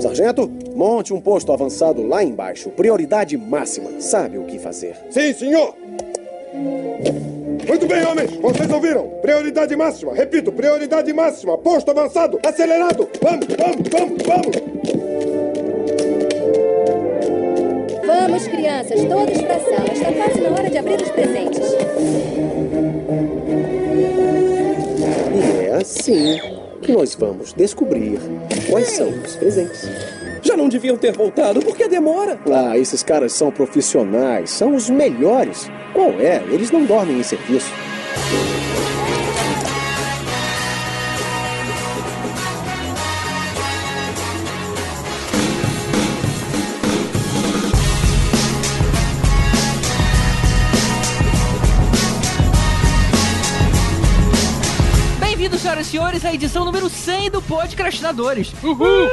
Sargento, monte um posto avançado lá embaixo. Prioridade máxima. Sabe o que fazer. Sim, senhor! Muito bem, homens! Vocês ouviram? Prioridade máxima. Repito, prioridade máxima. Posto avançado. Acelerado. Vamos, vamos, vamos, vamos! Vamos, crianças, todos para a sala. Está quase na hora de abrir os presentes. E é assim que nós vamos descobrir quais são os presentes. Já não deviam ter voltado, por que demora? Ah, esses caras são profissionais, são os melhores. Qual é? Eles não dormem em serviço. Senhores, à edição número 100 do Podcastinadores. Uhul!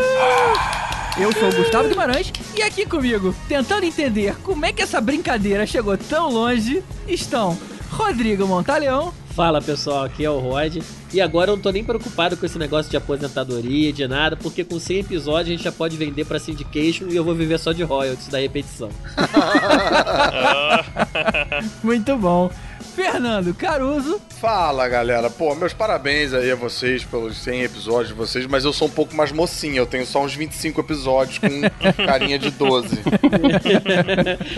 Eu sou o Gustavo Guimarães e aqui comigo, tentando entender como é que essa brincadeira chegou tão longe, estão Rodrigo Montaleão. Fala pessoal, aqui é o Rod. E agora eu não tô nem preocupado com esse negócio de aposentadoria, de nada, porque com 100 episódios a gente já pode vender pra syndication e eu vou viver só de royalties da repetição. Muito bom. Fernando Caruso. Fala galera, pô, meus parabéns aí a vocês pelos 100 episódios de vocês, mas eu sou um pouco mais mocinho, eu tenho só uns 25 episódios com carinha de 12.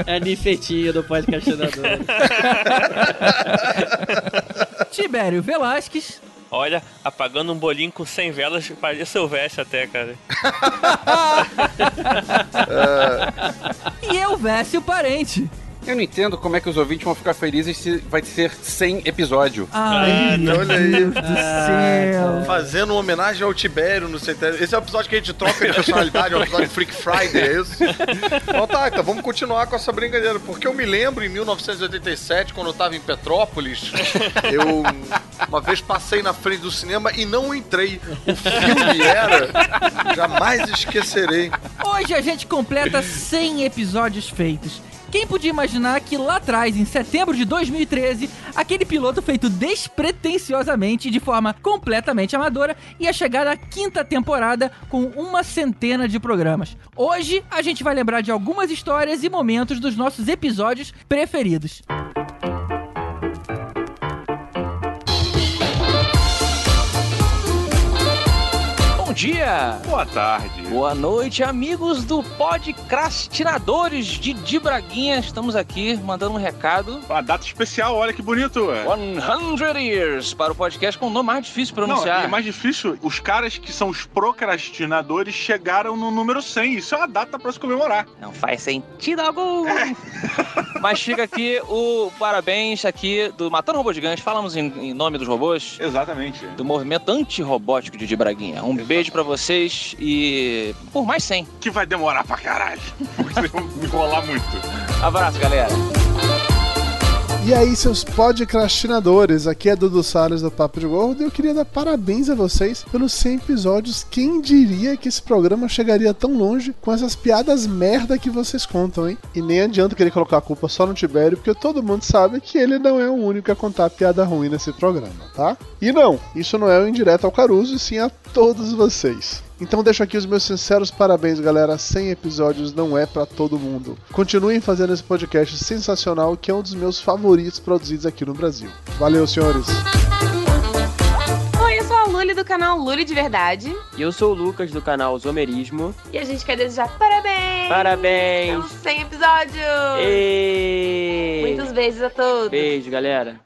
é nifetinho do podcastinador. Tibério Velasquez. Olha, apagando um bolinho com 100 velas, parece o Veste até, cara. E eu, Vécio Parente. Eu não entendo como é que os ouvintes vão ficar felizes se vai ser 100 episódio. Ai, Ah, meu olha aí. Deus do céu. Fazendo uma homenagem ao Tibério no centésimo. Esse é o episódio que a gente troca de personalidade, é o episódio Freak Friday, é isso? Então tá, então vamos continuar com essa brincadeira. Porque eu me lembro em 1987, quando eu tava em Petrópolis, eu uma vez passei na frente do cinema e não entrei. O filme era. Jamais esquecerei. Hoje a gente completa 100 episódios feitos. Quem podia imaginar que lá atrás, em setembro de 2013, aquele piloto feito despretensiosamente de forma completamente amadora ia chegar na quinta temporada com uma centena de programas. Hoje a gente vai lembrar de algumas histórias e momentos dos nossos episódios preferidos. Bom dia! Boa tarde. Boa noite, amigos do Podcrastinadores de Dibraguinha. Estamos aqui mandando um recado. Uma data especial, olha que bonito. 100 Years para o podcast com o nome mais difícil de Não, pronunciar. é mais difícil. Os caras que são os procrastinadores chegaram no número 100. Isso é uma data pra se comemorar. Não faz sentido algum. Mas fica aqui o parabéns aqui do Matando Robô Gigante. Falamos em, em nome dos robôs. Exatamente. Do movimento antirrobótico de Dibraguinha. Um beijo pra vocês e por mais 100. Que vai demorar pra caralho. Me enrolar muito. Abraço, galera. E aí, seus podcastinadores, aqui é Dudu Salles do Papo de Gordo e eu queria dar parabéns a vocês pelos 100 episódios. Quem diria que esse programa chegaria tão longe com essas piadas merda que vocês contam, hein? E nem adianta querer colocar a culpa só no Tibério, porque todo mundo sabe que ele não é o único a contar piada ruim nesse programa, tá? E não, isso não é um indireto ao Caruso, e sim a todos vocês. Então deixo aqui os meus sinceros parabéns, galera. 100 episódios não é pra todo mundo. Continuem fazendo esse podcast sensacional, que é um dos meus favoritos produzidos aqui no Brasil. Valeu, senhores. Oi, eu sou a Luli do canal Luli de Verdade. E eu sou o Lucas do canal Zomerismo. E a gente quer desejar parabéns! Parabéns! São 100 episódios! Ê! Muitos beijos a todos! Beijo, galera.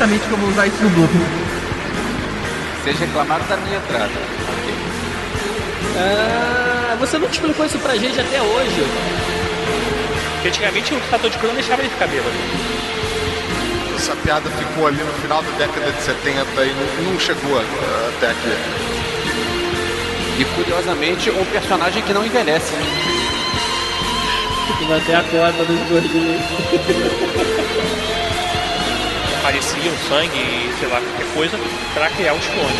Certamente que eu vou usar isso no loop. Vocês reclamaram da minha entrada. Ah, você não explicou isso pra gente até hoje. Porque antigamente o fator de cor não deixava ele ficar bêbado. piada ficou ali no final da década de 70 e não, não chegou até aqui. E curiosamente, um personagem que não envelhece. Manter a corda dos gordinhos. Parecia um sangue sei lá, qualquer coisa, pra criar os clones.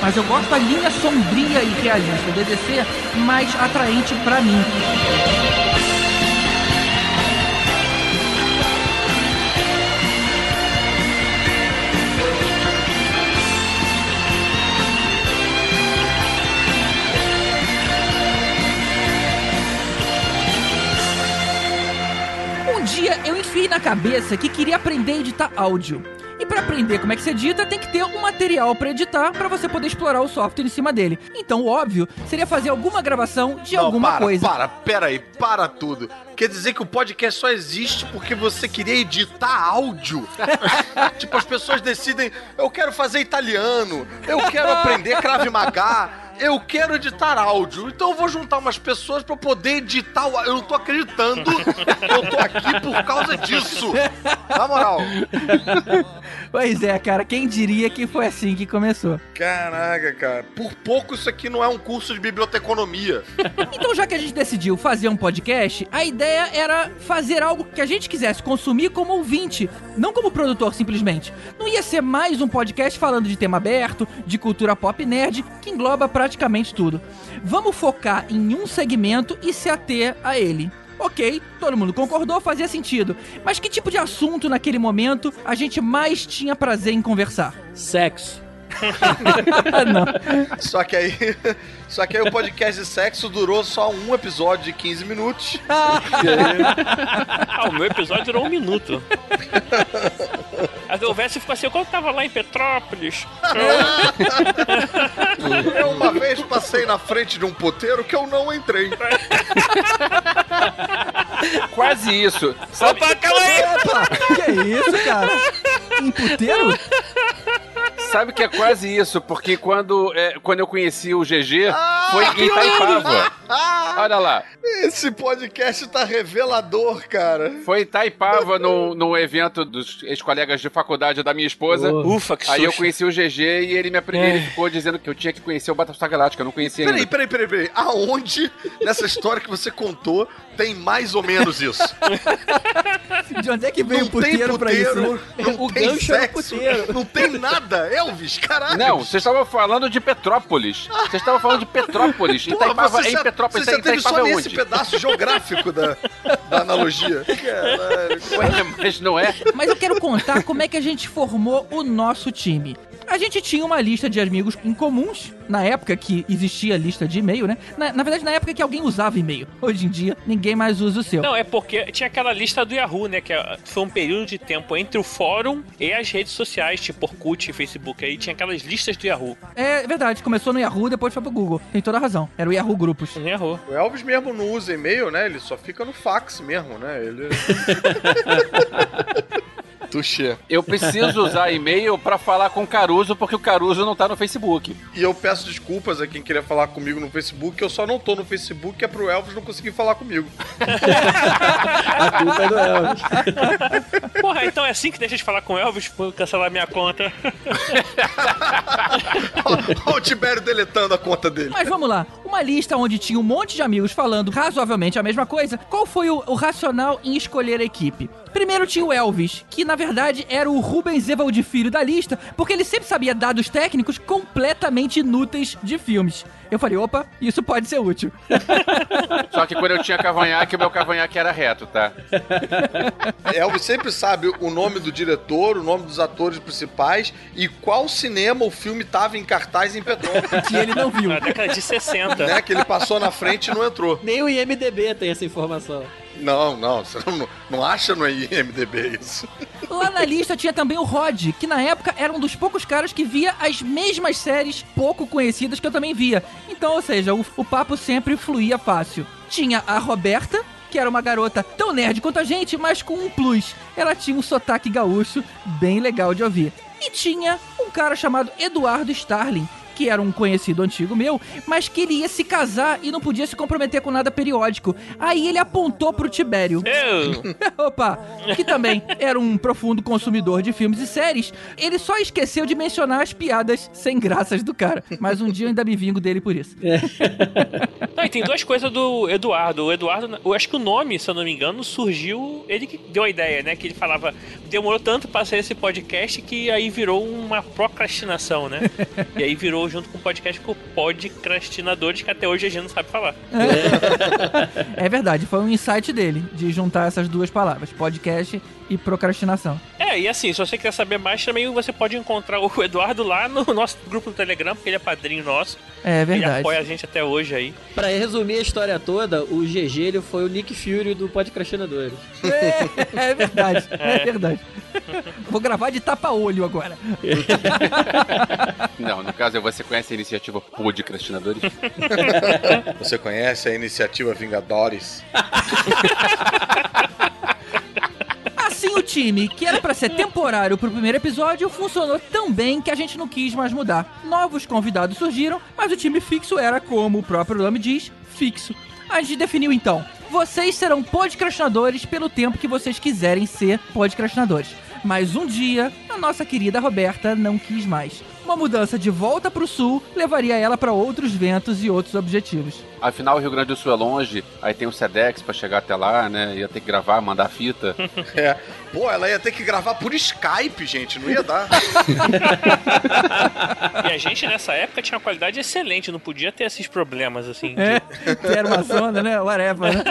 Mas eu gosto da linha sombria e realista do DDC mais atraente pra mim. Enfiei na cabeça que queria aprender a editar áudio. E pra aprender como é que se edita, tem que ter um material pra editar pra você poder explorar o software em cima dele. Então, o óbvio seria fazer alguma gravação de Não, alguma para, coisa. Para, pera aí, para tudo. Quer dizer que o podcast só existe porque você queria editar áudio? tipo, as pessoas decidem, eu quero fazer italiano, eu quero aprender Krav Maga, eu quero editar áudio. Então eu vou juntar umas pessoas pra eu poder editar o... Eu não tô acreditando que eu tô aqui por causa disso. Na moral. Pois é, cara, quem diria que foi assim que começou? Caraca, cara. Por pouco isso aqui não é um curso de biblioteconomia. Então, já que a gente decidiu fazer um podcast, a ideia era fazer algo que a gente quisesse consumir como ouvinte, não como produtor simplesmente. Não ia ser mais um podcast falando de tema aberto, de cultura pop nerd, que engloba praticamente tudo. Vamos focar em um segmento e se ater a ele. Ok, todo mundo concordou, fazia sentido. Mas que tipo de assunto naquele momento a gente mais tinha prazer em conversar? Sexo. não. Só que aí. Só que aí o podcast de sexo durou só um episódio de 15 minutos. Ah, o meu episódio durou um minuto. A Delvécia ficou assim, quando eu tava lá em Petrópolis. Eu uma vez passei na frente de um puteiro que eu não entrei. Quase isso. Sabe, Opa, calma aí! Que isso, cara? Um puteiro? Sabe que é quase isso? Porque quando, é, quando eu conheci o GG, foi em Itaipava. Olha lá. Esse podcast tá revelador, cara. Foi em Itaipava, no, no evento dos ex-colegas de faculdade da minha esposa. Ufa, que Aí eu susto. conheci o GG e ele me aprendeu, ele ficou dizendo que eu tinha que conhecer o Battlestar Galáctica, eu não conhecia Peraí, ainda. peraí, peraí, peraí. Aonde nessa história que você contou tem mais ou menos isso? De onde é que veio Não o puteiro, tem pra isso? puteiro, né? não O tem o sexo, puteiro. não tem nada. Elvis, caralho. Não, vocês estavam falando de Petrópolis. Vocês estavam falando de Petrópolis. Porra, Itaipava você é em Petrópolis. Você já teve Itaipava só é nesse onde? pedaço geográfico da, da analogia. Caralho. Ué, mas não é? Mas eu quero contar como é que a gente formou o nosso time. A gente tinha uma lista de amigos em comuns, na época que existia lista de e-mail, né? Na, na verdade, na época que alguém usava e-mail. Hoje em dia, ninguém mais usa o seu. Não, é porque tinha aquela lista do Yahoo, né? Que é- foi um período de tempo entre o fórum e as redes sociais, tipo Orkut e Facebook. Aí tinha aquelas listas do Yahoo. É verdade, começou no Yahoo, depois foi pro Google. Tem toda a razão. Era o Yahoo Grupos. No Yahoo. O Elvis mesmo não usa e-mail, né? Ele só fica no fax mesmo, né? Ele. Tuxê. Eu preciso usar e-mail pra falar com o Caruso, porque o Caruso não tá no Facebook. E eu peço desculpas a quem queria falar comigo no Facebook, eu só não tô no Facebook, é pro Elvis não conseguir falar comigo. A culpa é do Elvis. Porra, então é assim que deixa de falar com o Elvis? Vou cancelar minha conta. Olha o Tibério deletando a conta dele. Mas vamos lá, uma lista onde tinha um monte de amigos falando razoavelmente a mesma coisa. Qual foi o, o racional em escolher a equipe? Primeiro tinha o Elvis, que na verdade era o Rubens Evald Filho da lista, porque ele sempre sabia dados técnicos completamente inúteis de filmes. Eu falei, opa, isso pode ser útil. Só que quando eu tinha cavanhaque, o meu cavanhaque era reto, tá? Elvis sempre sabe o nome do diretor, o nome dos atores principais e qual cinema o filme tava em cartaz em Petrópolis. Que ele não viu. Na década de 60. né? Que ele passou na frente e não entrou. Nem o IMDB tem essa informação. Não, não, você não, não acha no IMDB isso. Lá na lista tinha também o Rod, que na época era um dos poucos caras que via as mesmas séries pouco conhecidas que eu também via. Então, ou seja, o, o papo sempre fluía fácil. Tinha a Roberta, que era uma garota tão nerd quanto a gente, mas com um plus. Ela tinha um sotaque gaúcho bem legal de ouvir. E tinha um cara chamado Eduardo Starling, que era um conhecido antigo meu, mas que ele ia se casar e não podia se comprometer com nada periódico. Aí ele apontou pro Tibério. Opa, que também era um profundo consumidor de filmes e séries. Ele só esqueceu de mencionar as piadas sem graças do cara. Mas um dia eu ainda me vingo dele por isso. Não, e tem duas coisas do Eduardo. O Eduardo, eu acho que o nome, se eu não me engano, surgiu. Ele que deu a ideia, né? Que ele falava. Demorou tanto pra ser esse podcast que aí virou uma procrastinação, né? e aí virou junto com o podcast com o Podcrastinadores, que até hoje a gente não sabe falar. É verdade, foi um insight dele de juntar essas duas palavras, podcast e procrastinação. É, e assim, se você quiser saber mais, também você pode encontrar o Eduardo lá no nosso grupo do Telegram, porque ele é padrinho nosso. É verdade. Ele apoia a gente até hoje aí. Pra resumir a história toda, o GG ele foi o Nick Fury do Podcrastinadores. É, é verdade, é. verdade. Vou gravar de tapa-olho agora. Não, no caso, você conhece a iniciativa Podcrastinadores? Você conhece a iniciativa Vingadores? O time, que era pra ser temporário pro primeiro episódio, funcionou tão bem que a gente não quis mais mudar. Novos convidados surgiram, mas o time fixo era, como o próprio nome diz, fixo. A gente definiu então: vocês serão podcrastinadores pelo tempo que vocês quiserem ser podcrastinadores. Mas um dia, a nossa querida Roberta não quis mais. Uma mudança de volta pro sul levaria ela para outros ventos e outros objetivos. Afinal, o Rio Grande do Sul é longe, aí tem o Sedex pra chegar até lá, né? Ia ter que gravar, mandar fita. É. Pô, ela ia ter que gravar por Skype, gente, não ia dar. E a gente nessa época tinha uma qualidade excelente, não podia ter esses problemas assim. É, que era uma zona, né? Whatever, né?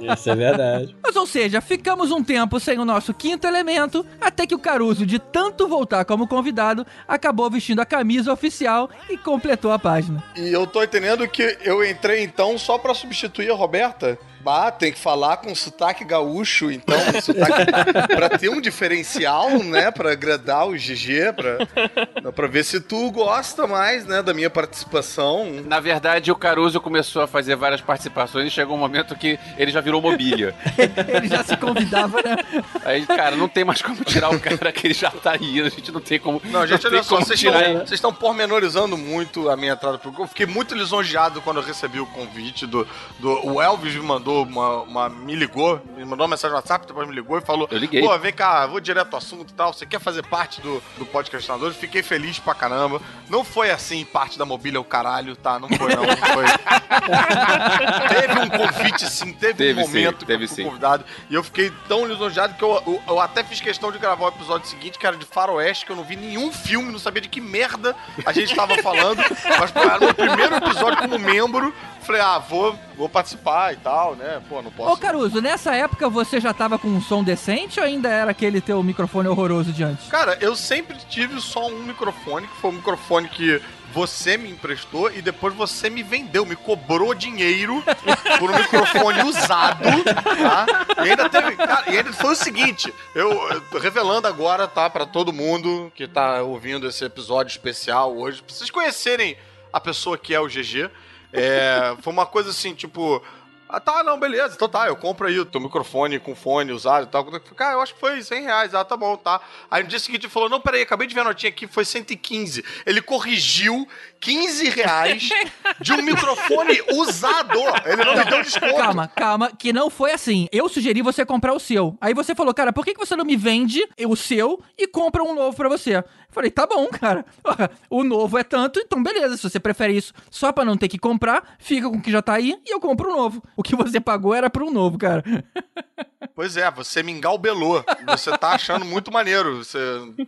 Isso é verdade. Mas ou seja, ficamos um tempo sem o nosso quinto elemento, até que o Caruso, de tanto voltar como convidado, acabou vestindo a camisa oficial e completou a página. E eu tô entendendo que eu entrei então só pra substituir a Roberta. Bah, tem que falar com sotaque gaúcho, então, sotaque, pra ter um diferencial, né, pra agradar o GG, pra, pra ver se tu gosta mais, né, da minha participação. Na verdade, o Caruso começou a fazer várias participações e chegou um momento que ele já virou mobília. Ele já se convidava, né? Aí, cara, não tem mais como tirar o cara que ele já tá aí. A gente não tem como. Não, gente, tem olha só, vocês tirar estão, vocês estão pormenorizando muito a minha entrada pro grupo. Eu fiquei muito lisonjeado quando eu recebi o convite do. do o Elvis me mandou uma, uma- me ligou, me mandou uma mensagem no WhatsApp, depois me ligou e falou: Eu liguei. Pô, vem cá, vou direto ao assunto e tal. Você quer fazer parte do, do podcastinadores? Fiquei feliz pra caramba. Não foi assim, parte da mobília o caralho, tá? Não foi, não. Não foi. teve um convite, sim, teve, Teve um sim, momento teve que eu fui sim. convidado. E eu fiquei tão lisonjeado que eu, eu, eu até fiz questão de gravar o episódio seguinte, que era de Faroeste, que eu não vi nenhum filme, não sabia de que merda a gente tava falando. mas pô, era o meu primeiro episódio como membro. Falei, ah, vou, vou participar e tal, né? Pô, não posso. Ô Caruso, nessa época você já tava com um som decente ou ainda era aquele teu microfone horroroso de antes? Cara, eu sempre tive só um microfone, que foi um microfone que você me emprestou e depois você me vendeu, me cobrou dinheiro por um microfone usado, tá? E ainda teve, cara, e ainda foi o seguinte, eu, eu revelando agora, tá, Pra todo mundo que tá ouvindo esse episódio especial hoje, pra vocês conhecerem a pessoa que é o GG. É, foi uma coisa assim, tipo, ah, tá, não, beleza. Então tá, eu compro aí o teu microfone com fone usado e tal. Cara, eu acho que foi 100 reais. Ah, tá bom, tá. Aí no dia seguinte ele falou, não, peraí, acabei de ver a notinha aqui, foi 115. Ele corrigiu 15 reais de um microfone usado. Ele não me deu desconto. Calma, calma, que não foi assim. Eu sugeri você comprar o seu. Aí você falou, cara, por que que você não me vende o seu e compra um novo pra você? Eu falei, tá bom, cara. O novo é tanto, então beleza. Se você prefere isso só pra não ter que comprar, fica com o que já tá aí e eu compro um novo. O que você pagou era pra um novo, cara. Pois é, você me engalbelou. Você tá achando muito maneiro você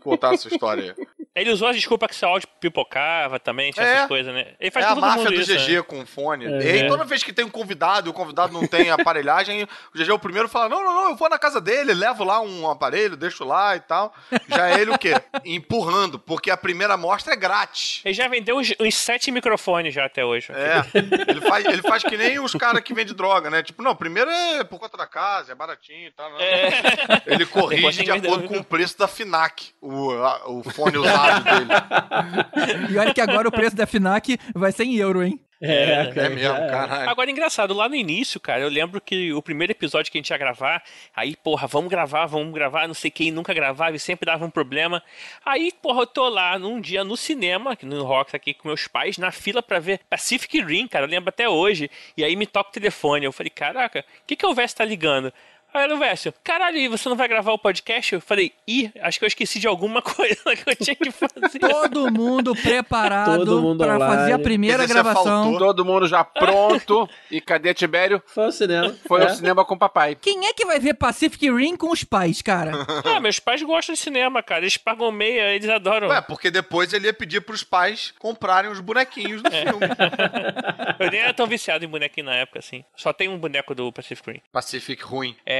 contar essa história. Ele usou a desculpa que seu áudio pipocava também, tinha É. essas coisas, né? Ele faz é a máfia do isso, GG né? com fone. É. E aí, toda vez que tem um convidado e o convidado não tem aparelhagem, o GG é o primeiro a falar: não, não, não, eu vou na casa dele, levo lá um aparelho, deixo lá e tal. Já é ele o quê? Empurrando, porque a primeira amostra é grátis. Ele já vendeu uns, uns sete microfones já até hoje. É, ele faz, ele faz que nem os caras que vendem droga, né? Tipo, não, primeiro é por conta da casa, é baratinho e tal. não. Ele Depois corrige tem de acordo com o preço da FINAC, o, a- o fone usado dele. E olha que agora o preço da FNAC vai ser em euro, hein? É, É mesmo, caralho. Agora, engraçado, lá no início, cara, eu lembro que o primeiro episódio que a gente ia gravar, aí, porra, vamos gravar, vamos gravar, não sei quem nunca gravava e sempre dava um problema. Aí, porra, eu tô lá num dia no cinema, no Rocks, aqui com meus pais, na fila pra ver Pacific Rim, cara, eu lembro até hoje. E aí me toca o telefone, eu falei, caraca, o que que o Vest tá ligando? Aí o Vécio, caralho, e você não vai gravar o podcast? Eu falei, ih, acho que eu esqueci de alguma coisa que eu tinha que fazer. Todo mundo preparado Todo mundo pra online. fazer a primeira gravação. Todo mundo já pronto. e cadê Tibério? Foi ao cinema. Foi É. ao cinema com o papai. Quem é que vai ver Pacific Rim com os pais, cara? Ah, meus pais gostam de cinema, cara. Eles pagam meia, eles adoram. Ué, porque depois ele ia pedir pros pais comprarem os bonequinhos do filme. Eu nem era tão viciado em bonequinho na época, assim. Só tem um boneco do Pacific Rim. Pacific ruim. É.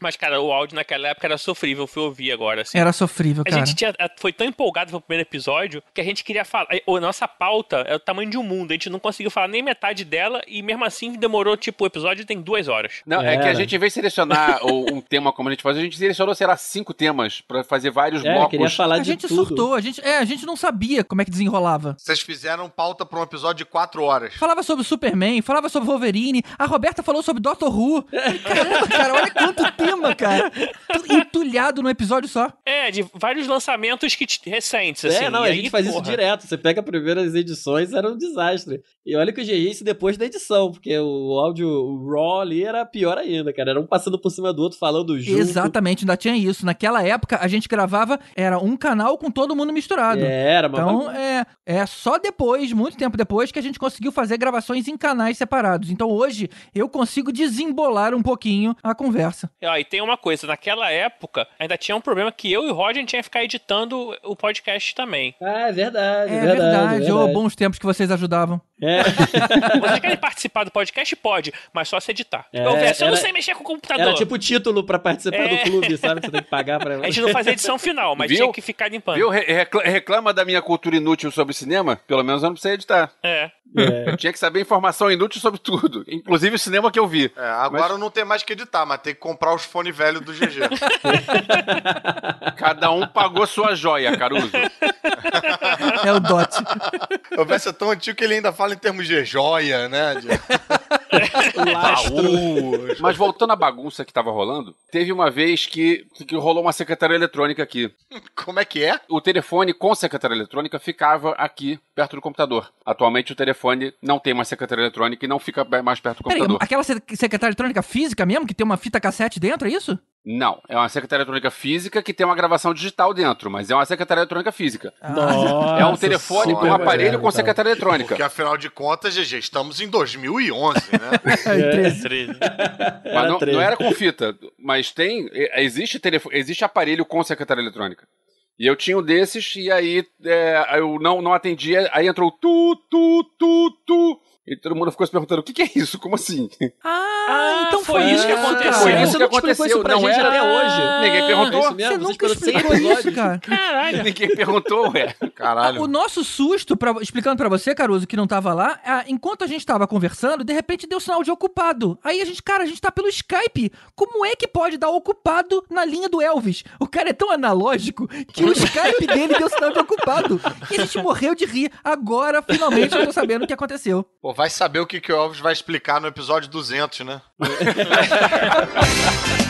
Mas, cara, o áudio naquela época era sofrível, fui ouvir agora, assim. Era sofrível, A cara. gente tinha, foi tão empolgado pro primeiro episódio que a gente queria falar. A nossa pauta é o tamanho de um mundo. A gente não conseguiu falar nem metade dela e mesmo assim demorou, tipo, o episódio tem duas horas. Não, é, que a gente, em vez de selecionar um tema como a gente faz, a gente selecionou, sei lá, cinco temas pra fazer vários É, blocos. a gente surtou, a gente, é, a gente não sabia como é que desenrolava. Vocês fizeram pauta pra um episódio de quatro horas. Falava sobre Superman, falava sobre Wolverine, a Roberta falou sobre Doctor Who. Caramba, cara, olha quanto tema, cara. Entulhado num episódio só. É, de vários lançamentos que recentes, assim. É, não, E a aí, gente faz isso porra. direto. Você pega primeiras edições, era um desastre. E olha que eu gerei isso depois da edição, porque o áudio o raw ali era pior ainda, cara. Era um passando por cima do outro, falando junto. Exatamente, ainda tinha isso. Naquela época, a gente gravava, era um canal com todo mundo misturado. É, era uma Então, é, é só depois, muito tempo depois, que a gente conseguiu fazer gravações em canais separados. Então, hoje, eu consigo desembolar um pouquinho a conversa. Ó, e tem uma coisa, naquela época ainda tinha um problema que eu e o Roger tinha que ficar editando o podcast também. Ah, é verdade, É verdade, ô, bons tempos que vocês ajudavam. É. Você quer participar do podcast? Pode, mas só se editar. É, eu, eu não era- sei mexer com o computador. Era tipo título pra participar É. do clube, sabe? Que você tem que pagar pra. A gente não fazia edição final, mas Viu? tinha que ficar limpando. Viu? Re- recla- reclama da minha cultura inútil sobre cinema? Pelo menos eu não precisei editar. É. Eu tinha que saber informação inútil sobre tudo, inclusive o cinema que eu vi. É, agora não tem mais que editar, mas tem que comprar os fones velhos do GG. Cada um pagou sua joia, Caruso. É o DOT. O Verso é tão antigo que ele ainda fala em termos de joia, né? De... Baú. Mas voltando à bagunça que tava rolando, teve uma vez que, que rolou uma secretária eletrônica aqui. Como é que é? O telefone com secretária eletrônica ficava aqui, perto do computador. Atualmente o telefone não tem mais secretária eletrônica e não fica mais perto do Peraí, computador. aquela se- secretária eletrônica física mesmo, que tem uma fita cassete dentro, é isso? Não, é uma secretária eletrônica física que tem uma gravação digital dentro, mas é uma secretária eletrônica física. Nossa, é um telefone, super um aparelho com então. secretária eletrônica. Porque afinal de contas, GG, estamos em 2011, né? Mas não, não era com fita, mas tem. é, Existe, telefone, existe aparelho com secretária eletrônica. E eu tinha um desses, e aí é, eu não, não atendia, aí entrou tu, tu, tu, tu. E todo mundo ficou se perguntando: o que, que é isso? Como assim? Ah, então foi isso que aconteceu. Foi isso Você que aconteceu. isso pra não gente era até hoje. Ninguém perguntou. É isso mesmo? Você nunca explicou isso, cara. Caralho. Ninguém perguntou, ué. Caralho. O nosso susto, pra, explicando pra você, Caruso, que não tava lá, ah, enquanto a gente tava conversando, de repente deu sinal de ocupado. Aí a gente, cara, a gente tá pelo Skype. Como é que pode dar ocupado na linha do Elvis? O cara é tão analógico que o Skype dele deu sinal de ocupado. E a gente morreu de rir. Agora, finalmente, eu tô sabendo o que aconteceu. Pô, vai saber o que, que o Elvis vai explicar no episódio 200, né?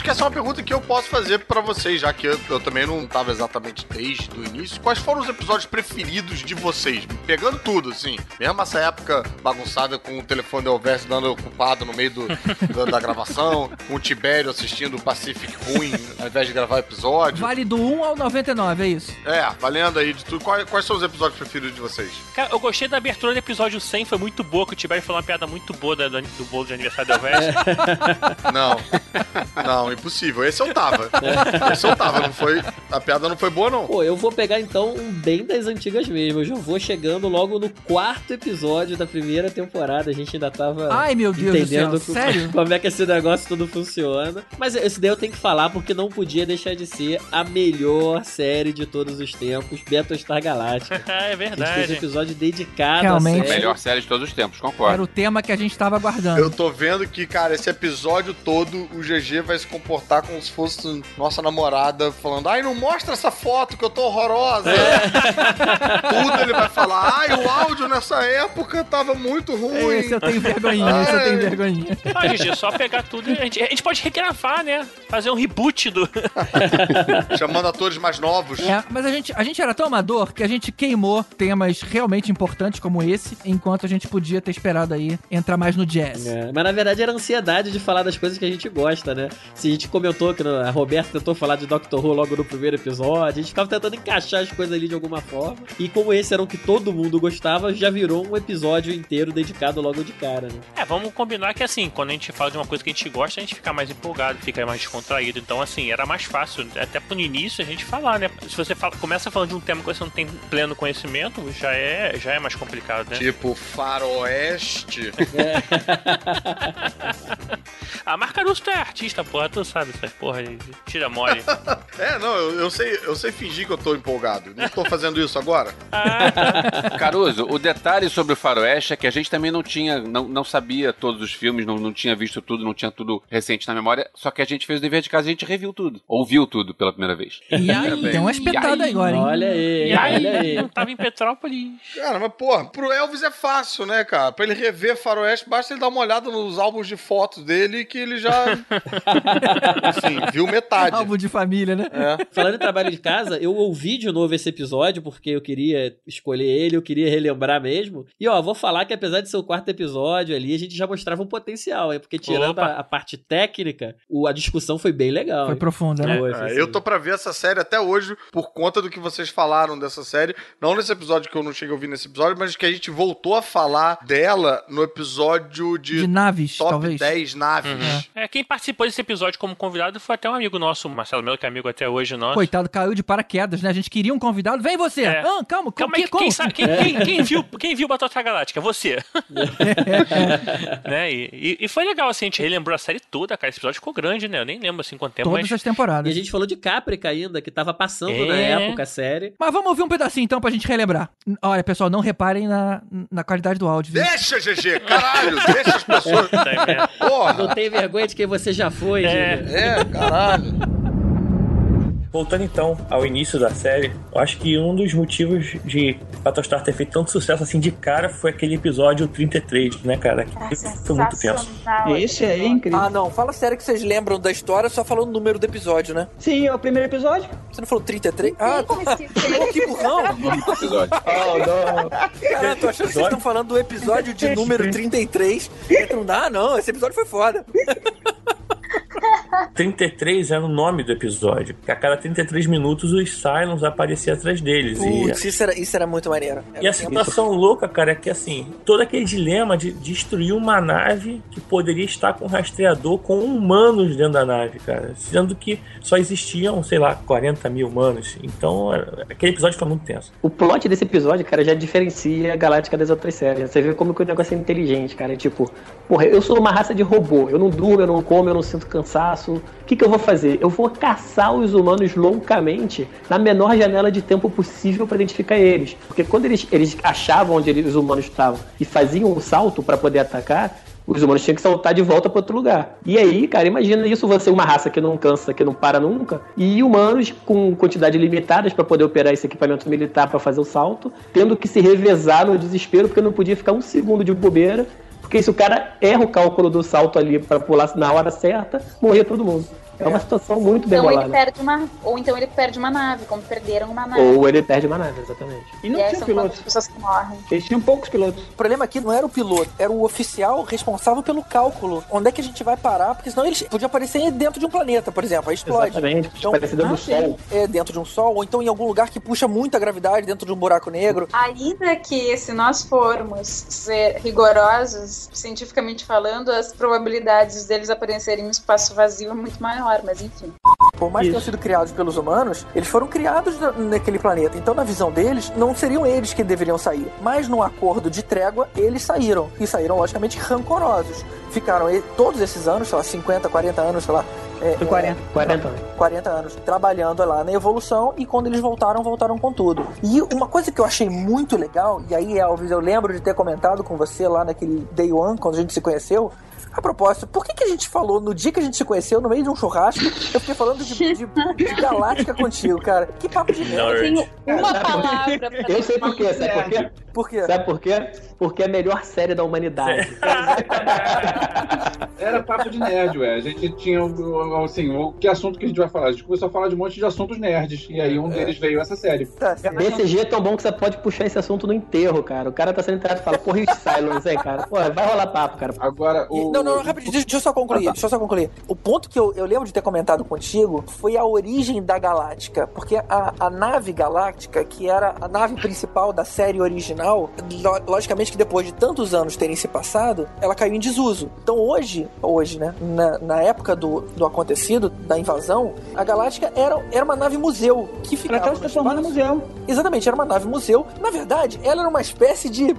acho que essa é uma pergunta que eu posso fazer pra vocês, já que eu, eu também não tava exatamente desde o início. Quais foram os episódios preferidos de vocês? Pegando tudo, assim. Mesmo essa época bagunçada com o telefone do Elvis dando ocupado no meio do, do- da gravação, com o Tibério assistindo o Pacific ruim ao invés de gravar episódio. Vale do 1 ao 99, é isso. É, valendo aí de tudo. Quais, quais são os episódios preferidos de vocês? Cara, eu gostei da abertura do episódio 100, foi muito boa, que o Tibério falou uma piada muito boa da- do, do bolo de aniversário do Elvis. Não. Não, impossível. Esse eu tava. Esse eu tava, não foi. A piada não foi boa, não. Pô, eu vou pegar então um bem das antigas mesmo. Eu já vou chegando logo no quarto episódio da primeira temporada. A gente ainda tava. Ai, meu Deus entendendo do céu, sério? como é que esse negócio tudo funciona. Mas esse daí eu tenho que falar porque não podia deixar de ser a melhor série de todos os tempos, Battlestar Galactica. é A verdade. gente fez um episódio dedicado Realmente. à série. Melhor série de todos os tempos, concordo. Era o tema que a gente tava aguardando. Eu tô vendo que, cara, esse episódio todo, o GG vai se comportar como se fosse nossa namorada falando: ai, não mostra essa foto que eu tô horrorosa. Tudo ele vai falar: ai, o áudio nessa época tava muito ruim. Esse eu tenho vergonhinha, esse eu tenho vergonhinha. Ah, gente, é só pegar tudo e a gente, a gente pode regravar, né? Fazer um reboot do. Chamando atores mais novos. É, mas a gente, a gente era tão amador que a gente queimou temas realmente importantes como esse, enquanto a gente podia ter esperado aí entrar mais no jazz. É, mas na verdade era ansiedade de falar das coisas que a gente gosta, né? Se a gente comentou que a Roberta tentou falar de Doctor Who logo no primeiro episódio, a gente ficava tentando encaixar as coisas ali de alguma forma. E como esse era o que todo mundo gostava, já virou um episódio inteiro dedicado logo de cara, né? É, vamos combinar que assim, quando a gente fala de uma coisa que a gente gosta, a gente fica mais empolgado, fica mais descontraído. Então, assim, era mais fácil, até pro início, a gente falar, né? Se você fala- começa falando de um tema que você não tem pleno conhecimento, já é, já é mais complicado, né? Tipo, faroeste. A marca Russo é artista, porra, tu sabe essas porra de tira mole. É, não, eu, eu sei, eu sei fingir que eu tô empolgado. Não tô fazendo isso agora. Caruso, o detalhe sobre o Faroeste é que a gente também não tinha, não, não sabia todos os filmes, não, não tinha visto tudo, não tinha tudo recente na memória, só que a gente fez o dever de casa e a gente reviu tudo. Ouviu tudo pela primeira vez. E aí, tem uma espetada agora, hein? Olha aí, E aí, olha aí. não tava em Petrópolis. Cara, mas porra, pro Elvis é fácil, né, cara? Pra ele rever Faroeste, basta ele dar uma olhada nos álbuns de fotos dele que ele já. Enfim, viu metade. Álbum de família, né? É. Falando em trabalho de casa, eu ouvi de novo esse episódio porque eu queria escolher ele, eu queria relembrar mesmo. E ó, vou falar que apesar de ser o quarto episódio ali, a gente já mostrava um potencial, hein? Porque tirando a, a parte técnica, o- a discussão foi bem legal. Foi hein? profunda, né? Foi, foi É, sim. eu tô pra ver essa série até hoje por conta do que vocês falaram dessa série. Não nesse episódio que eu não cheguei a ouvir nesse episódio, mas que a gente voltou a falar dela no episódio de, De naves, Top talvez. 10 naves. É, quem participou desse episódio como convidado foi até um amigo nosso, Marcelo Melo, que é amigo até hoje nosso. Coitado, caiu de paraquedas, né? A gente queria um convidado. Vem você! É. Ah, calma, Calma que, quem, sabe- quem- quem- quem viu, quem viu Battlestar Galáctica? Você. né? E, e- e foi legal, assim, a gente relembrou a série toda, cara. Esse episódio ficou grande, né? Eu nem lembro, assim, quanto tempo, Todas mas... as temporadas. E a gente falou de Caprica ainda, que tava passando É. na época a série. Mas vamos ouvir um pedacinho então pra gente relembrar. Olha, pessoal, não reparem na, na qualidade do áudio. viu? Deixa, GG! Caralho! deixa as pessoas. Porra! Não tem vergonha de quem você já foi, É. Júlio. É, caralho. Voltando então ao início da série, eu acho que um dos motivos de Battlestar ter feito tanto sucesso assim de cara foi aquele episódio 33, né, cara? Que foi muito tenso. Esse é incrível. Ah, não. Fala sério que vocês lembram da história só falando o número do episódio, né? Sim, é o primeiro episódio. Você não falou 33? Ah, como esse- Pô, que burrão. Episódio. Oh, não. Cara, tô achando que vocês estão falando do episódio de número 33. Não dá, não. Esse episódio foi foda. 33 era o nome do episódio. que A cada 33 minutos os Cylons apareciam atrás deles. Putz, e isso era, isso era muito maneiro. E a situação louca, cara, é que assim, todo aquele dilema de destruir uma nave que poderia estar com um rastreador com humanos dentro da nave, cara. Sendo que só existiam, sei lá, 40 mil humanos. Então, é- aquele episódio foi muito tenso. O plot desse episódio, cara, já diferencia a Galáctica das outras séries. Você vê como que o negócio é inteligente, cara. Tipo, porra, eu sou uma raça de robô. Eu não durmo, eu não como, eu não sinto cansaço. O que, que eu vou fazer? Eu vou caçar os humanos loucamente na menor janela de tempo possível para identificar eles. Porque quando eles, eles achavam onde eles- os humanos estavam e faziam um salto para poder atacar, os humanos tinham que saltar de volta para outro lugar. E aí, cara, imagina isso você uma raça que não cansa, que não para nunca, e humanos com quantidade limitadas para poder operar esse equipamento militar para fazer o salto, tendo que se revezar no desespero porque não podia ficar um segundo de bobeira, porque se o cara erra o cálculo do salto ali para pular na hora certa, morria todo mundo. É uma situação muito bem Então ele bolada. perde uma. Ou então ele perde uma nave, como perderam uma nave. Ou ele perde uma nave, exatamente. E não e tinha são piloto. quantas pessoas que morrem. Eles tinham poucos pilotos. O problema aqui não era o piloto, era o oficial responsável pelo cálculo. Onde é que a gente vai parar? Porque senão eles podiam aparecer dentro de um planeta, por exemplo, aí explode. Exatamente, aparecer dentro do Sol. É, dentro de um sol, ou então em algum lugar que puxa muita gravidade dentro de um buraco negro. Ainda que, se nós formos ser rigorosos, cientificamente falando, as probabilidades deles aparecerem no espaço vazio é muito maior, mas enfim. Por mais que tenham sido criados pelos humanos, eles foram criados na- naquele planeta. Então, na visão deles, não seriam eles que deveriam sair. Mas no acordo de trégua, eles saíram. E saíram, logicamente, rancorosos. Ficaram todos esses anos, sei lá, 50, 40 anos, sei lá. É, Foi 40. 40 anos. 40 anos trabalhando lá na evolução e quando eles voltaram, voltaram com tudo. E uma coisa que eu achei muito legal, e aí, Elvis, eu lembro de ter comentado com você lá naquele Day One, quando a gente se conheceu. A propósito, por que, que a gente falou no dia que a gente se conheceu, no meio de um churrasco, eu fiquei falando de, de, de galáctica contigo, cara? Que papo de merda. Eu tenho uma palavra pra Eu sei por quê, sabe por quê? Por quê? Sabe por quê? Porque é a melhor série da humanidade. Era papo de nerd, ué. A gente tinha, o- o- assim, o que assunto que a gente vai falar? A gente começou a falar de um monte de assuntos nerds. E aí um deles veio essa série. Tá, BCG é tão bom que você pode puxar esse assunto no enterro, cara. O cara tá sendo enterrado e fala, porra, e os Cylons aí, cara? Pô, vai rolar papo, cara. Agora, E- Não, não, não, rapidinho, deixa, deixa eu só concluir, deixa eu só concluir. O ponto que eu, eu lembro de ter comentado contigo foi a origem da Galáctica, porque a, a nave Galáctica, que era a nave principal da série original, lo- logicamente que depois de tantos anos terem se passado, ela caiu em desuso. Então hoje, hoje, né, na, na época do, do acontecido, da invasão, a Galáctica era, era uma nave museu que ficava Ela transformando em museu. Exatamente, era uma nave museu. Na verdade, ela era uma espécie de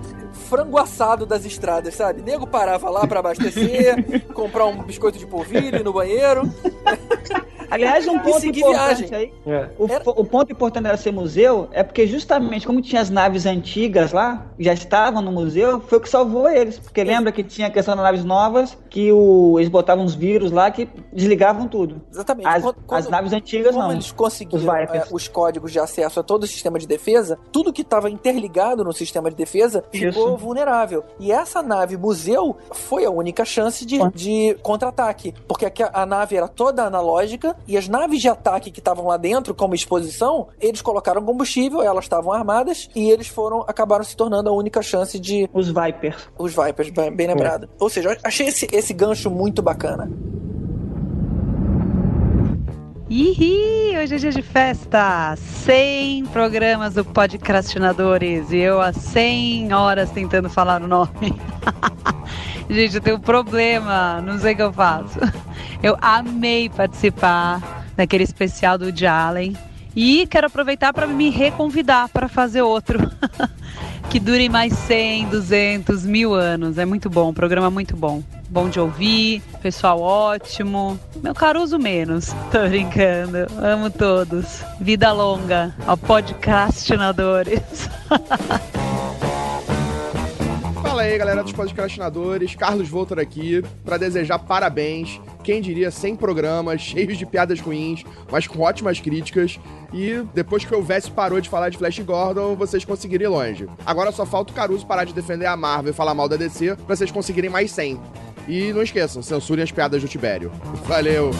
frango assado das estradas, sabe? Nego parava lá pra abastecer, comprar um biscoito de polvilho ir no banheiro. Aliás, um ponto importante viagem. aí. O, fo- o ponto importante dela ser museu é porque justamente como tinha as naves antigas lá, já estavam no museu, foi o que salvou eles. Porque lembra que tinha a questão das naves novas, que o, eles botavam uns vírus lá que desligavam tudo. Exatamente. As, Quando- as naves antigas Como não. eles conseguiram Os é, os códigos de acesso a todo o sistema de defesa, tudo que estava interligado no sistema de defesa ficou vulnerável. E essa nave museu foi a única chance de, de contra-ataque. Porque a, a nave era toda analógica e as naves de ataque que estavam lá dentro, como exposição, eles colocaram combustível, elas estavam armadas e eles foram acabaram se tornando a única chance de. Os Vipers. Os Vipers, bem, bem lembrado. Ou seja, achei esse, esse gancho muito bacana. Ih, hoje é dia de festa! 100 programas do Podcrastinadores e eu há 100 horas tentando falar o nome. Gente, eu tenho um problema, não sei o que eu faço. Eu amei participar daquele especial do Woody Allen e quero aproveitar para me reconvidar para fazer outro. que dure mais 100, 200, mil anos. É muito bom, programa muito bom. Bom de ouvir, pessoal ótimo. Meu Caruso menos. Tô brincando. Amo todos. Vida longa ao podcastinadores. Fala aí, galera dos podcastinadores. Carlos Voltor aqui para desejar parabéns. Quem diria 100 programas cheios de piadas ruins, mas com ótimas críticas. E depois que o Vess parou de falar de Flash Gordon, vocês conseguirem ir longe. Agora só falta o Caruso parar de defender a Marvel e falar mal da DC pra vocês conseguirem mais 100. E não esqueçam, censurem as piadas do Tibério. Valeu!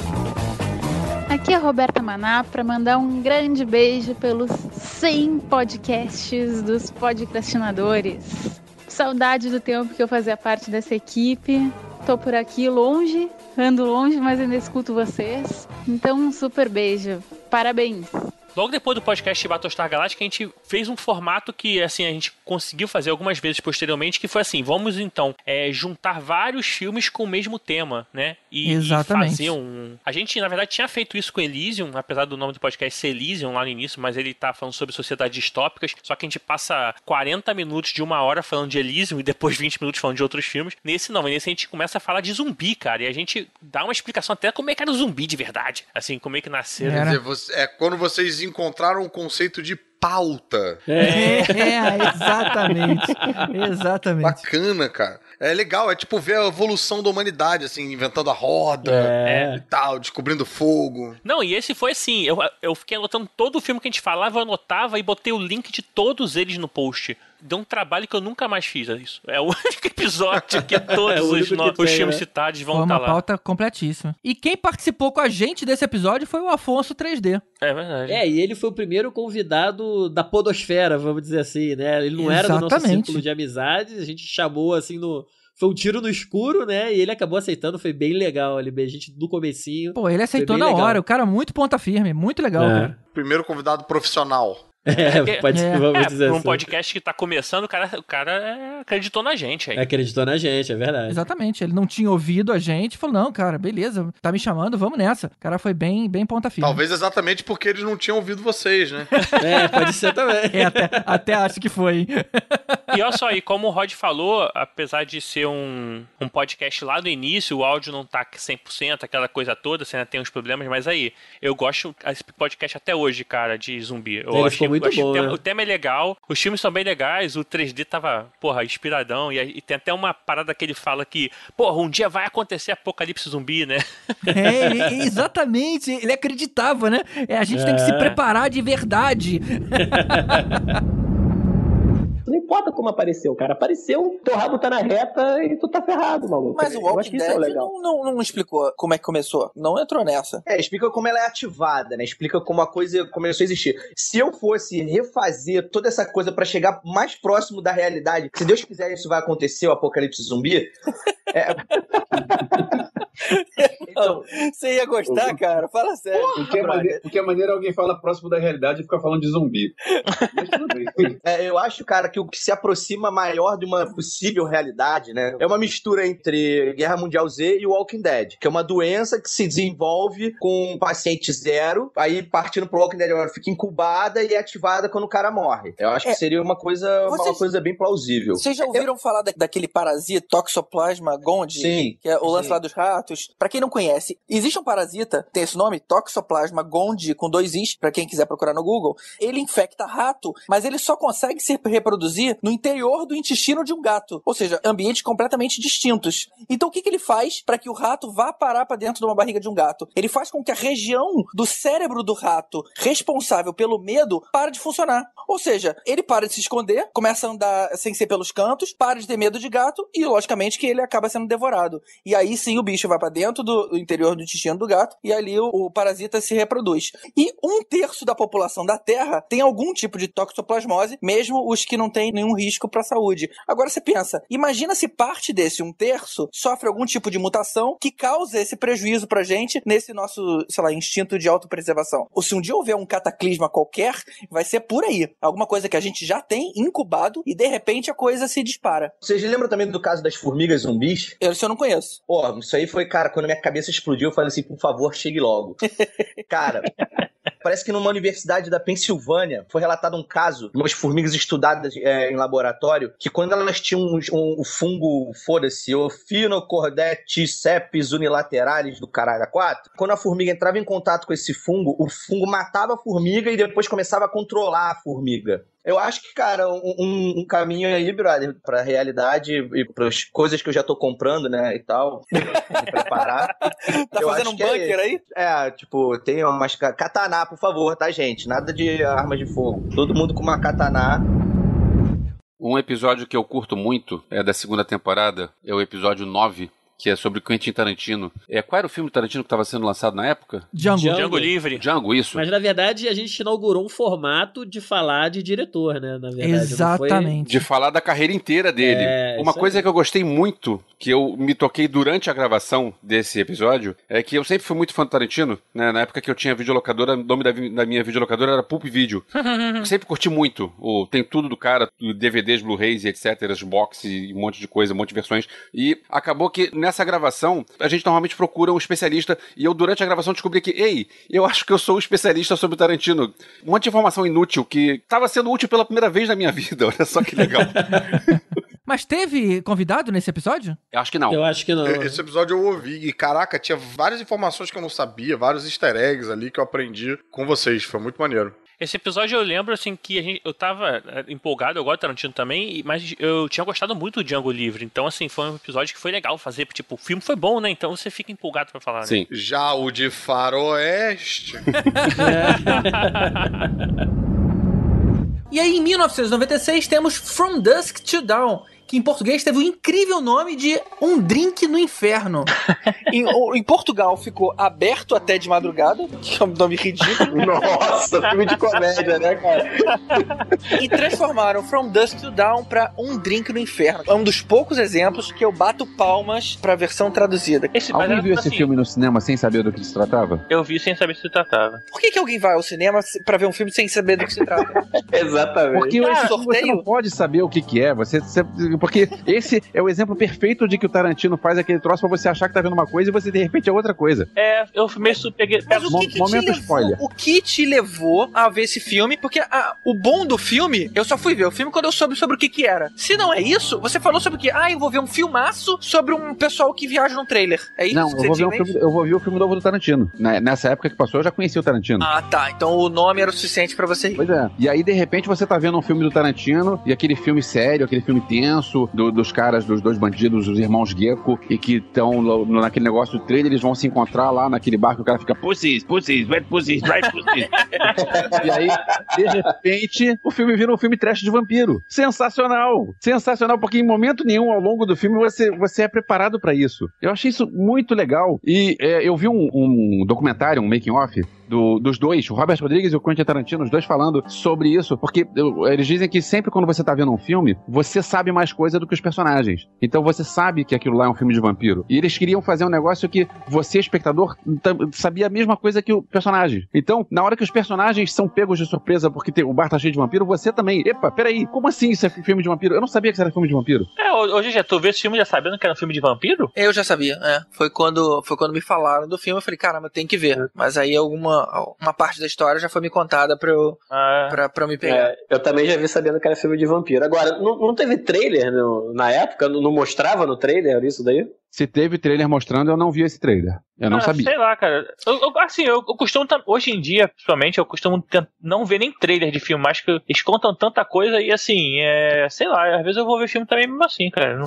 Aqui é a Roberta Maná para mandar um grande beijo pelos 100 podcasts dos podcastinadores. Saudade do tempo que eu fazia parte dessa equipe. Tô por aqui longe, ando longe, mas ainda escuto vocês. Então, um super beijo. Parabéns. Logo depois do podcast Battlestar Galactica, a gente fez um formato que, assim, a gente conseguiu fazer algumas vezes posteriormente, que foi assim, vamos então é, juntar vários filmes com o mesmo tema, né? E, Exatamente. e fazer um... A gente, na verdade, tinha feito isso com Elysium, apesar do nome do podcast ser Elysium lá no início, mas ele tá falando sobre sociedades distópicas, só que a gente passa 40 minutos de uma hora falando de Elysium e depois 20 minutos falando de outros filmes. Nesse não, nesse a gente começa a falar de zumbi, cara, e a gente dá uma explicação até como é que era o zumbi de verdade, assim, como é que nasceram. Quer dizer, você- é quando vocês encontraram o conceito de pauta. É, exatamente. Exatamente. Bacana, cara. É legal, é tipo ver a evolução da humanidade, assim, inventando a roda É. e tal, descobrindo fogo. Não, e esse foi assim, eu, eu fiquei anotando todo o filme que a gente falava, eu anotava e botei o link de todos eles no post. Deu um trabalho que eu nunca mais fiz isso. É o único episódio que É todos o os, único que no- os tem, filmes né? citados vão Foi estar uma lá. pauta completíssima. E quem participou com a gente desse episódio foi o Afonso 3D. É verdade. É, e ele foi o primeiro convidado da podosfera, vamos dizer assim, né? Ele não era do nosso Exatamente. círculo de amizades, a gente chamou assim no... Foi um tiro no escuro, né? E ele acabou aceitando, foi bem legal ali, a gente no comecinho. Pô, ele aceitou na legal. hora. O cara muito ponta firme. Muito legal, É. cara. Primeiro convidado profissional. É, pode É. vamos É, dizer pra um assim. podcast que tá começando, o cara, o cara é, acreditou na gente aí. Acreditou na gente, é verdade. Exatamente. Ele não tinha ouvido a gente. Falou, não, cara, beleza. Tá me chamando, vamos nessa. O cara foi bem, bem ponta firme. Talvez exatamente porque eles não tinham ouvido vocês, né? É, pode ser também. É, até, até acho que foi. E olha só, e como o Rod falou, apesar de ser um, um podcast lá do início, o áudio não tá 100%, aquela coisa toda, você ainda tem uns problemas, mas aí, eu gosto desse podcast até hoje, cara, de zumbi. Eu Ele ficou muito bom, o, tema, né? o tema é legal, os filmes são bem legais, o 3D tava, porra, inspiradão, e, e tem até uma parada que ele fala que, porra, um dia vai acontecer apocalipse zumbi, né? É, ele- exatamente. Ele acreditava, né? É, a gente tem que se É. preparar de verdade. Não importa como apareceu, cara. Apareceu, teu rabo tá na reta e tu tá ferrado, maluco. Mas o Walking é o Dead legal. não, não, não explicou como é que começou. Não entrou nessa. É, explica como ela é ativada, né? Explica como a coisa começou a existir. Se eu fosse refazer toda essa coisa pra chegar mais próximo da realidade, se Deus quiser isso vai acontecer, o apocalipse zumbi. é... Então, você ia gostar, cara? Fala sério. Porque é, maneiro, porque é maneiro alguém fala próximo da realidade e fica falando de zumbi. É, eu acho, cara, que o que se aproxima maior de uma possível realidade, né? É uma mistura entre Guerra Mundial Z e Walking Dead, que é uma doença que se desenvolve com um paciente zero, aí partindo pro Walking Dead, ela fica incubada e é ativada quando o cara morre. Eu acho É. que seria uma coisa, uma Vocês- coisa bem plausível. Vocês já ouviram falar da- daquele parasita Toxoplasma gondii? Sim, Que é o lance sim. lá dos ratos. Pra quem não conhece, existe um parasita, tem esse nome, Toxoplasma gondii, com dois is, pra quem quiser procurar no Google. Ele infecta rato, mas ele só consegue se reproduzir no interior do intestino de um gato. Ou seja, ambientes completamente distintos. Então o que, que ele faz pra que o rato vá parar pra dentro de uma barriga de um gato? Ele faz com que a região do cérebro do rato responsável pelo medo pare de funcionar. Ou seja, ele para de se esconder, começa a andar sem ser pelos cantos, para de ter medo de gato e, logicamente, que ele acaba sendo devorado. E aí sim o bicho vai pra dentro do, do interior do intestino do gato e ali o, o parasita se reproduz. E um terço da população da Terra tem algum tipo de toxoplasmose, mesmo os que não têm nenhum risco pra saúde. Agora você pensa, imagina se parte desse um terço sofre algum tipo de mutação que causa esse prejuízo pra gente nesse nosso, sei lá, instinto de autopreservação. Ou se um dia houver um cataclisma qualquer, vai ser por aí. Alguma coisa que a gente já tem incubado e de repente a coisa se dispara. Vocês lembram também do caso das formigas zumbis? Eu, isso eu não conheço. Pô, isso aí foi, cara, quando minha cabeça explodiu, eu falei assim, por favor, chegue logo. cara, parece que numa universidade da Pensilvânia foi relatado um caso de umas formigas estudadas é, em laboratório que quando elas tinham um, um- o fungo, foda-se, Ophinocordetes sepis unilateralis do caralho a quatro, quando a formiga entrava em contato com esse fungo, o fungo matava a formiga e depois começava a controlar a formiga. Eu acho que, cara, um, um- caminho aí, brother, pra realidade e pras coisas que eu já tô comprando, né, e tal, me preparar. Tá Eu fazendo acho um é bunker esse. aí? É, tipo, tem umas... Katana, por favor, tá, gente? Nada de armas de fogo. Todo mundo com uma katana. Um episódio que eu curto muito é da segunda temporada, é o episódio 9, que é sobre Quentin Tarantino. É, qual era o filme do Tarantino que estava sendo lançado na época? Django. Django Livre. Django, isso. Mas na verdade a gente inaugurou um formato de falar de diretor, né? Na verdade. não foi- Exatamente. De falar da carreira inteira dele. É, Uma coisa aí. que eu gostei muito, que eu me toquei durante a gravação desse episódio, é que eu sempre fui muito fã do Tarantino, né? Na época que eu tinha videolocadora, o nome da, da minha videolocadora era Pulp Video. Eu sempre curti muito. O, tem tudo do cara, DVDs, Blu-rays e etc, as box e um monte de coisa, um monte de versões. E acabou que nessa gravação, a gente normalmente procura um especialista, e eu durante a gravação descobri que, ei, eu acho que eu sou um especialista sobre o Tarantino. Um monte de informação inútil que estava sendo útil pela primeira vez na minha vida. Olha só que legal. Mas teve convidado nesse episódio? Eu acho que não. Eu acho que não. Esse episódio eu ouvi e, caraca, tinha várias informações que eu não sabia, vários easter eggs ali que eu aprendi com vocês. Foi muito maneiro. Esse episódio eu lembro, assim, que a gente, eu tava é, empolgado, eu gosto de Tarantino também, mas eu tinha gostado muito do Django Livre. Então, assim, foi um episódio que foi legal fazer. Tipo, o filme foi bom, né? Então você fica empolgado pra falar, né? Já o de Faroeste. E aí, em 1996, temos From Dusk to Dawn, que em português teve o incrível nome de Um Drink no Inferno. em, o- em Portugal ficou Aberto Até de Madrugada, que é um nome ridículo. Nossa, filme de comédia, né, cara? e transformaram From Dusk to Dawn pra Um Drink no Inferno. É um dos poucos exemplos que eu bato palmas pra versão traduzida. Alguém viu esse filme no cinema sem saber do que se tratava? Eu vi sem saber se tratava. Por que, que alguém vai ao cinema pra ver um filme sem saber do que se trata? Exatamente. Porque Ah, esse filme você não pode saber o que, que é. Você, você- porque esse é o exemplo perfeito de que o Tarantino faz aquele troço pra você achar que tá vendo uma coisa e você de repente é outra coisa. É, eu meio peguei. Mas o que, que te momento levou, spoiler. o que te levou a ver esse filme? Porque ah, o bom do filme, eu só fui ver o filme quando eu soube sobre o que que era. Se não é isso, você falou sobre o que? Ah, eu vou ver um filmaço sobre um pessoal que viaja num trailer. É isso não, que eu você vou, ver um né? filme, eu vou ver o filme novo do Tarantino. Na- Nessa época que passou, eu já conhecia o Tarantino. Ah, tá. Então o nome era o suficiente pra você ir. Pois é. E aí, de repente, você tá vendo um filme do Tarantino e aquele filme sério, aquele filme tenso, do- dos caras, dos dois bandidos, os irmãos Gecko, e que estão naquele negócio do trailer, eles vão se encontrar lá naquele barco, o cara fica pussies, pussies, wet pussies, dry pussies. e aí, de repente, o filme vira um filme trash de vampiro. Sensacional! Sensacional, porque em momento nenhum ao longo do filme você, você é preparado pra isso. Eu achei isso muito legal. E é, eu vi um, um documentário, um making-off, do- dos dois, o Robert Rodrigues e o Quentin Tarantino, os dois falando sobre isso, porque eles dizem que sempre quando você tá vendo um filme, você sabe mais coisa do que os personagens. Então você sabe que aquilo lá é um filme de vampiro. E eles queriam fazer um negócio que você, espectador, sabia a mesma coisa que o personagem. Então, na hora que os personagens são pegos de surpresa porque tem- o bar tá cheio de vampiro, você também. Epa, peraí, como assim isso é filme de vampiro? Eu não sabia que isso era filme de vampiro. É, hoje já tu vê esse filme já sabendo que era um filme de vampiro? Eu já sabia, é. Foi quando, foi quando me falaram do filme, eu falei, caramba, tem que ver. Mas aí alguma uma parte da história já foi me contada pra eu, pra, pra eu me pegar. É, eu também já vi sabendo que era filme de vampiro. Agora, não, não teve trailer no- na época? Não, não mostrava no trailer isso daí? Se teve trailer mostrando, eu não vi esse trailer. Eu não Ah, sabia. Sei lá, cara. Eu, eu- assim, eu, eu costumo. Hoje em dia, principalmente, eu costumo não ver nem trailer de filme, mas que eles contam tanta coisa e assim, é. Sei lá, às vezes eu vou ver filme também mesmo assim, cara. Não...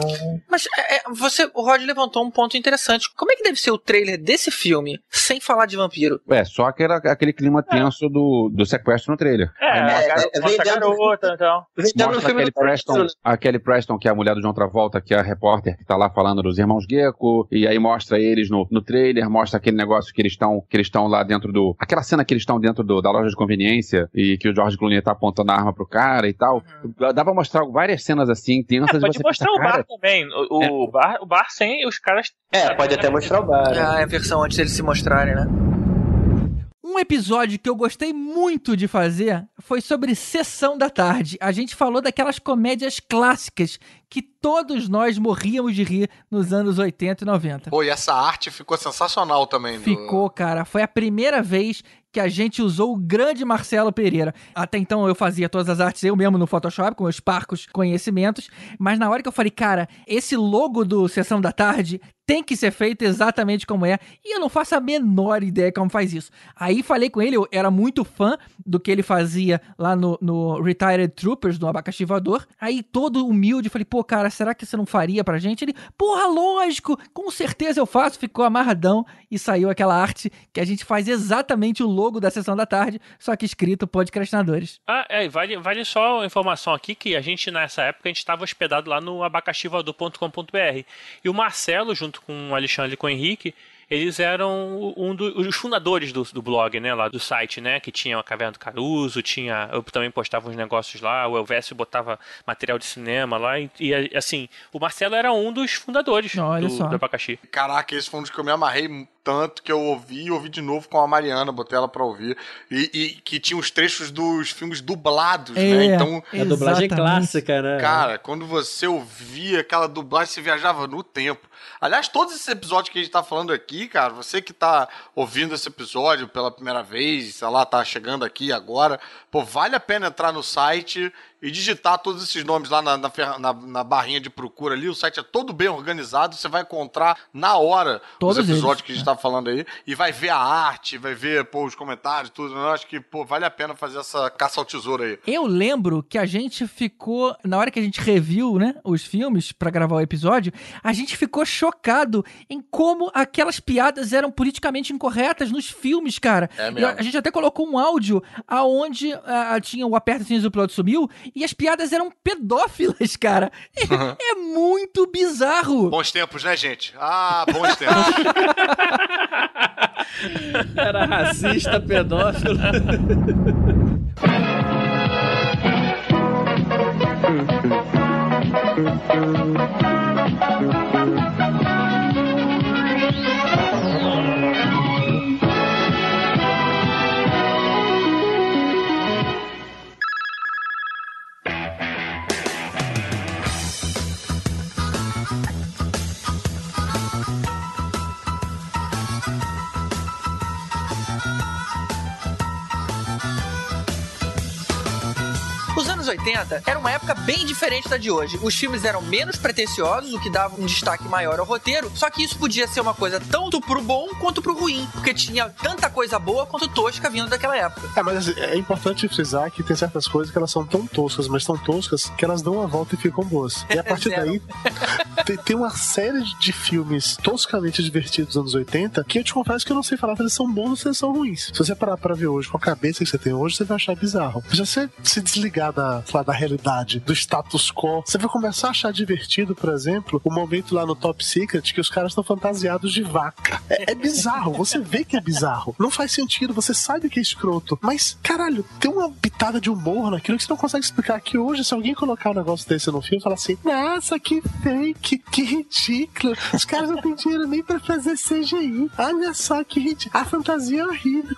Mas é, é, você, o Rod levantou um ponto interessante. Como é que deve ser o trailer desse filme sem falar de vampiro? É, só que era aquele clima tenso do, do sequestro no trailer. É, mostra- garo- mostra a garota e tal. Mostra a Kelly Preston, a Kelly Preston, que é a mulher do John Travolta, que é a repórter que tá lá falando dos irmãos Gecko, e aí mostra eles no, no trailer, mostra aquele negócio que eles estão que eles estão lá dentro do... Aquela cena que eles estão dentro do- da loja de conveniência e que o George Clooney tá apontando a arma pro cara e tal. Dá pra mostrar várias cenas assim, tensas, e Pode você mostrar pensa, o bar cara, também. O, o bar, o bar sem os caras. É, pode até mostrar o bar. Ah, é a versão antes deles se mostrarem, né? Um episódio que eu gostei muito de fazer foi sobre Sessão da Tarde. A gente falou daquelas comédias clássicas que todos nós morríamos de rir nos anos 80 e 90. Pô, e essa arte ficou sensacional também. do- Ficou, cara. Foi a primeira vez que a gente usou o grande Marcelo Pereira. Até então eu fazia todas as artes eu mesmo no Photoshop, com meus parcos conhecimentos. Mas na hora que eu falei, cara, esse logo do Sessão da Tarde tem que ser feito exatamente como é. E eu não faço a menor ideia como faz isso. Aí falei com ele, eu era muito fã do que ele fazia lá no, no Retired Troopers, do Abacaxi Voador. Aí todo humilde, falei, pô, cara, será que você não faria pra gente? Ele, porra, lógico, com certeza eu faço. Ficou amarradão e saiu aquela arte que a gente faz exatamente o logo da Sessão da Tarde, só que escrito podcastinadores. Ah, é, vale, vale só a informação aqui que a gente, nessa época, a gente estava hospedado lá no abacaxivador.com.br. E o Marcelo, junto com o Alexandre e com o Henrique, eles eram um dos fundadores do, do blog, né, lá do site, né, que tinha a Caverna do Caruso, tinha, eu também postava uns negócios lá, o Elvésio botava material de cinema lá, e, e, assim, o Marcelo era um dos fundadores Olha do, só. do Abacaxi. Caraca, esse foi um dos que eu me amarrei tanto que eu ouvi e ouvi de novo com a Mariana, botei ela pra ouvir. E, e que tinha os trechos dos filmes dublados, né? Então. A dublagem clássica, né? Cara, quando você ouvia aquela dublagem, você viajava no tempo. Aliás, todos esses episódios que a gente tá falando aqui, cara, você que tá ouvindo esse episódio pela primeira vez, sei lá, tá chegando aqui agora, pô, vale a pena entrar no site e digitar todos esses nomes lá na, na, na- barrinha de procura ali, o site é todo bem organizado, você vai encontrar na hora Todos os episódios eles. que a gente tá falando aí, e vai ver a arte, vai ver pô, os comentários, tudo. Eu acho que pô, vale a pena fazer essa caça ao tesouro aí. Eu lembro que a gente ficou, na hora que a gente reviu, né, os filmes pra gravar o episódio, a gente ficou chocado em como aquelas piadas eram politicamente incorretas nos filmes, cara. É mesmo. a, a gente até colocou um áudio aonde ah, tinha o aperta assim o piloto sumiu e as piadas eram pedófilas, cara. É, é muito bizarro. Bons tempos, né, gente? Ah, bons tempos. Era racista, pedófilo. 80 era uma época bem diferente da de hoje. Os filmes eram menos pretensiosos, o que dava um destaque maior ao roteiro, só que isso podia ser uma coisa tanto pro bom quanto pro ruim, porque tinha tanta coisa boa quanto tosca vindo daquela época. É, mas é importante frisar que tem certas coisas que elas são tão toscas, mas tão toscas, que elas dão a volta e ficam boas. E a partir daí, tem, tem uma série de filmes toscamente divertidos dos anos 80 que eu te confesso que eu não sei falar se eles são bons ou se eles são ruins. Se você parar pra ver hoje com a cabeça que você tem hoje, você vai achar bizarro. Se você se desligar da, sei lá, da realidade, do status quo, você vai começar a achar divertido, por exemplo, o momento lá no Top Secret que os caras estão fantasiados de vaca. É, é bizarro, você vê que é bizarro. Não faz sentido, você sabe que é escroto. Mas, caralho, tem uma pitada de humor naquilo que você não consegue explicar. Que hoje, se alguém colocar um negócio desse no filme, fala assim: Nossa, que fake, que ridículo. Os caras não têm dinheiro nem pra fazer CGI. Olha só que ridículo. A fantasia é horrível.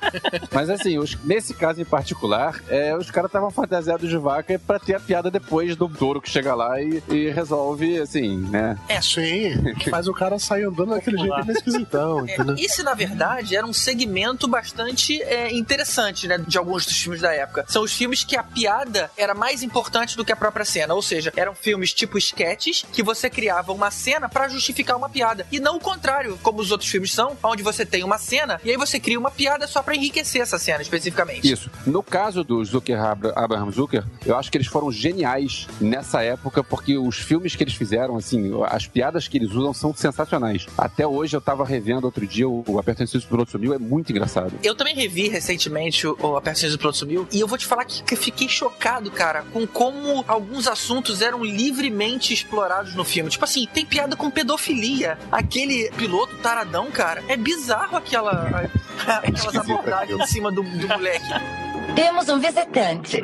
Mas assim, os- nesse caso em particular, é, os caras estavam fantasiados de vaca pra ter a piada depois do touro que chega lá e, e resolve, assim, né? É, sim. Que faz o cara sair andando daquele jeito meio esquisitão, entendeu? Esse, na verdade, era um segmento bastante é, interessante, né? De alguns dos filmes da época. São os filmes que a piada era mais importante do que a própria cena. Ou seja, eram filmes tipo sketches que você criava uma cena pra justificar uma piada. E não o contrário, como os outros filmes são, onde você tem uma cena e aí você cria uma piada só pra enriquecer essa cena especificamente. Isso. No caso do Zucker, Abra- Abraham Zucker, eu acho que eles foram geniais nessa época, porque os filmes que eles fizeram, assim, as piadas que eles usam são sensacionais. Até hoje eu tava revendo outro dia o, o Aperta Inciso Piloto Sumiu, é muito engraçado. Eu também revi recentemente o, o Apertações do Piloto Sumiu e eu vou te falar que, que eu fiquei chocado, cara, com como alguns assuntos eram livremente explorados no filme. Tipo assim, tem piada com pedofilia. Aquele piloto taradão, cara, é bizarro aquela, aquelas abordagens em cima do, do moleque. Temos um visitante.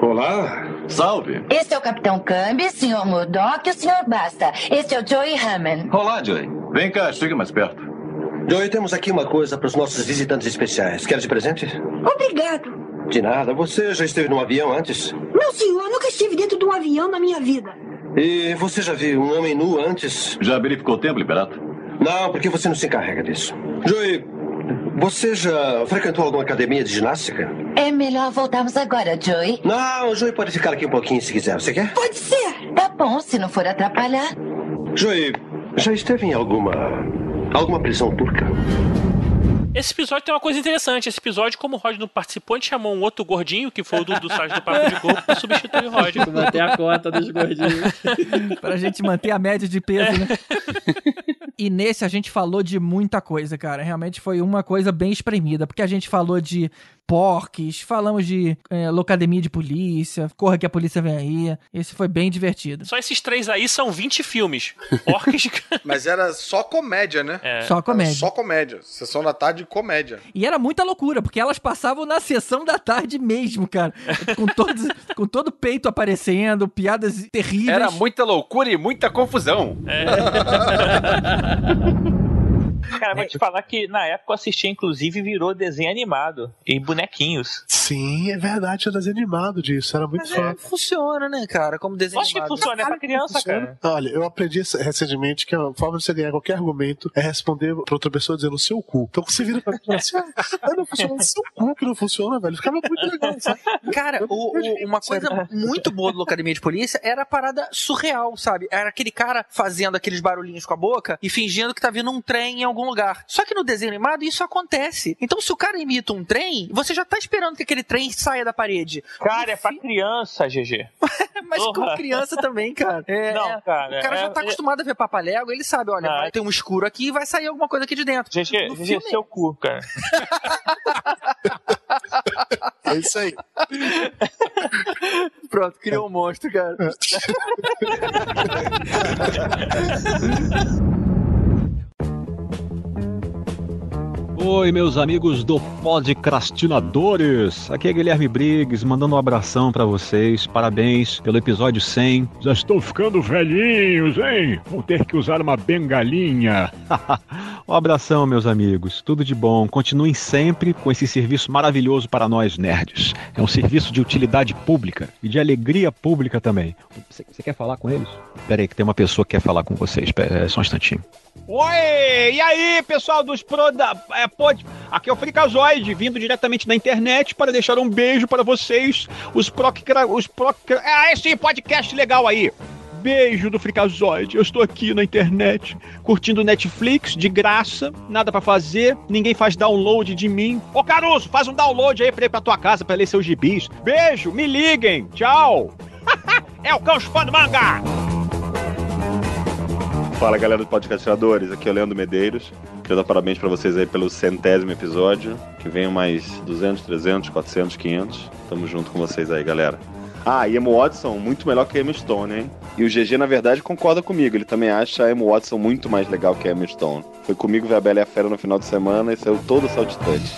Olá, salve. Este é o Capitão Cambi, Sr. Murdoch e o Sr. Basta. Este é o Joey Hammond. Olá, Joey. Vem cá, chegue mais perto. Joey, temos aqui uma coisa para os nossos visitantes especiais. Quer de presente? Obrigado. De nada. Você já esteve num avião antes? Meu senhor, nunca estive dentro de um avião na minha vida. E você já viu um homem nu antes? Já verificou o tempo, Liberato? Não, porque você não se encarrega disso. Joey, você já frequentou alguma academia de ginástica? É melhor voltarmos agora, Joey. Não, o Joey pode ficar aqui um pouquinho se quiser. Você quer? Pode ser. Tá bom, se não for atrapalhar. Joey, já esteve em alguma. alguma prisão turca? Esse episódio tem uma coisa interessante. Esse episódio, como o Rod não participou, a gente chamou um outro gordinho, que foi o do, do site do Papo de Gordo, pra substituir o Rod. Manter a cota dos gordinhos. pra gente manter a média de peso, né? E nesse a gente falou de muita coisa, cara. Realmente foi uma coisa bem espremida, porque a gente falou de porques, falamos de é, locademia de polícia, corra que a polícia vem aí. Esse foi bem divertido. Só esses três aí são 20 filmes. Orques. Mas era só comédia, né? É. Só comédia. Era só comédia. Sessão da tarde, comédia. E era muita loucura, porque elas passavam na sessão da tarde mesmo, cara. Com, todos, com todo o peito aparecendo, piadas terríveis. Era muita loucura e muita confusão. Cara, vou te falar que na época eu assisti, inclusive, virou desenho animado e bonequinhos. Sim, é verdade, era desenho animado disso, era muito Mas foda. é, funciona, né, cara? Como desenho Acho que animado. funciona, é pra criança, cara. Olha, eu aprendi recentemente que a forma de você ganhar qualquer argumento é responder pra outra pessoa dizendo seu cu. Então você vira pra mim e fala assim: ah, não funciona, seu cu que não funciona, velho. Ficava muito legal, sabe? Cara, o- o- uma coisa muito boa do Locademia de Polícia era a parada surreal, sabe? Era aquele cara fazendo aqueles barulhinhos com a boca e fingindo que tá vindo um trem em algum lugar. Só que no desenho animado isso acontece. Então se o cara imita um trem, você já tá esperando que aquele trem saia da parede. Cara, é pra criança, GG. Mas com Porra. criança também, cara. É, Não, cara, O cara já é- tá acostumado a ver papalego, ele sabe, olha, vai ter um escuro aqui e vai sair alguma coisa aqui de dentro. GG, No GG, filme- seu cu, cara. É isso aí. Pronto, criou um monstro, cara. Oi, meus amigos do Podcrastinadores. Aqui é Guilherme Briggs, mandando um abração pra vocês. Parabéns pelo episódio 100. Já estou ficando velhinhos, hein? Vou ter que usar uma bengalinha. um abração, meus amigos. Tudo de bom. Continuem sempre com esse serviço maravilhoso para nós nerds. É um serviço de utilidade pública e de alegria pública também. Você, quer falar com eles? Pera aí, que tem uma pessoa que quer falar com vocês. Pera, é, só um instantinho. Oi! E aí, pessoal dos Pro da. É, pode. Aqui é o Fricazoide, vindo diretamente da internet para deixar um beijo para vocês, os Proc. Os proc é esse podcast legal aí! Beijo do Fricazoide. Eu estou aqui na internet, curtindo Netflix de graça, nada pra fazer, ninguém faz download de mim. Ô Caruso, faz um download aí pra ir pra tua casa pra ler seus gibis. Beijo, me liguem, tchau! é o Cão Chupando Manga! Fala galera do Podcastinadores, aqui é o Leandro Medeiros. Quero dar parabéns pra vocês aí pelo centésimo episódio. Que venham mais 200, 300, 400, 500. Tamo junto com vocês aí, galera. Ah, e Emo Watson, muito melhor que a Emma Stone, hein? E o GG, na verdade, concorda comigo. Ele também acha a Emma Watson muito mais legal que a Emma Stone. Foi comigo ver a Bela e a Fera no final de semana e saiu todo saltitante.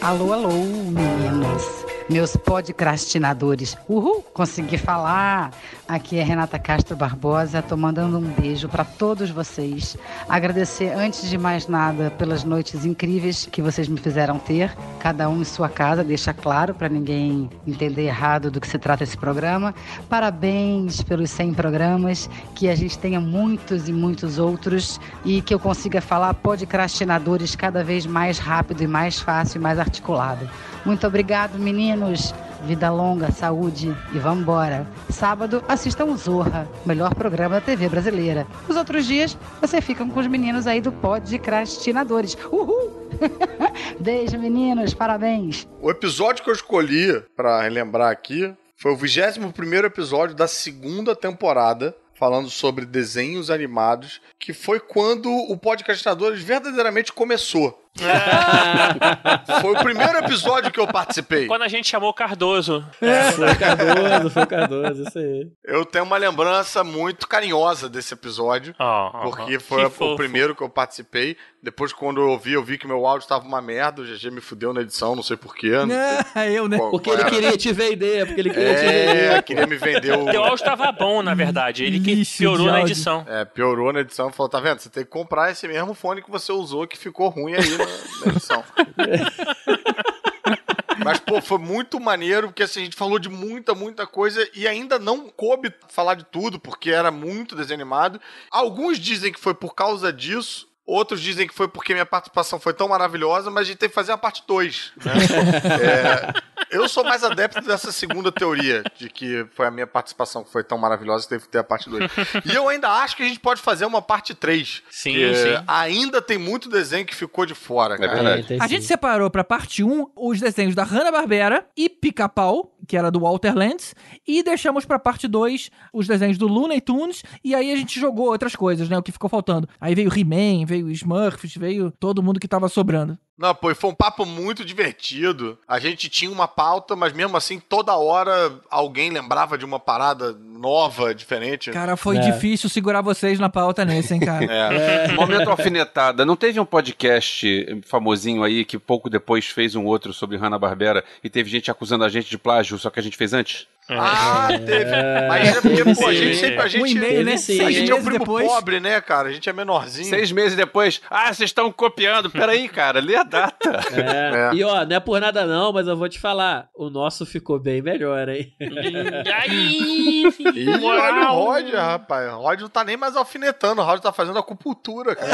Alô, alô, meninos. Meus podcrastinadores. Uhul, consegui falar. Aqui é Renata Castro Barbosa. Tô mandando um beijo para todos vocês. Agradecer, antes de mais nada, pelas noites incríveis que vocês me fizeram ter. Cada um em sua casa, deixa claro para ninguém entender errado do que se trata esse programa. Parabéns pelos 100 programas. Que a gente tenha muitos e muitos outros. E que eu consiga falar podcrastinadores cada vez mais rápido e mais fácil e mais articulado. Muito obrigado, meninos. Vida longa, saúde e vambora. Sábado, assistam Zorra, melhor programa da TV brasileira. Os outros dias, você fica com os meninos aí do Podcrastinadores. Uhul! Beijo, meninos. Parabéns. O episódio que eu escolhi pra relembrar aqui foi o 21 primeiro episódio da segunda temporada, falando sobre desenhos animados, que foi quando o Podcastinadores verdadeiramente começou. Foi o primeiro episódio que eu participei. Quando a gente chamou o Cardoso. Foi o Cardoso, foi o Cardoso, isso aí. Eu tenho uma lembrança muito carinhosa desse episódio, porque foi o primeiro que eu participei. Depois, quando eu ouvi, eu vi que meu áudio tava uma merda. O GG me fudeu na edição, não sei porquê. eu, né? Porque ele queria te vender, porque ele queria te É, vender. queria me vender o. Teu áudio tava bom, na verdade. Ele que piorou na edição. É, piorou na edição. Falou, tá vendo? Você tem que comprar esse mesmo fone que você usou que ficou ruim aí na, na edição. Mas, pô, foi muito maneiro, porque assim, a gente falou de muita, muita coisa e ainda não coube falar de tudo, porque era muito desanimado. Alguns dizem que foi por causa disso. Outros dizem que foi porque minha participação foi tão maravilhosa, mas a gente tem que fazer a parte 2. Né? É, eu sou mais adepto dessa segunda teoria, de que foi a minha participação que foi tão maravilhosa que teve que ter a parte 2. E eu ainda acho que a gente pode fazer uma parte 3. Sim, sim. Ainda tem muito desenho que ficou de fora, cara. A gente separou pra parte 1 os desenhos da Hanna-Barbera e Pica-Pau, que era do Walter Lantz, e deixamos pra parte 2 os desenhos do Looney Tunes, e aí a gente jogou outras coisas, né, o que ficou faltando. Aí veio He-Man, veio Smurfs, veio todo mundo que tava sobrando. Não, pô, foi um papo muito divertido. A gente tinha uma pauta, mas mesmo assim, toda hora alguém lembrava de uma parada nova, diferente. Cara, foi difícil segurar vocês na pauta nesse, hein, cara. É. Momento alfinetada. Não teve um podcast famosinho aí que pouco depois fez um outro sobre Hanna-Barbera e teve gente acusando a gente de plágio, só que a gente fez antes? Ah, teve. Mas é porque, pô, a gente sempre. A gente, Um e-mail, né? a Seis gente é o meses primo depois. pobre, né, cara? A gente é menorzinho. Seis meses depois, ah, vocês estão copiando. Peraí, cara, lê a data. É. E ó, não é por nada não, mas eu vou te falar, o nosso ficou bem melhor, hein? Ih, olha o Rod, rapaz. O Rod não tá nem mais alfinetando, o Rod tá fazendo acupuntura, cara.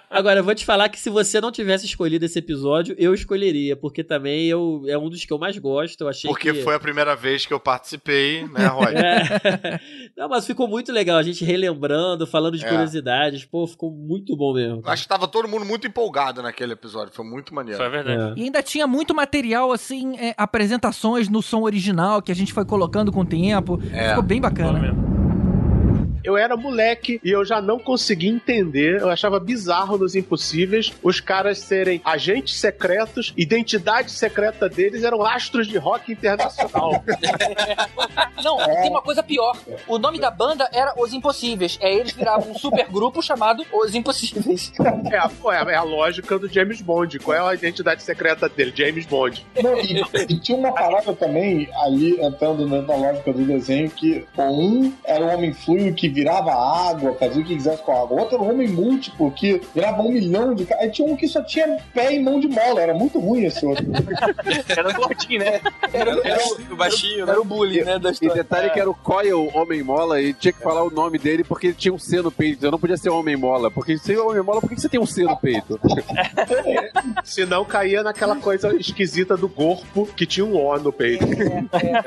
Agora, eu vou te falar que se você não tivesse escolhido esse episódio, eu escolheria, porque também eu, é um dos que eu mais gosto. Eu achei Porque que... foi a primeira vez que eu participei, né, Rod? É. Não, mas ficou muito legal, a gente relembrando, falando de É. curiosidades. Pô, ficou muito bom mesmo. Acho que tava todo mundo muito empolgado naquele episódio. Foi muito maneiro. Foi verdade. E ainda tinha muito material, assim, é, apresentações no som original que a gente foi colocando com o tempo. É. Ficou bem bacana. Eu era moleque e eu já não conseguia entender. Eu achava bizarro nos Impossíveis os caras serem agentes secretos, identidade secreta deles eram astros de rock internacional. Não, tem uma coisa pior. O nome da banda era Os Impossíveis. É eles viravam um super grupo chamado Os Impossíveis. É é é a lógica do James Bond. Qual é a identidade secreta dele? James Bond. Não, e, e tinha uma parada também ali, entrando na na lógica do desenho, que um era um homem fluido que virava água, fazia o que quisesse com a água. O outro era um homem múltiplo que virava um milhão de. Aí tinha um que só tinha pé e mão de mola. Era muito ruim esse outro. Era um gordinho, né? Era, o baixinho, né? Era o bullying, né? Da E detalhe que era o Coil Homem Mola e tinha que falar o nome dele porque ele tinha um C no peito. Eu não podia ser Homem Mola. Porque se é Homem Mola, por que você tem um C no peito? Se não, caía naquela coisa esquisita do corpo que tinha um O no peito.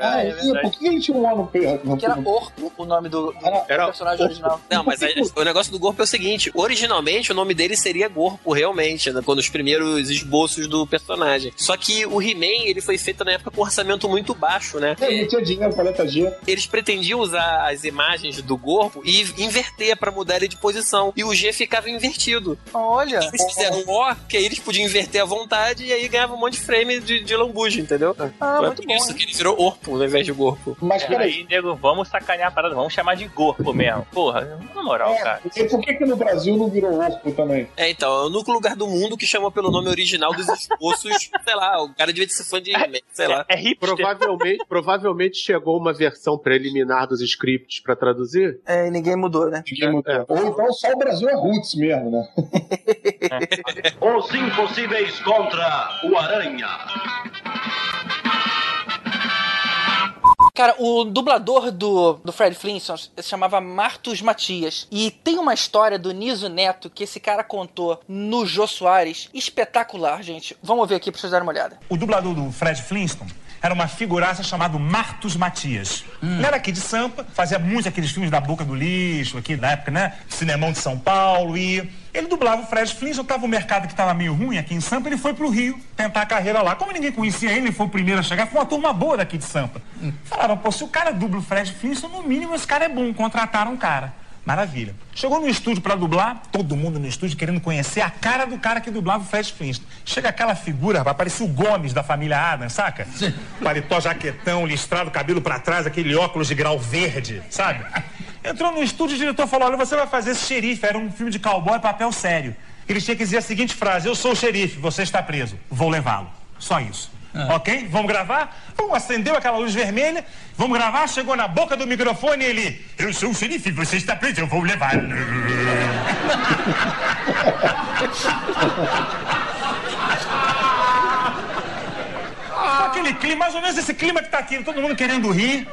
Ah, e por que ele tinha um O no peito? Que era Orco, o nome do, do Era personagem original. Não, mas o negócio do Gorpo é o seguinte: originalmente o nome dele seria Gorpo, realmente, né, quando os primeiros esboços do personagem. Só que o He-Man ele foi feito na época com orçamento muito baixo, né? Ele não tinha dinheiro pra letargia. Eles pretendiam usar as imagens do Gorpo e inverter pra mudar ele de posição. E o G ficava invertido. Olha! Eles fizeram um O, que aí eles podiam inverter à vontade e aí ganhava um monte de frame de, de lambuja, entendeu? Ah, Foi muito por isso que ele virou Orpo ao invés de Gorpo. Mas É, aí, nego, vamos sacanear a parada, vamos chamar de corpo mesmo. Porra, na moral, cara. E por que, que no Brasil não virou Orpo também? É, então, é o único lugar do mundo que chamou pelo nome original dos esboços. sei lá, o cara devia ser fã de He-Man, sei lá. É hipster. Provavelmente, provavelmente chegou uma versão preliminar dos scripts pra traduzir. É, e ninguém mudou, né? Ninguém mudou. Ou então só o Brasil é roots mesmo, né? Os Impossíveis contra o Aranha. Cara, o dublador do, do Fred Flintstone se chamava Martus Matias. E tem uma história do Niso Neto que esse cara contou no Jô Soares. Espetacular, gente. Vamos ver aqui pra vocês darem uma olhada. O dublador do Fred Flintstone era uma figuraça chamado Martus Matias. Ele era aqui de Sampa, fazia muitos aqueles filmes da boca do lixo, aqui na época, né? Cinemão de São Paulo e ele dublava o Fred Flintstone, tava um mercado que tava meio ruim aqui em Sampa, ele foi pro Rio tentar a carreira lá. Como ninguém conhecia ele, ele foi o primeiro a chegar, foi uma turma boa daqui de Sampa. Falaram, pô, se o cara dubla o Fred Flintstone, no mínimo esse cara é bom, contrataram um cara. Maravilha. Chegou no estúdio pra dublar, todo mundo no estúdio querendo conhecer a cara do cara que dublava o Fred Flintstone. Chega aquela figura, rapaz, parecia o Gomes da família Adams, saca? Paletó, jaquetão, listrado, cabelo pra trás, aquele óculos de grau verde, sabe? Entrou no estúdio, o diretor falou: Olha, você vai fazer esse xerife. Era um filme de cowboy, papel sério. Ele tinha que dizer a seguinte frase: Eu sou o xerife, você está preso. Vou levá-lo. Só isso. Ok? Vamos gravar? Pum, acendeu aquela luz vermelha. Vamos gravar? Chegou na boca do microfone e ele: Eu sou o xerife, você está preso, eu vou levar. aquele clima, mais ou menos esse clima que tá aqui, todo mundo querendo rir.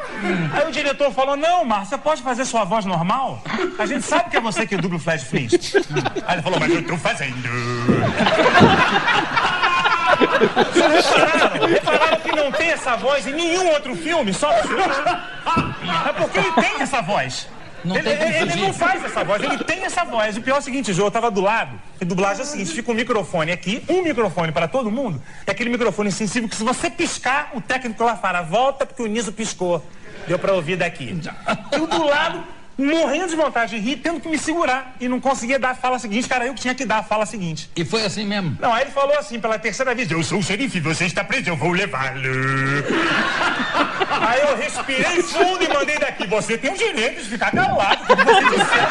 Aí o diretor falou: Não, Márcio, você pode fazer sua voz normal? A gente sabe que é você que dubla o Flash Flintstone. Aí ele falou: Mas eu tô fazendo. Vocês repararam? Repararam que não tem essa voz em nenhum outro filme, só É porque ele tem essa voz. Não ele, ele- não faz essa voz, ele tem essa voz. O pior é o seguinte, Jô, eu tava do lado. E dublagem é o seguinte: fica um microfone aqui, um microfone para todo mundo. É aquele microfone sensível que se você piscar, o técnico lá fala, volta porque o Niso piscou. Deu pra ouvir daqui. Eu do lado, morrendo de vontade de rir, tendo que me segurar. E não conseguia dar a fala seguinte, cara, eu que tinha que dar a fala seguinte. E foi assim mesmo? Não, aí ele falou assim pela terceira vez: Eu sou o xerife, você está preso, eu vou levá-lo. aí eu respirei fundo e mandei daqui: Você tem o direito de ficar calado. Como você disser,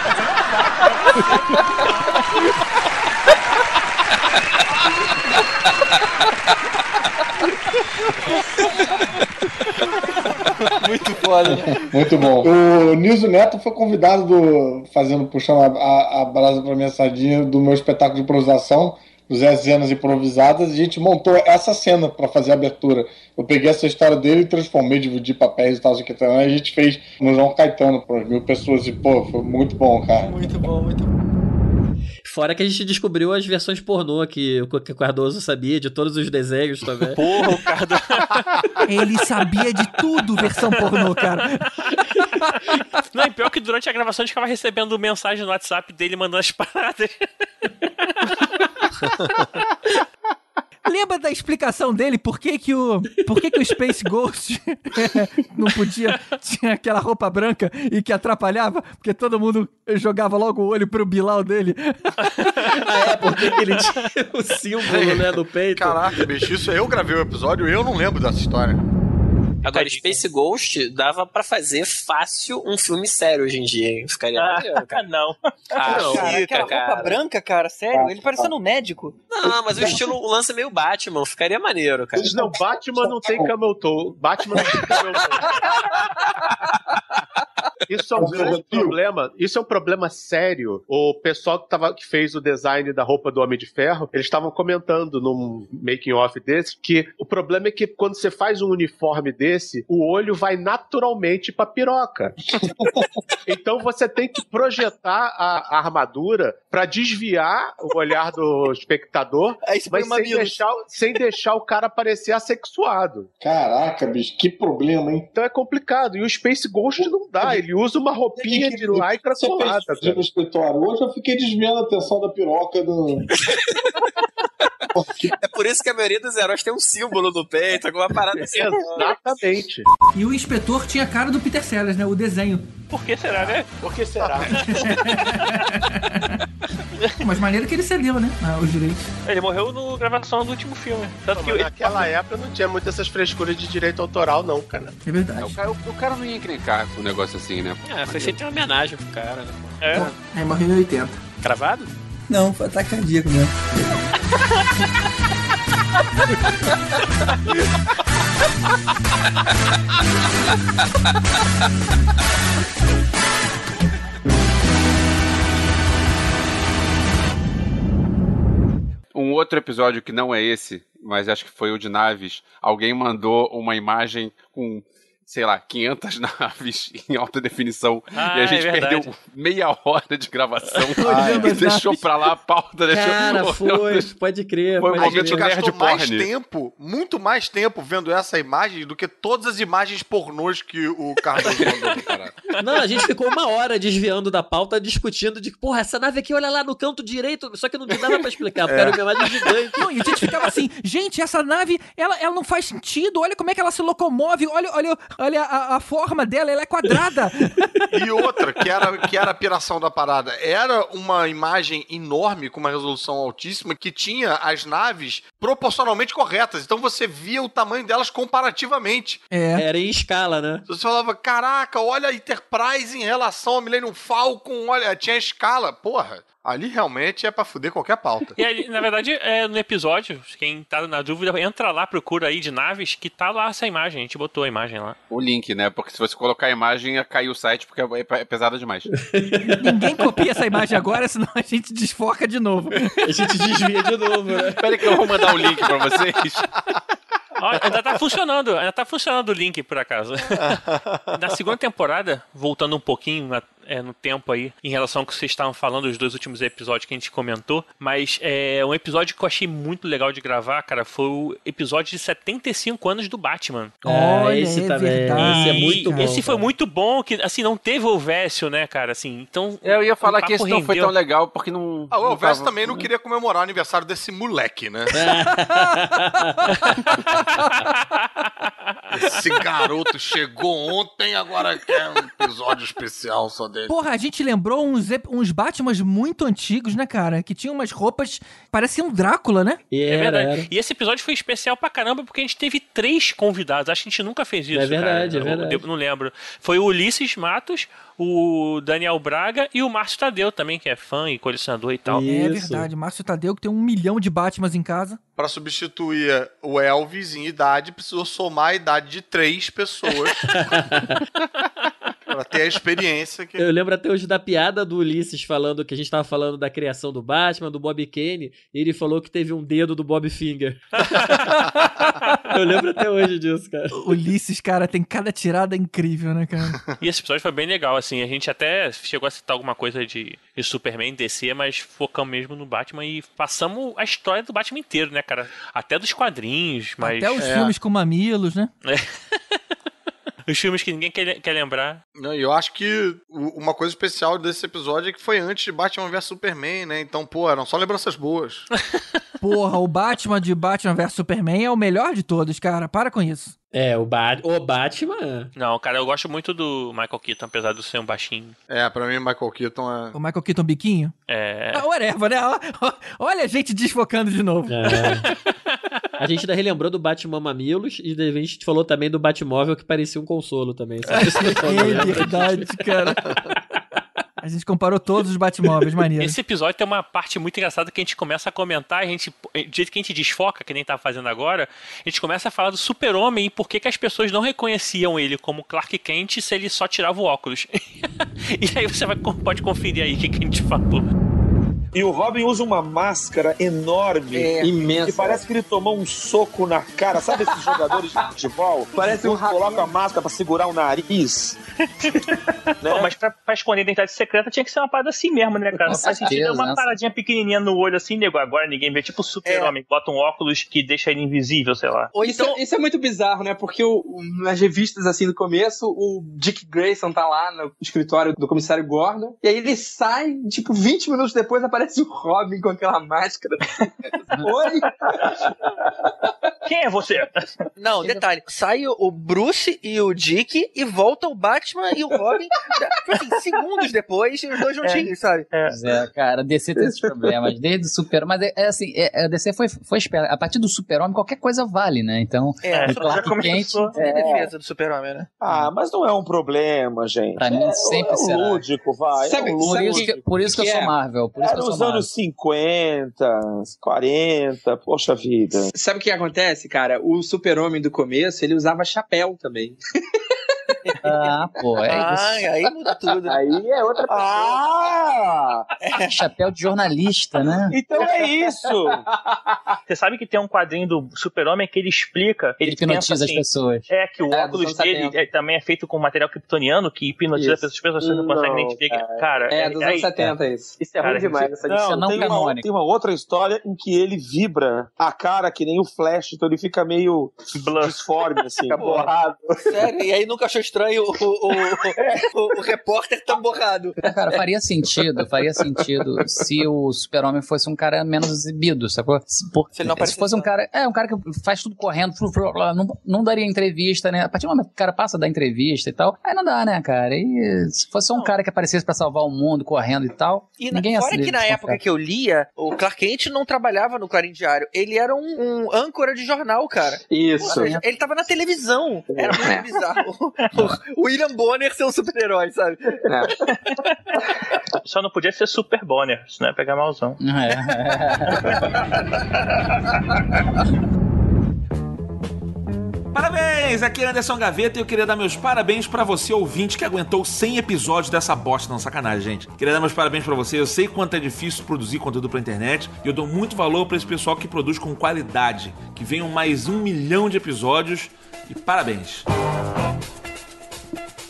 você não foda. Muito bom. O Nilson Neto foi convidado do. fazendo, puxando a, a, a brasa pra minha sardinha do meu espetáculo de improvisação, os 10 cenas improvisadas, e a gente montou essa cena pra fazer a abertura. Eu peguei essa história dele e transformei, dividi papéis e tal, assim, que e a gente fez no João Caetano, para mil pessoas, e pô, foi muito bom, cara. Muito bom, muito bom. Fora que a gente descobriu as versões pornô que o que o Cardoso sabia de todos os desenhos também. Porra, o Cardoso. Ele sabia de tudo, versão pornô, cara. Não, é pior que durante a gravação a gente ficava recebendo mensagem no WhatsApp dele mandando as paradas. Lembra da explicação dele por que, que, o, por que, que o Space Ghost não podia. Tinha aquela roupa branca e que atrapalhava? Porque todo mundo jogava logo o olho pro Bilal dele. é, porque ele tinha o símbolo, né, no peito. Caraca, bicho, isso eu gravei o episódio e eu não lembro dessa história. Agora, Space Ghost dava pra fazer fácil um filme sério hoje em dia, hein? Ficaria Ah, maneiro, cara. não. Ah, Cara, fica, aquela roupa cara. branca, cara, sério, ele parecendo um médico. Não, mas o estilo, o lance é meio Batman, ficaria maneiro, cara. Não, Batman não tem camel toe. Batman não tem camel toe. Isso é um grande problema. Isso é um problema sério. O pessoal que, tava, que fez o design da roupa do Homem de Ferro, eles estavam comentando num making off desse que o problema é que quando você faz um uniforme desse, o olho vai naturalmente pra piroca. então você tem que projetar a, a armadura pra desviar o olhar do espectador, você mas sem deixar, sem deixar o cara parecer assexuado. Caraca, bicho, que problema, hein? Então é complicado. E o Space Ghost não dá. Ele usa uma roupinha de lycra Você colada. fez dia no escritório hoje, eu fiquei desviando a atenção da piroca do. É por isso que a maioria dos heróis tem um símbolo no peito, alguma parada assim. Exatamente. E o inspetor tinha a cara do Peter Sellers, né? O desenho. Por que será, né? Por que será? Mas maneiro que ele cedeu, né? Ah, os direitos. Ele morreu na gravação do último filme. Tanto que Mas naquela época não tinha muitas essas frescuras de direito autoral, não, cara. É verdade. O cara, o cara não ia encrencar com um negócio assim, né? É, foi feito uma homenagem pro cara, né? É. Aí morreu em 80. Cravado? Não, foi ataque cardíaco mesmo. Um outro episódio que não é esse, mas acho que foi o de naves, alguém mandou uma imagem com, sei lá, 500 naves em alta definição Ah, e a é gente verdade. perdeu meia hora de gravação Olhando e deixou naves. pra lá a pauta. Deixou, Cara, foi, pode crer. Foi um pode A momento gente crer. nerd gastou mais porn. tempo, muito mais tempo vendo essa imagem do que todas as imagens pornôs que o Carlos mandou cara. Não, a gente ficou uma hora desviando da pauta, discutindo de que, porra, essa nave aqui, olha lá no canto direito, só que não dava pra explicar, porque era uma imagem gigante. Não, e a gente ficava assim, gente, essa nave, ela, ela não faz sentido, olha como é que ela se locomove, olha, olha, olha a, a forma dela, ela é quadrada. E outra, que era, que era a piração da parada, era uma imagem enorme, com uma resolução altíssima, que tinha as naves proporcionalmente corretas. Então você via o tamanho delas comparativamente. É. Era em escala, né? Você falava, caraca, olha a Enterprise em relação ao Millennium Falcon, olha, tinha escala. Porra, ali realmente é pra fuder qualquer pauta. E ali, na verdade, é, no episódio, quem tá na dúvida, entra lá, procura aí de naves, que tá lá essa imagem. A gente botou a imagem lá. O link, né? Porque se você colocar a imagem, ia cair o site porque é, é pesada demais. Ninguém copia essa imagem agora, senão a gente desfoca de novo. A gente desvia de novo, né? Pera que eu vou mandar o link pra vocês. Ó, ainda tá funcionando, ainda tá funcionando o link, por acaso. Na segunda temporada, voltando um pouquinho na- é, no tempo aí, em relação ao que vocês estavam falando, os dois últimos episódios que a gente comentou, mas é, um episódio que eu achei muito legal de gravar, cara, foi o episódio de 75 anos do Batman. Olha, esse é também, verdade. esse é muito bom, Esse foi cara. muito bom, que assim, não teve o Vécio, né, cara, assim, então... Eu ia falar que esse papo não foi rendeu. tão legal porque não. Ah, o Elvis tava- também não queria comemorar o aniversário desse moleque, né? Esse garoto chegou ontem, agora quer um episódio especial só dele. Porra, a gente lembrou uns, uns Batmans muito antigos, né, cara? Que tinham umas roupas. Parecia um Drácula, né? é verdade. E esse episódio foi especial pra caramba porque a gente teve três convidados. Acho que a gente nunca fez isso. É verdade, cara. é verdade. Eu não lembro. Foi o Ulisses Matos, o Daniel Braga e o Márcio Tadeu também, que é fã e colecionador e tal. É verdade. Márcio Tadeu, que tem um milhão de Batmans em casa. Pra substituir o Elvis em idade, precisou somar a idade de três pessoas. pra ter a experiência que. Eu lembro até hoje da piada do Ulisses falando que a gente tava falando da criação do Batman, do Bob Kane, e ele falou que teve um dedo do Bob Finger. Eu lembro até hoje disso, cara. Ulisses, cara, tem cada tirada incrível, né, cara? E esse episódio foi bem legal, assim. A gente até chegou a citar alguma coisa de, de Superman, DC, mas focamos mesmo no Batman e passamos a história do Batman inteiro, né, cara? Até dos quadrinhos, mas. Até os É. filmes com mamilos, né? Os filmes que ninguém quer, quer lembrar. Não, e eu acho que uma coisa especial desse episódio é que foi antes de Batman vs Superman, né? Então, pô, eram só lembranças boas. Porra, o Batman de Batman vs Superman é o melhor de todos, cara. Para com isso. É, o, ba o Batman. Não, cara, eu gosto muito do Michael Keaton, apesar de ser um baixinho. É, pra mim, Michael Keaton é. O Michael Keaton biquinho. É. Ah, whatever, né? Olha a gente desfocando de novo. A gente ainda relembrou do Batman Mamilos e a gente falou também do Batmóvel que parecia um consolo também. Esse pessoal não É verdade, cara. A gente comparou todos os Batmóveis, maneiro. Esse episódio tem uma parte muito engraçada que a gente começa a comentar, a gente, do jeito que a gente desfoca, que nem tá fazendo agora, a gente começa a falar do super-homem e por que, que as pessoas não reconheciam ele como Clark Kent se ele só tirava o óculos. e aí você vai, pode conferir aí o que, que a gente falou. E o Robin usa uma máscara enorme, É. imensa. E parece que ele tomou um soco na cara. Sabe esses jogadores de futebol? Parece um que coloca a máscara pra segurar o nariz. Pô, mas pra, pra esconder a identidade secreta tinha que ser uma parada assim mesmo, né, cara? Com Não faz sentido é uma né? paradinha pequenininha no olho assim, nego. Agora ninguém vê. Tipo o super-homem, bota um óculos que deixa ele invisível, sei lá. Isso, é- isso é muito bizarro, né? Porque o- o- nas revistas, assim, no começo, o Dick Grayson tá lá no escritório do comissário Gordon, e aí ele sai, tipo, 20 minutos depois aparece o Robin com aquela máscara. Oi? Quem é você? Não, detalhe. Sai o- Bruce e o Dick e volta o Batman e o Robin. tipo assim, segundos depois, os dois juntinhos, sabe? Pois é, cara, a DC tem esses problemas, desde o Super... Mas é, é assim, é, a DC foi, foi esperta. A partir do Super-Homem, qualquer coisa vale, né? Então, É, o Clark Kent... É defesa do super-homem, né? Ah, mas não é um problema, gente. Pra mim, é, sempre é será. lúdico, vai. Sabe- é um por lúdico. isso que- por isso que eu sou Marvel, por isso Era que eu sou nos Marvel. anos 50, 40, poxa vida. Sabe o que acontece, cara? O super-homem do começo, ele usava chapéu também. Ah, pô, é Ah, isso. aí muda tudo. Aí é outra pessoa. Ah! Chapéu de jornalista, né? Então é isso! Você sabe que tem um quadrinho do Super-Homem que ele explica. Ele, hipnotiza pensa as assim, pessoas. É, que o É, óculos dele 70. é- também é feito com material kryptoniano que hipnotiza Isso. as pessoas, você não consegue Não, identificar. cara. Cara, É, dos anos 70 isso. Isso é ruim demais, essa edição. Não, tem, uma, tem uma outra história em que ele vibra a cara que nem o Flash, então ele fica meio disforme, assim. Fica borrado. Sério, e aí nunca achou estranho o, o, o, o repórter tão borrado. Cara, faria sentido, faria sentido se o super-homem fosse um cara menos exibido, sacou? Se, por- Se ele não se fosse um cara, é, um cara que faz tudo correndo, flu, flu, flu, não, não daria entrevista, né? A partir do momento que o cara passa da entrevista e tal, aí não dá, né, cara? E se fosse só um cara que aparecesse pra salvar o mundo, correndo e tal, E na, ninguém ia fora se que na época que eu lia, o Clark Kent não trabalhava no Clarim Diário. Ele era um, um âncora de jornal, cara. Isso. Ou seja, ele tava na televisão. Era muito bizarro. O William Bonner ser um super-herói, sabe? Só não podia ser Super Bonner, senão ia pegar malzão. Parabéns! Aqui é Anderson Gaveta e eu queria dar meus parabéns pra você, ouvinte, que aguentou 100 episódios dessa bosta, não sacanagem, gente. Queria dar meus parabéns pra você, eu sei quanto é difícil produzir conteúdo pra internet e eu dou muito valor pra esse pessoal que produz com qualidade. Que venham mais um milhão de episódios e parabéns!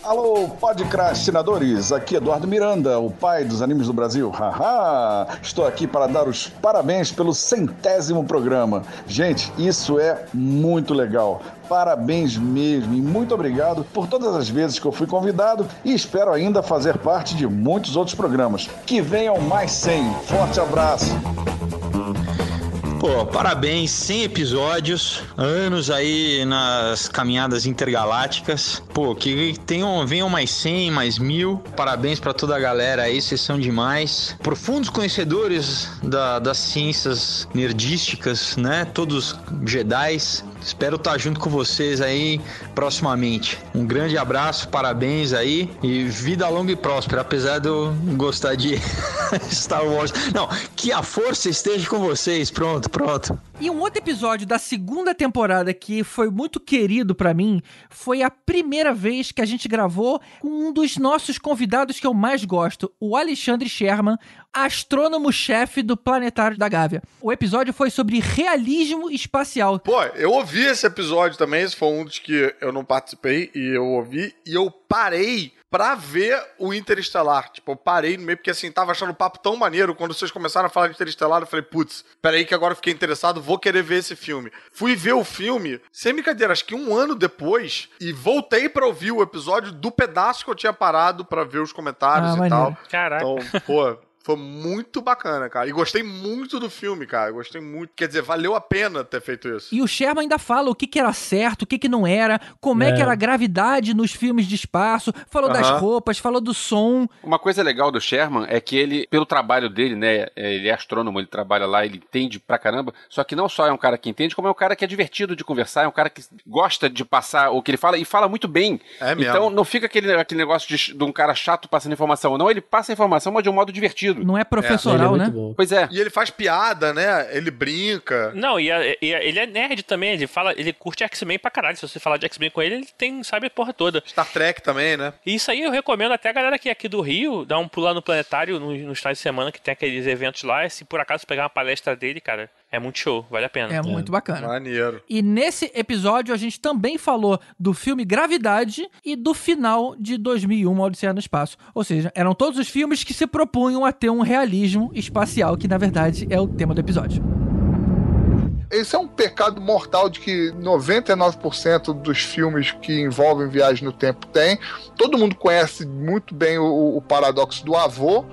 Alô, podcrastinadores, aqui é Eduardo Miranda, o pai dos animes do Brasil. Haha! Estou aqui para dar os parabéns pelo centésimo programa. Gente, isso é muito legal. Parabéns mesmo e muito obrigado por todas as vezes que eu fui convidado e espero ainda fazer parte de muitos outros programas. Que venham mais 100. Forte abraço. Pô, parabéns, 100 episódios, anos aí nas caminhadas intergalácticas. Pô, que tenham, venham mais 100, mais mil. Parabéns pra toda a galera aí, vocês são demais. Profundos conhecedores da- das ciências nerdísticas, né? Todos Jedis. Espero estar junto com vocês aí proximamente. Um grande abraço, parabéns aí e vida longa e próspera, apesar de eu gostar de Star Wars. Não, que a força esteja com vocês. Pronto, pronto. E um outro episódio da segunda temporada que foi muito querido pra mim foi a primeira vez que a gente gravou com um dos nossos convidados que eu mais gosto, o Alexandre Sherman, astrônomo-chefe do Planetário da Gávea. O episódio foi sobre realismo espacial. Pô, eu ouvi esse episódio também, esse foi um dos que eu não participei e eu ouvi e eu parei pra ver o Interestelar. Tipo, eu parei no meio porque assim, tava achando o papo tão maneiro quando vocês começaram a falar de Interestelar, eu falei, putz, peraí que agora eu fiquei interessado, vou querer ver esse filme. Fui ver o filme, sem brincadeira, acho que um ano depois e voltei pra ouvir o episódio do pedaço que eu tinha parado pra ver os comentários Ah, e maneiro. tal. Caraca. Então, pô, foi muito bacana, cara. E gostei muito do filme, cara. Gostei muito. Quer dizer, valeu a pena ter feito isso. E o Sherman ainda fala o que, que era certo, o que, que não era, como é. É. que era a gravidade nos filmes de espaço, falou das roupas, falou do som. Uma coisa legal do Sherman é que ele, pelo trabalho dele, né? Ele é astrônomo, ele trabalha lá, ele entende pra caramba. Só que não só é um cara que entende, como é um cara que é divertido de conversar, é um cara que gosta de passar o que ele fala e fala muito bem. É mesmo. Então não fica aquele, aquele negócio de, de um cara chato passando informação. Não, ele passa a informação, mas de um modo divertido. Não é professoral, Ele é né? bom. Pois é. E ele faz piada, né? Ele brinca. Não, e, a- e a- ele é nerd também, ele fala, ele curte X-Men pra caralho. Se você falar de X-Men com ele, ele tem, sabe a porra toda. Star Trek também, né? E isso aí eu recomendo até a galera que é aqui do Rio, dar um pular no planetário no, nos finais de semana, que tem aqueles eventos lá. Se por acaso pegar uma palestra dele, cara, é muito show, vale a pena. É muito bacana. Maneiro. E nesse episódio a gente também falou do filme Gravidade e do final de 2001, Uma Odisseia no Espaço. Ou seja, eram todos os filmes que se propunham a ter um realismo espacial, que na verdade é o tema do episódio. Esse é um pecado mortal de que 99% dos filmes que envolvem viagem no tempo tem. Todo mundo conhece muito bem o, o paradoxo do avô.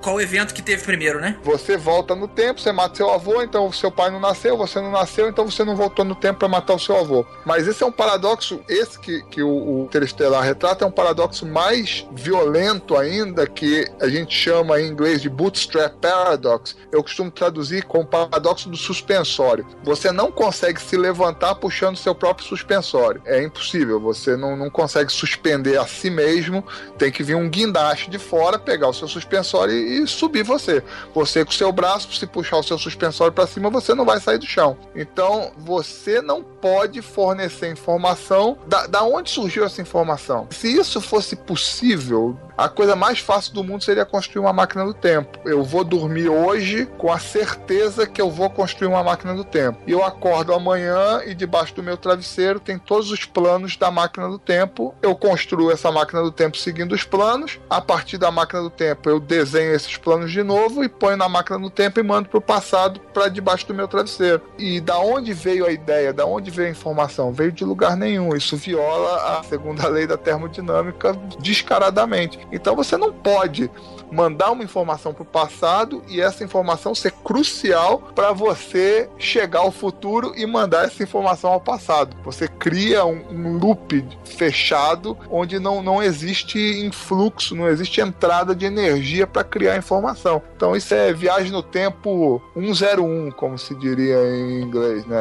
Qual evento que teve primeiro, né? Você volta no tempo, você mata seu avô, então seu pai não nasceu, você não nasceu, então você não voltou no tempo para matar o seu avô. Mas esse é um paradoxo, esse que, que o, o Interestelar retrata é um paradoxo mais violento ainda, que a gente chama em inglês de bootstrap paradox. Eu costumo traduzir como paradoxo do suspensório. Você não consegue se levantar puxando seu próprio suspensório. É impossível, você não, não consegue suspender a si mesmo, tem que vir um guindaste de fora, pegar o seu suspensório e, e subir você. Você com o seu braço, se puxar o seu suspensório para cima, você não vai sair do chão. Então, você não pode fornecer informação. Da, da onde surgiu essa informação? Se isso fosse possível, a coisa mais fácil do mundo seria construir uma máquina do tempo. Eu vou dormir hoje com a certeza que eu vou construir uma máquina do tempo. E eu acordo amanhã e debaixo do meu travesseiro tem todos os planos da máquina do tempo. Eu construo essa máquina do tempo seguindo os planos. A partir da máquina do tempo, eu desenho esses planos de novo e ponho na máquina do tempo e mando para o passado para debaixo do meu travesseiro. E da onde veio a ideia? Da onde veio a informação? Veio de lugar nenhum. Isso viola a segunda lei da termodinâmica descaradamente. Então você não pode mandar uma informação para o passado e essa informação ser crucial para você chegar ao futuro e mandar essa informação ao passado. Você cria um, um loop fechado onde não, não existe influxo, não existe entrada de energia para criar informação. Então isso é viagem no tempo 101, como se diria em inglês, né?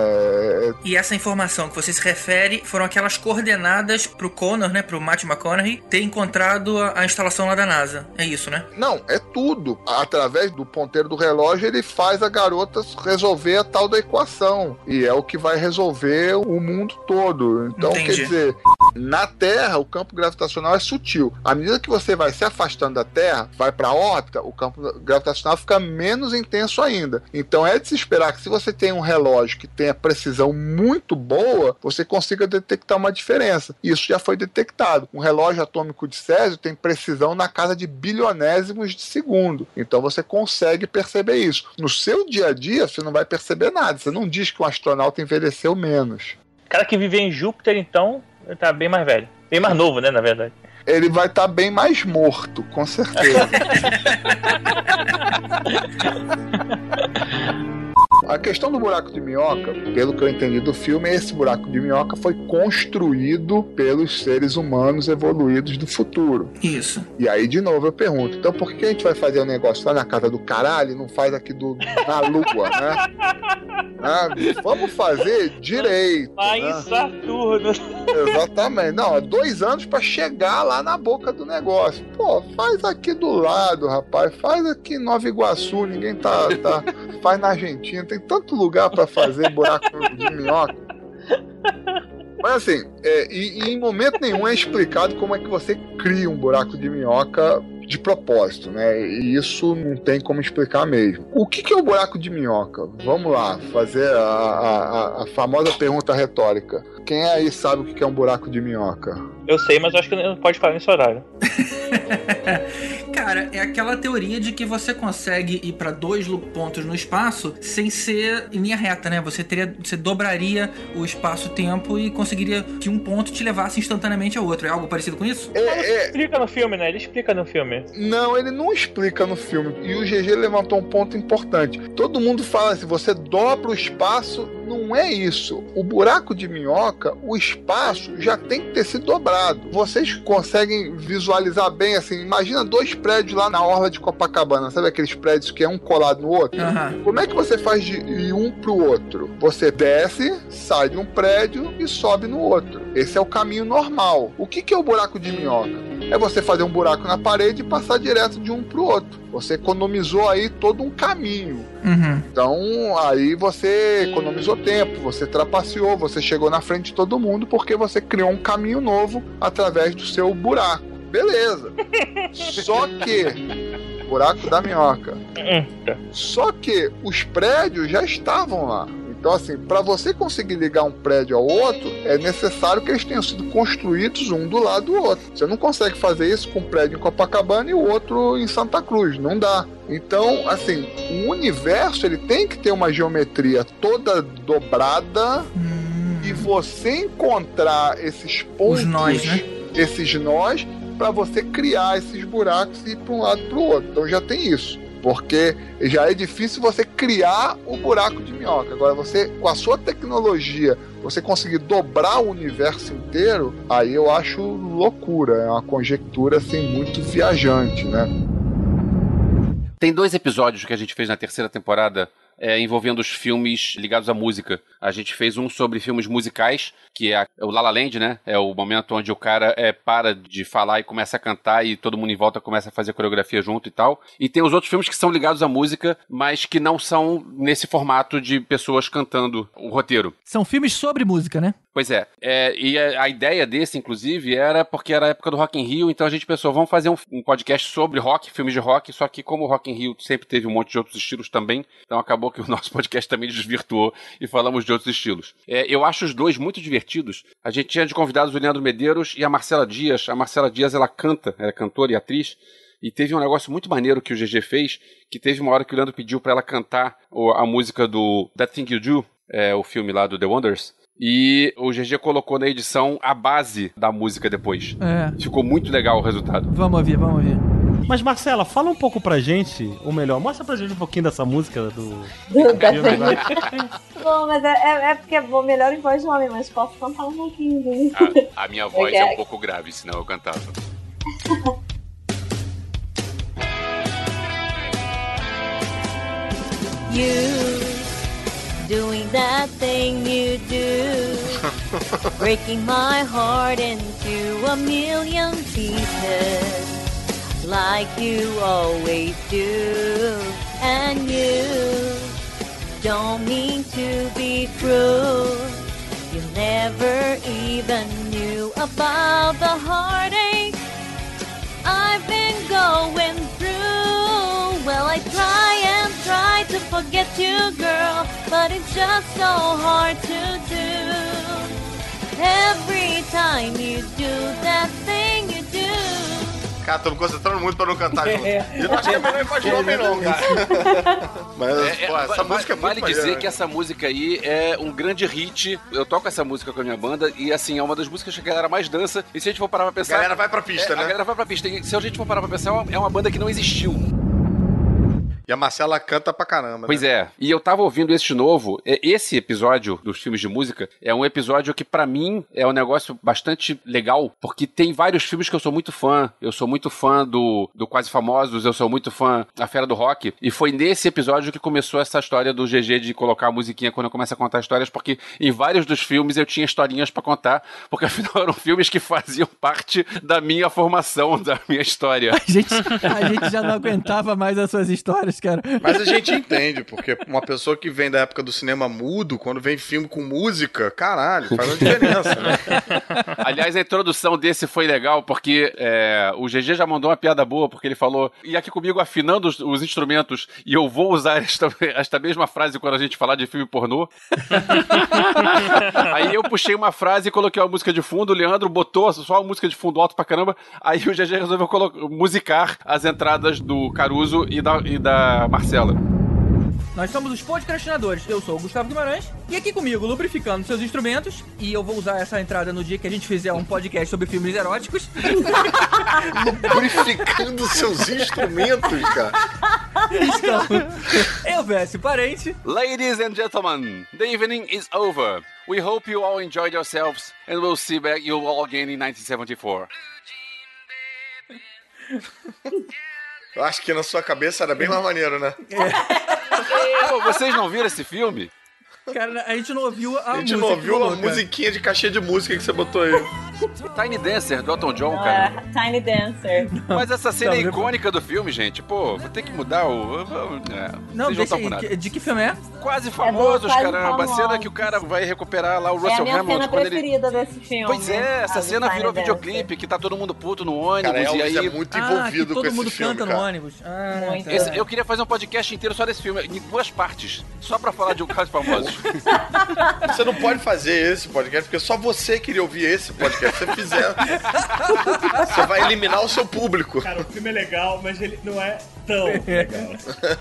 E essa informação que você se refere foram aquelas coordenadas pro Connor, né, pro Matthew McConaughey, ter encontrado a, a instalação lá da NASA. É isso, né? Não, é tudo. Através do ponteiro do relógio, ele faz a garota resolver a tal da equação. E é o que vai resolver o mundo todo. Então, Entendi. quer dizer, na Terra, o campo gravitacional é sutil. À medida que você vai se afastando da Terra, vai para a órbita, o campo gravitacional fica menos intenso ainda. Então, é de se esperar que se você tem um relógio que tenha precisão muito boa, você consiga detectar uma diferença. Isso já foi detectado. Um relógio atômico de Césio tem precisão na casa de bilionésimos de segundo. Então você consegue perceber isso. No seu dia a dia, você não vai perceber nada. Você não diz que um astronauta envelheceu menos. O cara que vive em Júpiter, então, ele tá bem mais velho. Bem mais novo, né, na verdade. Ele vai estar bem mais morto, com certeza. A questão do buraco de minhoca, pelo que eu entendi do filme, esse buraco de minhoca foi construído pelos seres humanos evoluídos do futuro. Isso. E aí, de novo, eu pergunto: então por que a gente vai fazer um negócio lá na casa do caralho e não faz aqui do, na lua, né? Ah, vamos fazer direito. Lá né? em Saturno. Exatamente. Não, é dois anos pra chegar lá na boca do negócio. Pô, faz aqui do lado, rapaz. Faz aqui em Nova Iguaçu. Ninguém tá. tá faz na Argentina. Tem tanto lugar pra fazer buraco de minhoca. Mas assim, é, e, e em momento nenhum é explicado como é que você cria um buraco de minhoca de propósito, né? E isso não tem como explicar mesmo. O que, que é o buraco de minhoca? Vamos lá, fazer a, a, a famosa pergunta retórica. Quem aí sabe o que, que é um buraco de minhoca? Eu sei, mas acho que não pode falar nesse horário. Cara, é aquela teoria de que você consegue ir pra dois pontos no espaço sem ser em linha reta, né? Você teria, você dobraria o espaço-tempo e conseguiria que um ponto te levasse instantaneamente ao outro. É algo parecido com isso? É, Explica no filme, né? Ele explica no filme. Não, ele não explica no filme. E o GG levantou um ponto importante. Todo mundo fala assim: você dobra o espaço. Não é isso. O buraco de minhoca, o espaço já tem que ter sido dobrado. Vocês conseguem visualizar bem assim? Imagina dois prédios lá na orla de Copacabana. Sabe aqueles prédios que é um colado no outro? Aham. Como é que você faz de ir um pro outro? Você desce, sai de um prédio e sobe no outro. Esse é o caminho normal. O que, que é o buraco de minhoca? É você fazer um buraco na parede e passar direto de um pro outro. Você economizou aí todo um caminho. Uhum. Então aí você economizou tempo, você trapaceou, você chegou na frente de todo mundo porque você criou um caminho novo através do seu buraco. Beleza. Só que buraco da minhoca. Só que os prédios já estavam lá. Então, assim, para você conseguir ligar um prédio ao outro, é necessário que eles tenham sido construídos um do lado do outro. Você não consegue fazer isso com um prédio em Copacabana e o outro em Santa Cruz. Não dá. Então, assim, o universo ele tem que ter uma geometria toda dobrada e você encontrar esses pontos, Os nós, né? esses nós, para você criar esses buracos e ir para um lado para o outro. Então já tem isso. Porque já é difícil você criar o buraco de minhoca. Agora, você, com a sua tecnologia, você conseguir dobrar o universo inteiro, aí eu acho loucura. É uma conjectura assim, muito viajante, né? Tem dois episódios que a gente fez na terceira temporada é, envolvendo os filmes ligados à música. A gente fez um sobre filmes musicais, que é o La La Land, né? É o momento onde o cara é, para de falar e começa a cantar e todo mundo em volta começa a fazer coreografia junto e tal. E tem os outros filmes que são ligados à música, mas que não são nesse formato de pessoas cantando o roteiro. São filmes sobre música, né? Pois é, é, e a, ideia desse, inclusive, era porque era a época do Rock in Rio, então a gente pensou, vamos fazer um, um podcast sobre rock, filmes de rock, só que como o Rock in Rio sempre teve um monte de outros estilos também, então acabou que o nosso podcast também desvirtuou e falamos de outros estilos. É, eu acho os dois muito divertidos. A gente tinha de convidados o Leandro Medeiros e a Marcela Dias. A Marcela Dias, ela canta, ela é cantora e atriz, e teve um negócio muito maneiro que o GG fez, que teve uma hora que o Leandro pediu pra ela cantar a música do That Thing You Do, é, o filme lá do The Wonders, e o GG colocou na edição a base da música depois. É. Ficou muito legal o resultado. Vamos ouvir, vamos ouvir. Mas Marcela, fala um pouco pra gente, ou melhor, mostra pra gente um pouquinho dessa música do. Bom, mas é, é, é porque é bom, melhor em voz de homem, mas posso cantar um pouquinho. Né? A, a minha voz é um pouco grave, senão eu cantava. You doing that thing you do, breaking my heart into a million pieces, like you always do. And you don't mean to be cruel. You never even knew about the heartache I've been going through. Well, I try and try to forget you, girl, but it's just so hard to do. Every time you do that thing you do. Cara, tô me concentrando muito pra não cantar junto. Eu não acho que é melhor ir pra de homem, não, cara. Mas, É, pô, essa música é muito Vale dizer né? que essa música aí é um grande hit. Eu toco essa música com a minha banda e, assim, é uma das músicas que a galera mais dança. E se a gente for parar pra pensar. A galera vai pra pista, É, né? A galera vai pra pista. E se a gente for parar pra pensar, é uma, é uma banda que não existiu. E a Marcela canta pra caramba. Pois né? é. E eu tava ouvindo esse novo. Esse episódio dos filmes de música é um episódio que, pra mim, é um negócio bastante legal, porque tem vários filmes que eu sou muito fã. Eu sou muito fã do, do Quase Famosos, eu sou muito fã da Fera do Rock. E foi nesse episódio que começou essa história do GG de colocar a musiquinha quando eu começo a contar histórias, porque em vários dos filmes eu tinha historinhas pra contar, porque afinal eram filmes que faziam parte da minha formação, da minha história. A gente, a gente já não aguentava mais as suas histórias, cara. Mas a gente entende, porque uma pessoa que vem da época do cinema mudo, quando vem filme com música, caralho, faz uma diferença, né? Aliás, a introdução desse foi legal porque é, o GG já mandou uma piada boa, porque ele falou, e aqui comigo afinando os, os instrumentos, e eu vou usar esta, esta mesma frase quando a gente falar de filme pornô. aí eu puxei uma frase e coloquei uma música de fundo, o Leandro botou só a música de fundo alto pra caramba, aí o GG resolveu musicar as entradas do Caruso e da, e da Marcela. Nós somos os podcastinadores. Eu sou o Gustavo Guimarães. E aqui comigo, lubrificando seus instrumentos. E eu vou usar essa entrada no dia que a gente fizer um podcast sobre filmes eróticos. Lubrificando seus instrumentos, cara. Então, eu, VS Parente. Ladies and gentlemen, the evening is over. We hope you all enjoyed yourselves and we'll see back you all again in 1974. Eu acho que na sua cabeça era bem mais maneiro, né? Pô, vocês não viram esse filme? Cara, a gente não ouviu a, A gente música. não ouviu a musiquinha de cachê de música que você botou aí. Tiny Dancer, do Elton John, Não, cara. é Tiny Dancer. Mas essa cena Não, é icônica do filme, gente. Pô, vou ter que mudar o. É, Não, vocês deixa aí. De que filme é? Quase famosos, Quase caramba. A cena que o cara vai recuperar lá o É a Russell minha Hamilton cena quando ele. preferida desse filme. Pois é, essa a do cena Tiny virou Dancer. videoclipe, que tá todo mundo puto no ônibus Cara, e aí. é muito Ah, que envolvido todo com mundo esse filme, canta cara. no ônibus. Ah, Muito. tá. Esse- eu queria fazer um podcast inteiro só desse filme, em duas partes, só pra falar de um caso famoso. Você não pode fazer esse podcast, porque só você queria ouvir esse podcast. Se você fizer, você vai eliminar o seu público. Cara, o filme é legal, mas ele não é tão legal.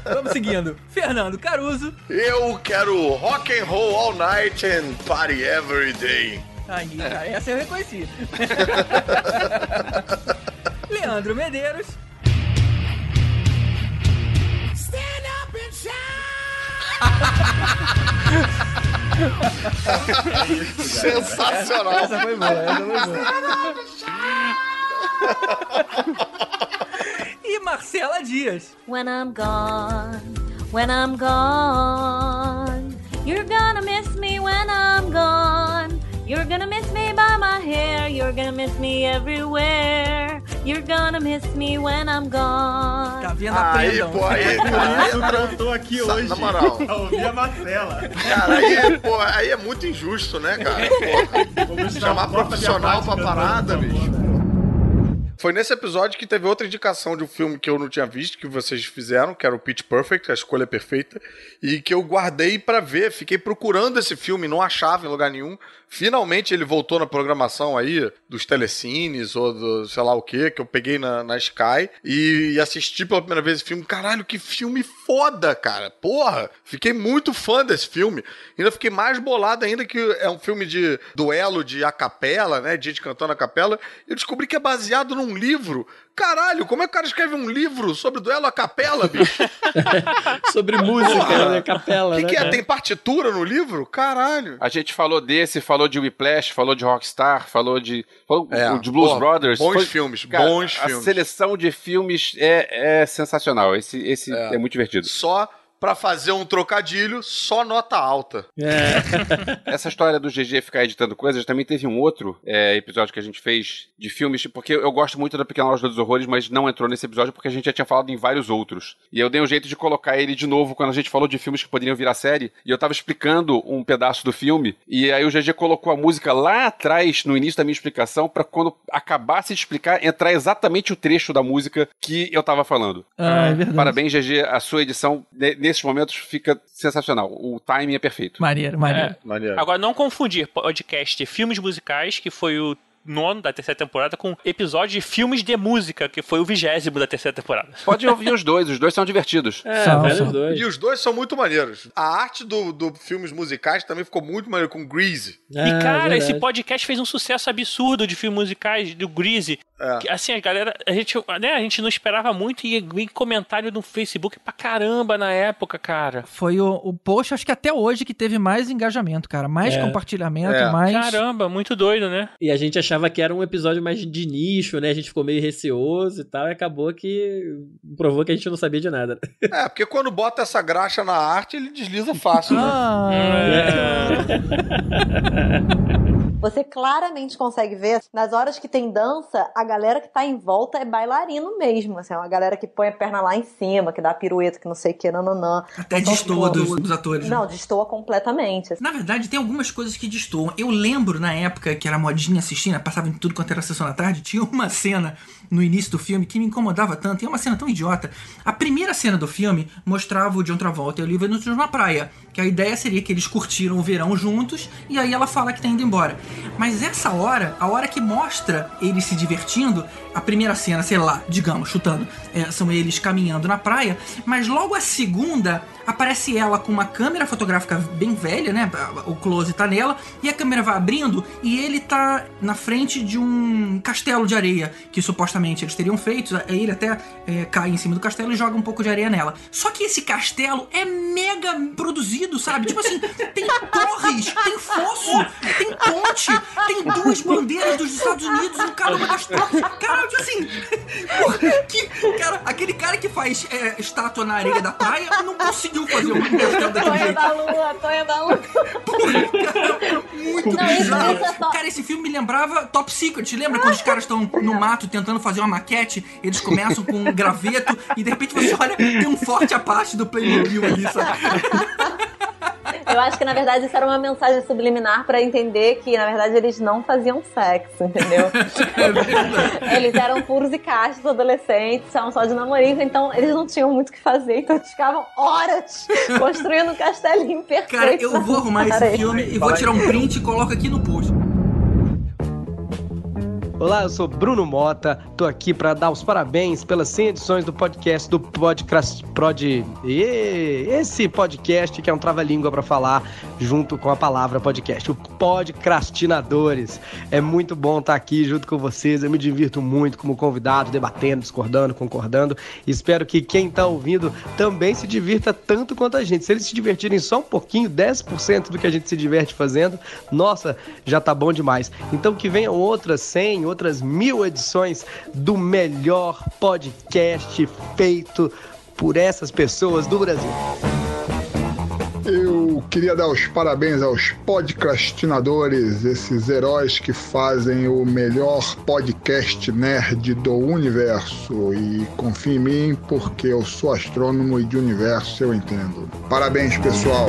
Vamos seguindo. Fernando Caruso. Eu quero rock and roll all night and party every day. Aí, cara, essa eu reconheci. Leandro Medeiros. Sensacional. Essa foi boa, essa foi boa. E Marcela Dias. When I'm gone, when I'm gone, you're gonna miss me when I'm gone. You're gonna miss me by my hair, you're gonna miss me everywhere. You're gonna miss me when I'm gone. Tá vendo a Aí, pô, aí, É Por aí, isso que eu tô aqui Sa- hoje. na moral. Pra ouvir a Marcela. cara, aí, pô, aí é muito injusto, né, cara? Dar Chamar profissional pra parada, bicho. Foi nesse episódio que teve outra indicação de um filme que eu não tinha visto, que vocês fizeram, que era o Pitch Perfect, a escolha perfeita, e que eu guardei pra ver. Fiquei procurando esse filme, não achava em lugar nenhum. Finalmente ele voltou na programação aí dos telecines ou do sei lá o que, que eu peguei na, na Sky e, e assisti pela primeira vez esse filme. Caralho, que filme foda, cara. Porra, fiquei muito fã desse filme. Ainda fiquei mais bolado ainda que é um filme de duelo de a capela, né? De gente cantando a capela. Eu descobri que é baseado num livro. Caralho, como é que o cara escreve um livro sobre duelo a capela, bicho? Sobre música, né? Capela, O que, né? que é? cara? Tem partitura no livro? Caralho. A gente falou desse, falou de Whiplash, falou de Rockstar, falou de. Falou É, de Blues pô, Brothers. bons Foi- filmes, Cara, bons a filmes. seleção de filmes é, é sensacional. Esse, esse é. muito divertido. Só pra fazer um trocadilho, só nota alta. Essa história do GG ficar editando coisas, também teve um outro é, episódio que a gente fez de filmes, porque eu gosto muito da Pequena Loja dos Horrores, mas não entrou nesse episódio porque a gente já tinha falado em vários outros. E eu dei um jeito de colocar ele de novo quando a gente falou de filmes que poderiam virar série, e eu tava explicando um pedaço do filme, e aí o GG colocou a música lá atrás, no início da minha explicação, pra quando acabasse de explicar, entrar exatamente o trecho da música que eu tava falando. Ah, é verdade. Parabéns, GG, a sua edição, ne- nesses momentos, fica sensacional. O timing é perfeito. Maneiro, maneiro. Maneiro. Agora, não confundir podcast de filmes musicais, que foi o nono da terceira temporada, com episódio de filmes de música, que foi o vigésimo da terceira temporada. Pode ouvir os dois, os dois são divertidos. É, São, velho, são. os dois. E os dois são muito maneiros. A arte do, do filmes musicais também ficou muito maneiro com Greasy. Ah, e, cara, verdade. esse podcast fez um sucesso absurdo de filmes musicais, do Greasy. Que, Assim, a galera, a gente, né, a gente não esperava muito e vi comentário no Facebook pra caramba na época, cara. Foi o, o post, acho que até hoje, que teve mais engajamento, cara. Mais É. compartilhamento, É. mais. Caramba, muito doido, né? E a gente achava que era um episódio mais de nicho, né? A gente ficou meio receoso e tal, e acabou que provou que a gente não sabia de nada. É, porque quando bota essa graxa na arte, ele desliza fácil, Ah. né? Você claramente consegue ver, nas horas que tem dança, a galera que tá em volta é bailarino mesmo. Assim, é uma galera que põe a perna lá em cima, que dá pirueta, que não sei o que, nananã. Até Então, destoa tipo, dos, dos atores. né? Não, destoa completamente. Na verdade, tem algumas coisas que destoam. Eu lembro na época que era modinha assistindo, passava em tudo quanto era sessão da tarde, tinha uma cena no início do filme que me incomodava tanto, e é uma cena tão idiota. A primeira cena do filme mostrava o John Travolta e o Olivia Newton numa praia, que a ideia seria que eles curtiram o verão juntos, e aí ela fala que tá indo embora. Mas essa hora, a hora que mostra eles se divertindo, a primeira cena, sei lá, digamos, chutando, é, são eles caminhando na praia, mas logo a segunda aparece ela com uma câmera fotográfica bem velha, né? O close tá nela, e a câmera vai abrindo e ele tá na frente de um castelo de areia que supostamente eles teriam feito. Aí ele até é, cai em cima do castelo e joga um pouco de areia nela. Só que esse castelo é mega produzido, sabe? Tipo assim, tem torres, tem fosso, tem ponte, tem duas bandeiras dos Estados Unidos em cada uma das torres. Cara, tipo assim, que, cara, aquele cara que faz é, estátua na areia da praia não conseguiu fazer um daquele jeito. da lua, Tonha da lua. Muito Não, isso- bizarro. isso é só- Cara, esse filme me lembrava Top Secret. Lembra quando os caras estão no mato tentando fazer uma maquete? Eles começam com um graveto e de repente você olha, tem um forte Apache do Playmobil ali, sabe? Eu acho que na verdade isso era uma mensagem subliminar pra entender que na verdade eles não faziam sexo, entendeu? eles eram puros e castos adolescentes, estavam só de namorinho, então eles não tinham muito o que fazer, então eles ficavam horas construindo um castelinho perfeito. Cara, eu vou arrumar esse filme e vou tirar um print e coloco aqui no post. Olá, eu sou Bruno Mota, tô aqui para dar os parabéns pelas 100 edições do podcast do Podcast Prod. Esse podcast que é um trava-língua para falar junto com a palavra podcast, o Podcrastinadores. É muito bom estar aqui junto com vocês, eu me divirto muito como convidado, debatendo, discordando, concordando. Espero que quem tá ouvindo também se divirta tanto quanto a gente. Se eles se divertirem só um pouquinho, 10% do que a gente se diverte fazendo, nossa, já tá bom demais. Então que venham outras 100, outras mil edições do melhor podcast feito por essas pessoas do Brasil. Eu queria dar os parabéns aos podcastinadores, esses heróis que fazem o melhor podcast nerd do universo. E confie em mim, porque eu sou astrônomo e de universo eu entendo. Parabéns, pessoal!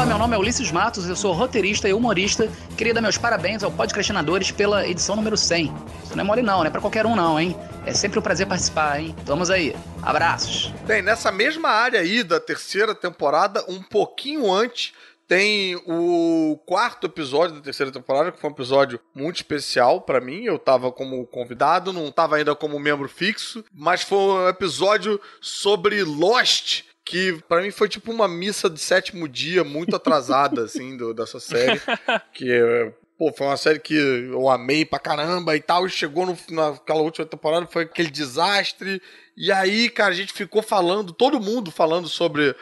Olá, meu nome é Ulisses Matos, eu sou roteirista e humorista. Queria dar meus parabéns ao Podcastinadores pela edição número 100. Isso não é mole não, não é pra qualquer um não, hein? É sempre um prazer participar, hein? Vamos aí. Abraços. Bem, nessa mesma área aí da terceira temporada, um pouquinho antes, tem o quarto episódio da terceira temporada, que foi um episódio muito especial pra mim. Eu tava como convidado, não tava ainda como membro fixo, mas foi um episódio sobre Lost. Que pra mim foi tipo uma missa de sétimo dia muito atrasada, assim, do- dessa série. Que Pô, foi uma série que eu amei pra caramba e tal. E chegou no, naquela última temporada, foi aquele desastre. E aí, cara, a gente ficou falando, todo mundo falando sobre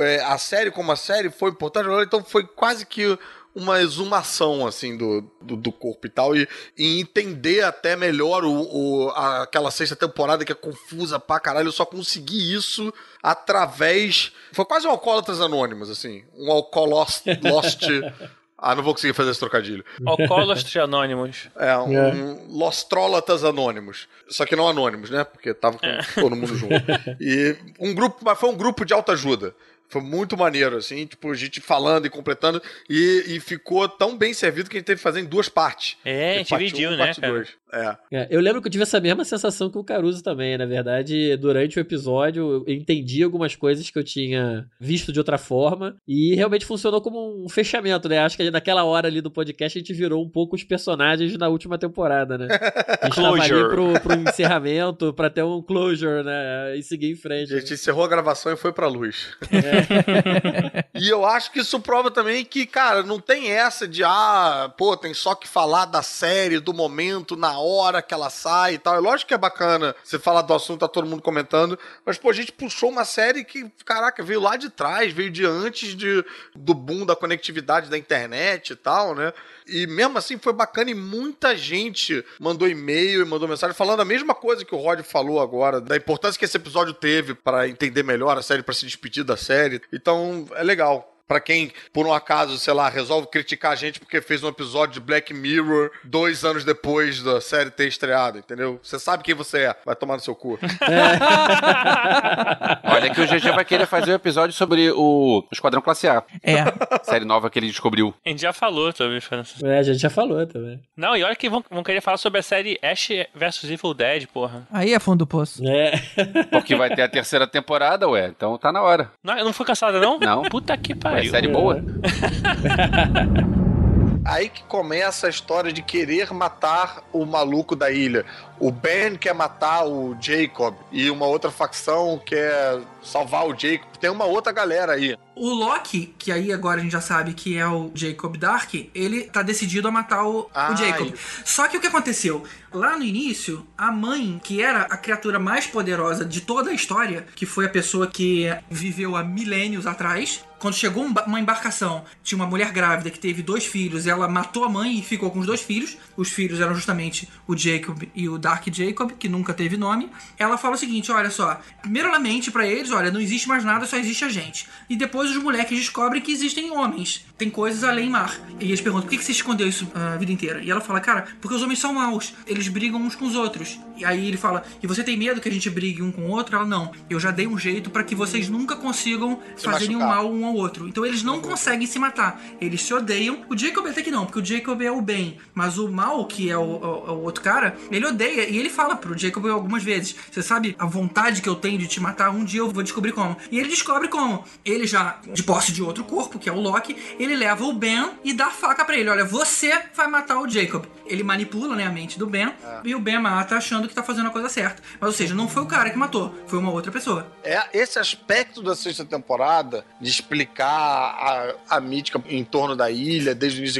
é, a série como a série foi importante. Então foi quase que uma exumação, assim, do, do, do corpo e tal. E, e entender até melhor o, o- a- aquela sexta temporada que é confusa pra caralho. Eu só consegui isso através... Foi quase um Alcoólatras Anônimos, assim. Um Alcoolost... Lost... Ah, não vou conseguir fazer esse trocadilho. Alcoólatras anônimos. É, um, um Lostrólatas Anônimos. Só que não anônimos, né? Porque tava com todo mundo junto. E um grupo, mas foi um grupo de autoajuda. Foi muito maneiro, assim, tipo, a gente falando e completando. E, e ficou tão bem servido que a gente teve que fazer em duas partes. É, a gente dividiu, um, né, parte cara? É. É, eu lembro que eu tive essa mesma sensação que o Caruso também. Na verdade, durante o episódio, eu entendi algumas coisas que eu tinha visto de outra forma e realmente funcionou como um fechamento, né? Acho que naquela hora ali do podcast a gente virou um pouco os personagens da última temporada, né? A gente tava ali pro, pro encerramento, pra ter um closure, né? E seguir em frente. A gente encerrou a gravação e foi pra luz. É. e eu acho que isso prova também que, cara, não tem essa de, ah, pô, tem só que falar da série, do momento, na hora que ela sai e tal. É lógico que é bacana você falar do assunto, tá todo mundo comentando, mas, pô, a gente puxou uma série que, caraca, veio lá de trás, veio de antes de, do boom da conectividade da internet e tal, né? E mesmo assim foi bacana e muita gente mandou e-mail e mandou mensagem falando a mesma coisa que o Rod falou agora, da importância que esse episódio teve para entender melhor a série, para se despedir da série. Então é legal. Pra quem, por um acaso, sei lá, resolve criticar a gente porque fez um episódio de Black Mirror dois anos depois da série ter estreado, entendeu? Você sabe quem você é, vai tomar no seu cu. Olha que o GG vai querer fazer um episódio sobre o Esquadrão Classe A. É. Série nova que ele descobriu. A gente já falou também, França. É, a gente já falou também. Não, e olha que vão, vão querer falar sobre a série Ash vs Evil Dead, porra. Aí é fundo do poço. É. Porque vai ter a terceira temporada, ué. Então tá na hora. Não, não foi cansada, não? Não. Puta que É pariu. série boa. Aí que começa a história de querer matar o maluco da ilha. O Ben quer matar o Jacob e uma outra facção quer salvar o Jacob. Tem uma outra galera aí. O Loki, que aí agora a gente já sabe que é o Jacob Dark, ele tá decidido a matar o, Ah, o Jacob. Só que o que aconteceu? Lá no início, a mãe, que era a criatura mais poderosa de toda a história, que foi a pessoa que viveu há milênios atrás, quando chegou um uma embarcação, tinha uma mulher grávida que teve dois filhos, ela matou a mãe e ficou com os dois filhos. Os filhos eram justamente o Jacob e o Dark Jacob, que nunca teve nome. Ela fala o seguinte: olha só, primeiro ela mente pra eles, olha, não existe mais nada, só existe a gente. E depois os moleques descobrem que existem homens, tem coisas além mar. E eles perguntam: por que que você escondeu isso ah, a vida inteira? E ela fala: cara, porque os homens são maus, eles brigam uns com os outros. E aí ele fala: e você tem medo que a gente brigue um com o outro? Ela: não, eu já dei um jeito pra que vocês nunca consigam Se fazerem um mal um ao outro. Então eles não conseguem se matar. Eles se odeiam. O Jacob até que não, porque o Jacob é o bem. Mas o mal, que é o, o- o outro cara, ele odeia. E ele fala pro Jacob algumas vezes: Você sabe a vontade que eu tenho de te matar? Um dia eu vou descobrir como. E ele descobre como. Ele já, de posse de outro corpo, que é o Loki, ele leva o Ben e dá faca pra ele: Olha, você vai matar o Jacob. Ele manipula né, a mente do Ben e o Ben mata achando que tá fazendo a coisa certa. Mas, ou seja, não foi o cara que matou, foi uma outra pessoa. É esse aspecto da sexta temporada de explicar a, a mítica em torno da ilha desde o início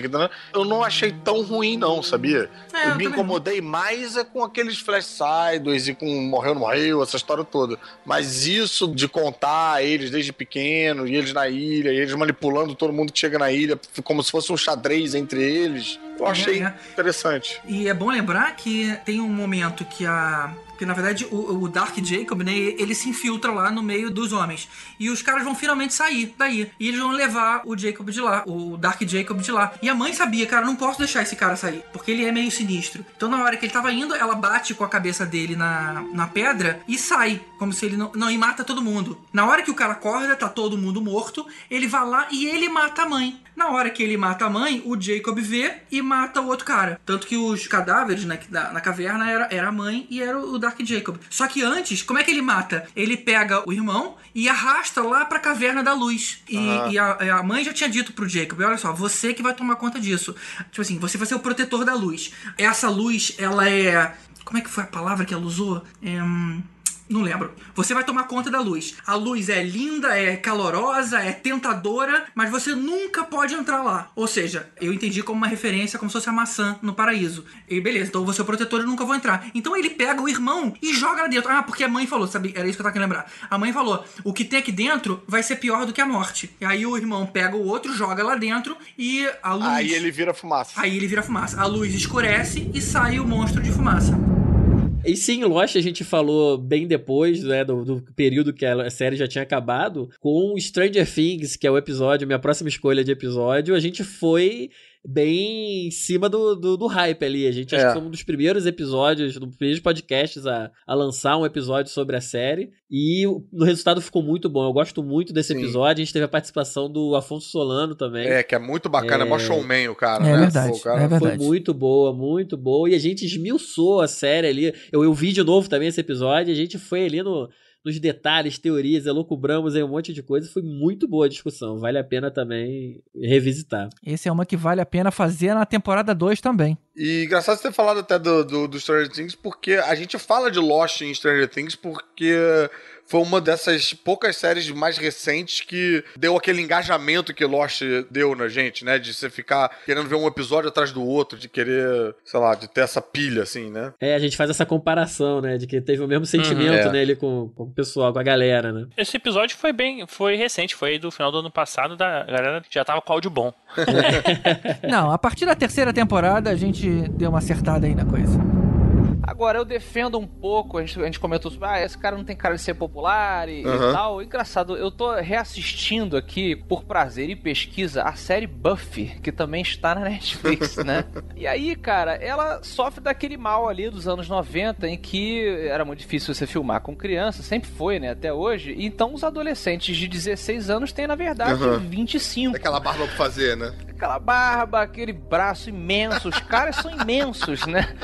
eu não achei tão ruim não, sabia? É, eu eu me incomodei mais é com aqueles flash sideways e com morreu não morreu, essa história toda. Mas isso de contar eles desde pequeno e eles na ilha, e eles manipulando todo mundo que chega na ilha como se fosse um xadrez entre eles, eu achei É, é. interessante. E é bom lembrar que tem um momento que a. Que na verdade o, o Dark Jacob, né? Ele se infiltra lá no meio dos homens. E os caras vão finalmente sair daí. E eles vão levar o Jacob de lá, o Dark Jacob de lá. E a mãe sabia, cara, não posso deixar esse cara sair. Porque ele é meio sinistro. Então na hora que ele tava indo, ela bate com a cabeça dele na, na pedra e sai. Como se ele não. Não, e mata todo mundo. Na hora que o cara acorda, tá todo mundo morto. Ele vai lá e ele mata a mãe. Na hora que ele mata a mãe, o Jacob vê e mata o outro cara. Tanto que os cadáveres né, que na, na caverna era, era a mãe e era o Dark Jacob. Só que antes, como é que ele mata? Ele pega o irmão e arrasta lá pra caverna da luz. E, Ah. e a, a mãe já tinha dito pro Jacob: olha só, você que vai tomar conta disso. Tipo assim, você vai ser o protetor da luz. Essa luz, ela é. Como é que foi a palavra que ela usou? É, não lembro. Você vai tomar conta da luz. A luz é linda, é calorosa, é tentadora, mas você nunca pode entrar lá. Ou seja, eu entendi como uma referência, como se fosse a maçã no paraíso. E beleza, então você é o protetor e nunca vou entrar. Então ele pega o irmão e joga lá dentro. Ah, porque a mãe falou, sabe? Era isso que eu tava querendo lembrar. A mãe falou: o que tem aqui dentro vai ser pior do que a morte. E aí o irmão pega o outro, joga lá dentro e a luz. Aí ele vira fumaça. Aí ele vira fumaça. A luz escurece e sai o monstro de fumaça. E sim, Lost a gente falou bem depois, né, do, do período que a série já tinha acabado, com Stranger Things, que é o episódio, minha próxima escolha de episódio, a gente foi bem em cima do, do, do hype ali. A gente acho É. que foi um dos primeiros episódios, um dos primeiros podcasts a, a lançar um episódio sobre a série. E o, o resultado ficou muito bom. Eu gosto muito desse Sim. episódio. A gente teve a participação do Afonso Solano também. É, que é muito bacana, é, mó showman o cara, É né? verdade, Pô, cara é verdade. Foi muito boa, muito boa. E a gente esmiuçou a série ali. Eu, eu vi de novo também esse episódio. A gente foi ali no, nos detalhes, teorias, elucubramos aí um monte de coisa. Foi muito boa a discussão. Vale a pena também revisitar. Esse é uma que vale a pena fazer na temporada 2 também. E engraçado você ter falado até do, do, do Stranger Things, porque a gente fala de Lost em Stranger Things porque foi uma dessas poucas séries mais recentes que deu aquele engajamento que Lost deu na gente, né? De você ficar querendo ver um episódio atrás do outro, de querer, sei lá, de ter essa pilha, assim, né? É, a gente faz essa comparação, né? De que teve o mesmo sentimento, é. né? Ali com, com o pessoal, com a galera, né? Esse episódio foi bem, foi recente, foi do final do ano passado, da a galera já tava com áudio bom. Não, a partir da terceira temporada a gente deu uma acertada aí na coisa. Agora, eu defendo um pouco, a gente, a gente comentou sobre, ah, esse cara não tem cara de ser popular e, e Aham. tal. Engraçado, eu tô reassistindo aqui, por prazer e pesquisa, a série Buffy, que também está na Netflix, né? E aí, cara, ela sofre daquele mal ali dos anos 90, em que era muito difícil você filmar com criança, sempre foi, né, até hoje. Então, os adolescentes de 16 anos têm, na verdade, Aham. 25. Aquela barba pra fazer, né? Aquela barba, aquele braço imenso, os caras são imensos, né?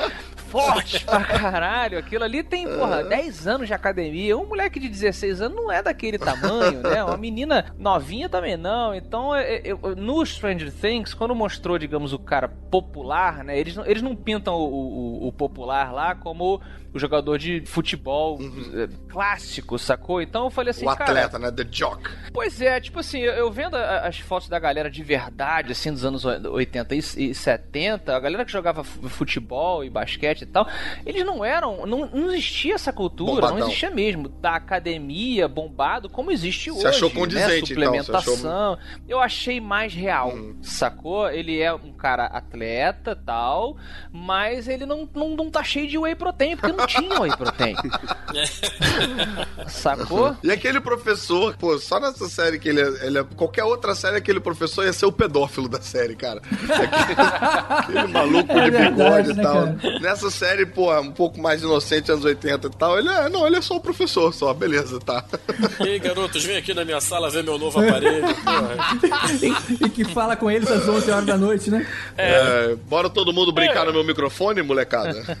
Fortes pra caralho. Aquilo ali tem, porra, 10 anos de academia. Um moleque de 16 anos não é daquele tamanho, né? Uma menina novinha também não. Então, é- é- eu- no Stranger Things, quando mostrou, digamos, o cara popular, né? Eles não, eles não pintam o, o- o popular lá como o jogador de futebol eh, clássico, sacou? Então eu falei assim, Uhum. o cara, atleta, né? The Jock. Pois é, tipo assim, eu, vendo as fotos da galera de verdade, assim, dos anos 80 e e 70, a galera que jogava fu- futebol e basquete e tal, eles não eram, não, não existia essa cultura, Bombadão. não existia mesmo, da academia, bombado, como existe Você hoje, achou né? condizente, então, você achou- suplementação, eu achei mais real, sacou? Ele é um cara atleta, tal, mas ele não, não, não tá cheio de whey protein, porque não tinha whey protein. Sacou? E aquele professor, pô, só nessa série que ele é, ele é- Qualquer outra série, aquele professor ia ser o pedófilo da série, cara. Aquele, aquele maluco É de verdade, bigode né, e tal. cara? Nessa série, pô, um pouco mais inocente, anos 80 e tal. Ele é, não, ele é só o professor, só, beleza, tá. Ei, garotos, vem aqui na minha sala ver meu novo aparelho. e que fala com eles às 11 horas da noite, né? É, bora todo mundo brincar no meu microfone, molecada?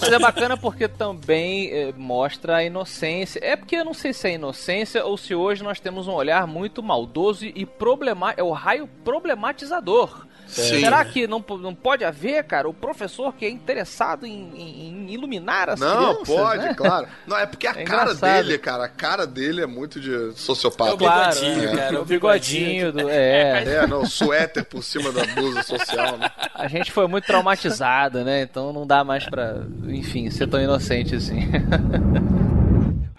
Mas é bacana porque também eh, mostra a inocência. É porque eu não sei se é inocência ou se hoje nós temos um olhar muito maldoso e problemático. É o raio problematizador. Sim. Será que não, não pode haver, cara, o professor que é interessado em, em- em iluminar as Não, crianças? pode, né? claro. Não, é porque a É cara engraçado. dele, cara, a cara dele é muito de sociopata. É o bigodinho, cara, é o bigodinho do- é. É, não, suéter por cima da blusa social, né? A gente foi muito traumatizado, né? Então não dá mais pra, enfim, ser tão inocente assim.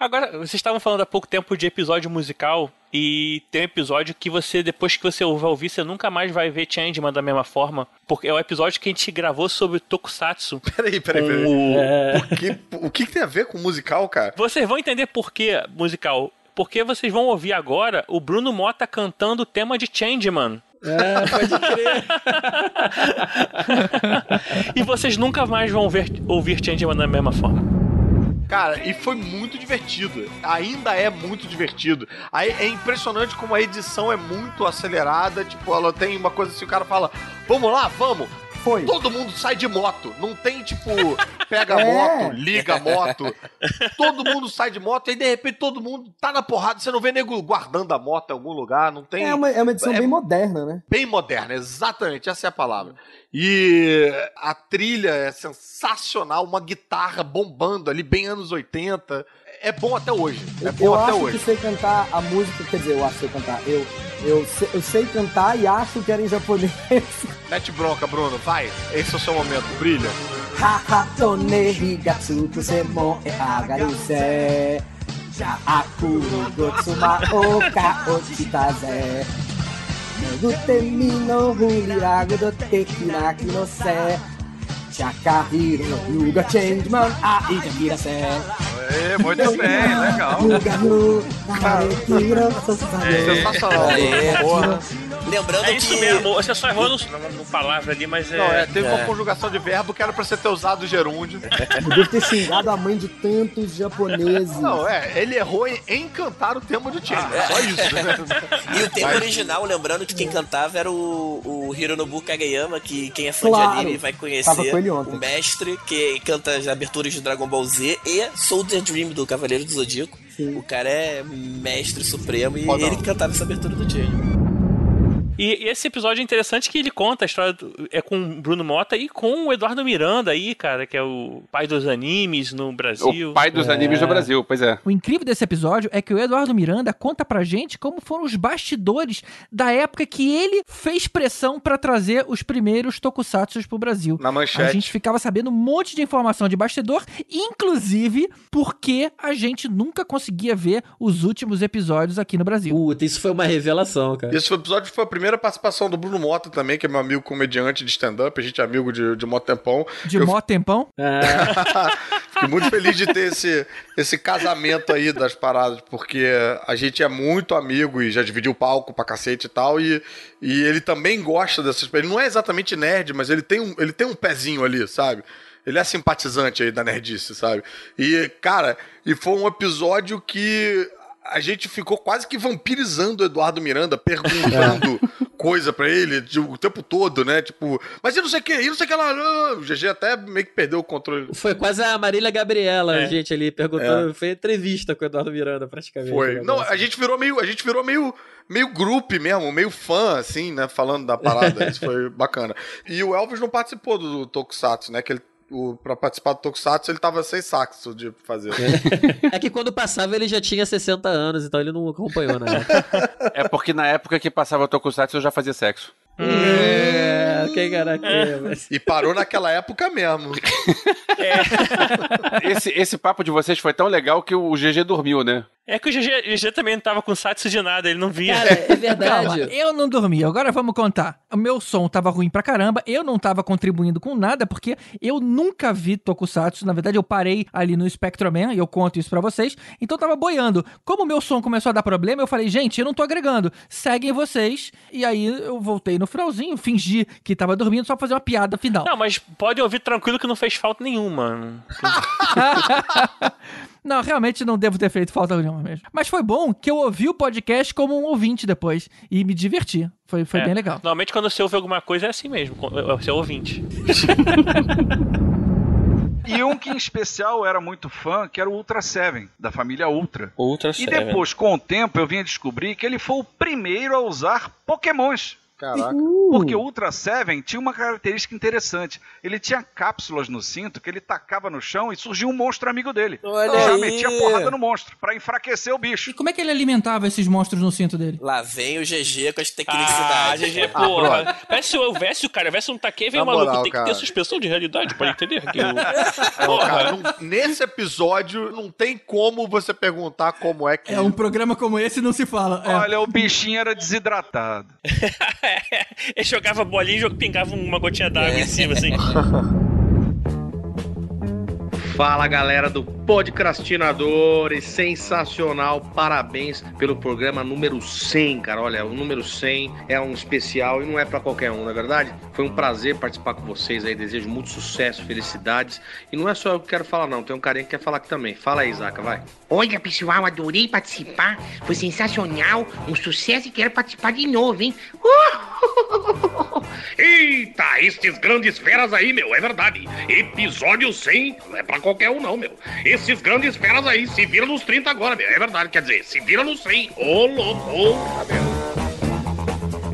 Agora, vocês estavam falando há pouco tempo de episódio musical e tem um episódio que você, depois que você vai ouvir, você nunca mais vai ver Changeman da mesma forma, porque é o episódio que a gente gravou sobre Tokusatsu. Peraí, peraí, peraí. O- O, que, o que que tem a ver com musical, cara? Vocês vão entender por que musical. Porque vocês vão ouvir agora o Bruno Mota cantando o tema de Changeman. É, pode crer. e vocês nunca mais vão ver, ouvir Changeman da mesma forma. Cara, e foi muito divertido. Ainda é muito divertido. Aí é impressionante como a edição é muito acelerada. Tipo, ela tem uma coisa assim, o cara fala, vamos lá, vamos. Foi. Todo mundo sai de moto. Não tem, tipo, pega a É. moto, liga a moto. Todo mundo sai de moto e aí, de repente, todo mundo tá na porrada. Você não vê nego guardando a moto em algum lugar. Não tem. É uma, é uma edição É bem moderna, né? Bem moderna, exatamente, essa é a palavra. E a trilha é sensacional, uma guitarra bombando ali, bem anos 80. É bom até hoje. É bom eu até acho hoje. que sei cantar a música, quer dizer, eu acho que sei cantar. Eu, eu, sei, eu sei cantar e acho que era em japonês. Mete bronca, Bruno, vai. Esse é o seu momento, brilha. Semon e agaruse. Ja aku no gotsuma o ka ochita ze. Megute mi no do tekinaki no se. Chakahiro no yuga changeman a ijakirase. É, muito bem, legal. Yuga no narekiro. Sensacional. Lembrando É isso que. mesmo, você só errou no palavra ali, mas é. Não, é, teve uma É. conjugação de verbo que era pra você ter usado o gerúndio. Devo ter xingado a mãe de tantos japoneses. Não, é, ele errou em, cantar o tema de Change. Ah, só é. isso, né? E o tema Mas- original, lembrando que quem cantava era o, o Hironobu Kageyama, que quem é fã Claro. de anime vai Tava conhecer com ele ontem. o mestre que canta as aberturas de Dragon Ball Z e Soldier Dream do Cavaleiro do Zodíaco. O cara é mestre supremo e ele que cantava essa abertura do Change. E, e esse episódio é interessante que ele conta a história do, é com o Bruno Mota e com o Eduardo Miranda aí, cara, que é o pai dos animes no Brasil. O pai dos É. animes no Brasil, pois é. O incrível desse episódio é que o Eduardo Miranda conta pra gente como foram os bastidores da época que ele fez pressão pra trazer os primeiros tokusatsus pro Brasil. Na manchete. A gente ficava sabendo um monte de informação de bastidor, inclusive porque a gente nunca conseguia ver os últimos episódios aqui no Brasil. Puta, isso foi uma revelação, cara. Esse episódio foi a primeira participação do Bruno Mota também, que é meu amigo comediante de stand-up, a gente é amigo de, de mó tempão. De Eu mó tempão? Fiquei muito feliz de ter esse, esse casamento aí das paradas, porque a gente é muito amigo e já dividiu o palco pra cacete e tal, e, e ele também gosta dessas... Ele não é exatamente nerd, mas ele tem um, ele tem um pezinho ali, sabe? Ele é simpatizante aí da nerdice, sabe? E, cara, e foi um episódio que a gente ficou quase que vampirizando o Eduardo Miranda, perguntando coisa pra ele de- o tempo todo, né? Tipo, mas e não sei o que, e não sei o que lá. ah, O GG até meio que perdeu o controle. Foi quase a Marília Gabriela, É. gente, ali perguntando. É. Foi entrevista com o Eduardo Miranda, praticamente. Foi. o Não, a gente virou meio, a gente virou meio, meio grupo mesmo, meio fã, assim, né? Falando da parada. Isso foi bacana. E o Elvis não participou do Tokusatsu, né? Que ele, o, pra participar do Tokusatsu, ele tava sem saxo de fazer. É que quando passava ele já tinha 60 anos, então ele não acompanhou, né? É porque na época que passava o Tokusatsu eu já fazia sexo. É, quem caraca. E parou naquela época mesmo. Esse, esse papo de vocês foi tão legal que o GG dormiu, né? É que o GG, GG também não tava com satsu de nada, ele não via. é Calma, eu não dormi. Agora vamos contar. O meu som tava ruim pra caramba, eu não tava contribuindo com nada, porque eu nunca vi Tokusatsu. Na verdade, eu parei ali no Spectroman, e eu conto isso pra vocês. Então eu tava boiando. Como o meu som começou a dar problema, eu falei, gente, eu não tô agregando. Seguem vocês. E aí eu voltei no finalzinho, fingi que tava dormindo só pra fazer uma piada final. Não, mas pode ouvir tranquilo que não fez falta nenhuma. Não, realmente não devo ter feito falta nenhuma mesmo. Mas foi bom que eu ouvi o podcast como um ouvinte depois. E me diverti. Foi, foi É. bem legal. Normalmente quando você ouve alguma coisa é assim mesmo, você é ouvinte. E um que em especial eu era muito fã, que era o Ultra Seven, da família Ultra. Ultra E Seven. depois, com o tempo, eu vim a descobrir que ele foi o primeiro a usar Pokémons. Caraca. Porque o Ultra Seven tinha uma característica interessante. Ele tinha cápsulas no cinto que ele tacava no chão e surgia um monstro amigo dele. Olha e já aí. metia porrada no monstro, pra enfraquecer o bicho. Como é que ele alimentava esses monstros no cinto dele? Lá vem o GG com as Ah, tecnicidades. GG, porra. Parece se eu houvesse o cara, viesse um taquê, vem Na um maluco. moral, tem que cara. ter suspensão de realidade pra entender que o... Não, cara, não- nesse episódio não tem como você perguntar como é que. É, um programa como esse não se fala. É. Olha, o bichinho era desidratado. Ele jogava bolinha e pingava uma gotinha d'água em cima, assim. Fala galera do Podcrastinadores, sensacional, parabéns pelo programa número 100, cara. Olha, o número 100 é um especial e não é pra qualquer um, não é verdade? Foi um prazer participar com vocês aí, desejo muito sucesso, felicidades. E não é só eu que quero falar, não, tem um carinha que quer falar aqui também. Fala aí, Zaca, vai. Olha, pessoal, adorei participar. Foi sensacional. Um sucesso e quero participar de novo, hein? Eita, estes grandes feras aí, meu, é verdade. Episódio 100 não é pra qualquer um, não, meu. Esses grandes feras aí se viram nos 30 agora, meu. É verdade, quer dizer, se viram nos 100. Ô, louco,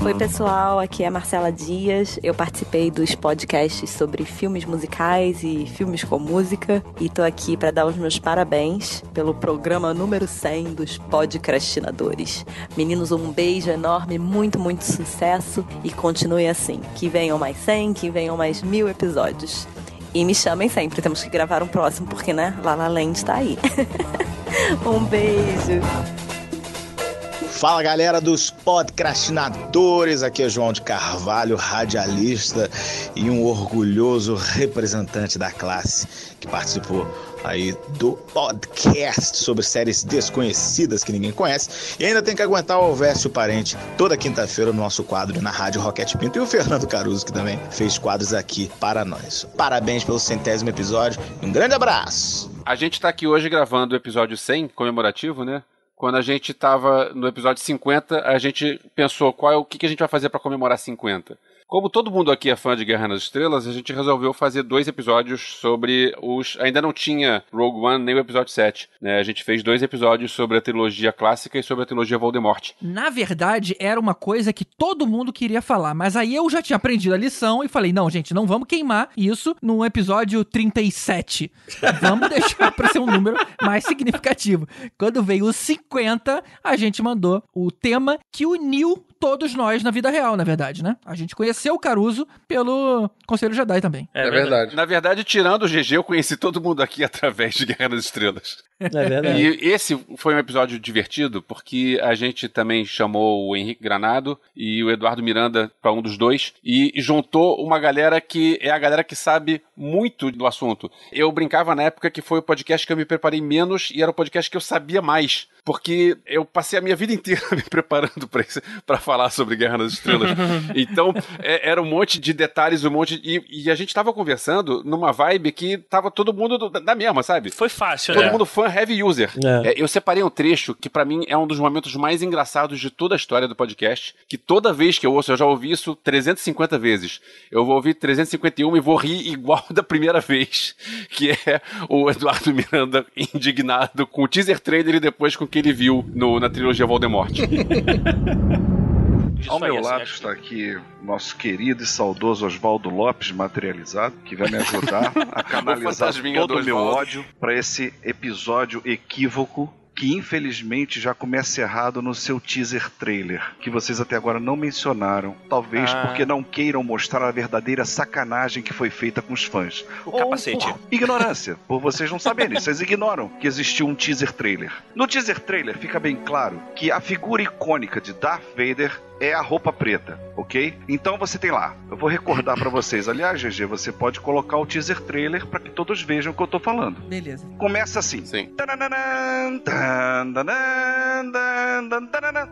Oi, pessoal, aqui é a Marcela Dias. Eu participei dos podcasts sobre filmes musicais e filmes com música e tô aqui para dar os meus parabéns pelo programa número 100 dos Podcrastinadores. Meninos, um beijo enorme, muito, muito sucesso e continue assim. Que venham mais 100, que venham mais mil episódios. E me chamem sempre, temos que gravar um próximo, porque, né, La La Land tá aí. um beijo. Fala galera dos podcastinadores, aqui é João de Carvalho, radialista e um orgulhoso representante da classe que participou aí do podcast sobre séries desconhecidas que ninguém conhece e ainda tem que aguentar o Alvécio Parente toda quinta-feira no nosso quadro na Rádio Roquete Pinto e o Fernando Caruso que também fez quadros aqui para nós. Parabéns pelo centésimo episódio e um grande abraço! A gente tá aqui hoje gravando o episódio 100, comemorativo, né? Quando a gente tava no episódio 50, a gente pensou qual é o que, que a gente vai fazer para comemorar 50. Como todo mundo aqui é fã de Guerra nas Estrelas, a gente resolveu fazer dois episódios sobre os. Ainda não tinha Rogue One nem o episódio 7. Né? A gente fez dois episódios sobre a trilogia clássica e sobre a trilogia Voldemort. Na verdade, era uma coisa que todo mundo queria falar, mas aí eu já tinha aprendido a lição e falei: não, gente, não vamos queimar isso no episódio 37. Vamos deixar pra ser um número mais significativo. Quando veio o 50, a gente mandou o tema que uniu todos nós na vida real, na verdade, né? A gente conheceu o Caruso pelo Conselho Jedi também. É, verdade. Na verdade, tirando o GG, eu conheci todo mundo aqui através de Guerra das Estrelas. É verdade. E esse foi um episódio divertido, porque a gente também chamou o Henrique Granado e o Eduardo Miranda para um dos dois, e juntou uma galera que é a galera que sabe muito do assunto. Eu brincava na época que foi o podcast que eu me preparei menos e era o podcast que eu sabia mais porque eu passei a minha vida inteira me preparando para falar sobre Guerra nas Estrelas. então, é, era um monte de detalhes, um monte. E, e a gente tava conversando numa vibe que tava todo mundo do, da mesma, sabe? Foi fácil, todo né? Todo mundo fã heavy user. É. É, eu separei um trecho que para mim é um dos momentos mais engraçados de toda a história do podcast, que toda vez que eu ouço, eu já ouvi isso 350 vezes. Eu vou ouvir 351 e vou rir igual da primeira vez, que é o Eduardo Miranda indignado com o teaser trailer e depois com o que ele viu no, na trilogia Voldemort. Ao meu lado está aqui nosso querido e saudoso Oswaldo Lopes materializado, que vai me ajudar a canalizar todo do o meu ódio para esse episódio equívoco que infelizmente já começa errado no seu teaser trailer, que vocês até agora não mencionaram, talvez Ah. porque não queiram mostrar a verdadeira sacanagem que foi feita com os fãs. O capacete. Por ignorância, por vocês não saberem, vocês ignoram que existiu um teaser trailer. No teaser trailer fica bem claro que a figura icônica de Darth Vader é a roupa preta, ok? Então você tem lá. Eu vou recordar pra vocês. Aliás, GG, você pode colocar o teaser trailer pra que todos vejam o que eu tô falando. Beleza. Começa assim. Sim.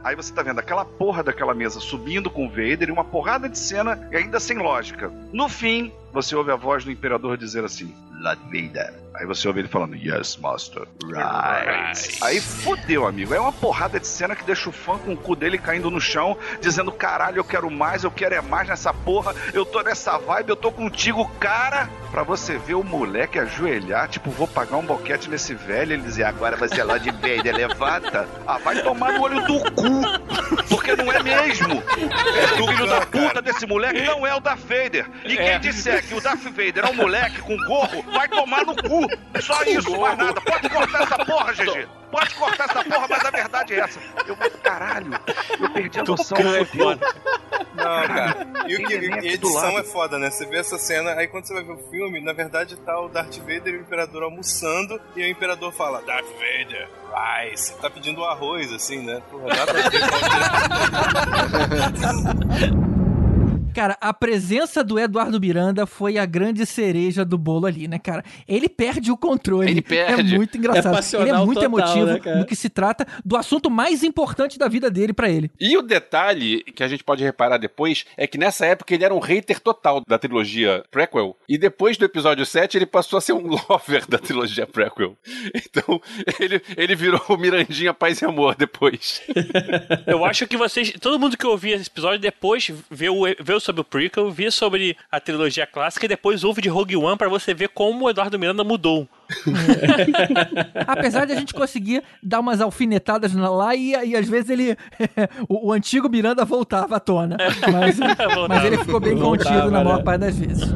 Aí você tá vendo aquela porra daquela mesa subindo com o Vader e uma porrada de cena e ainda sem lógica. No fim, você ouve a voz do Imperador dizer assim: Lord Vader. Aí você ouve ele falando: Yes, Master. Right. Aí fudeu, amigo. É uma porrada de cena que deixa o fã com o cu dele caindo no chão, dizendo: Caralho, eu quero mais, eu quero é mais nessa porra, eu tô nessa vibe, eu tô contigo, cara. Pra você ver o moleque ajoelhar, tipo, vou pagar um boquete nesse velho, ele dizer: Agora vai ser Lord Vader, levanta. Ah, vai tomar no olho do cu. Porque não é mesmo. Esse filho da puta desse moleque não é o Darth Vader. E quem disser que o Darth Vader é um moleque com gorro, vai tomar no cu. Só isso, mais nada. Pode cortar essa porra, GG. Pode cortar essa porra, mas a verdade é essa. Eu, caralho, eu perdi a noção. fudeu. Não, cara. E o que, Tem e edição é foda, né? Você vê essa cena, aí quando você vai ver o filme, na verdade tá o Darth Vader e o Imperador almoçando, e o Imperador fala, Darth Vader, rice. Tá pedindo arroz, assim, né? Porra, dá pra ver Cara, a presença do Eduardo Miranda foi a grande cereja do bolo ali, né, cara? Ele perde o controle. Ele perde. É muito engraçado. É ele é muito total, emotivo né, no que se trata do assunto mais importante da vida dele pra ele. E o detalhe que a gente pode reparar depois é que nessa época ele era um hater total da trilogia prequel. E depois do episódio 7 ele passou a ser um lover da trilogia prequel. Então ele, ele virou o Mirandinha Paz e Amor depois. Eu acho que vocês. Todo mundo que ouvia esse episódio depois vê, o, vê sobre o prequel, vê sobre a trilogia clássica e depois ouve de Rogue One pra você ver como o Eduardo Miranda mudou. Apesar de a gente conseguir dar umas alfinetadas na- lá e, e às vezes ele. o, o antigo Miranda voltava à tona. Mas, mas ele ficou bem Voltava, contido na maior né? parte das vezes.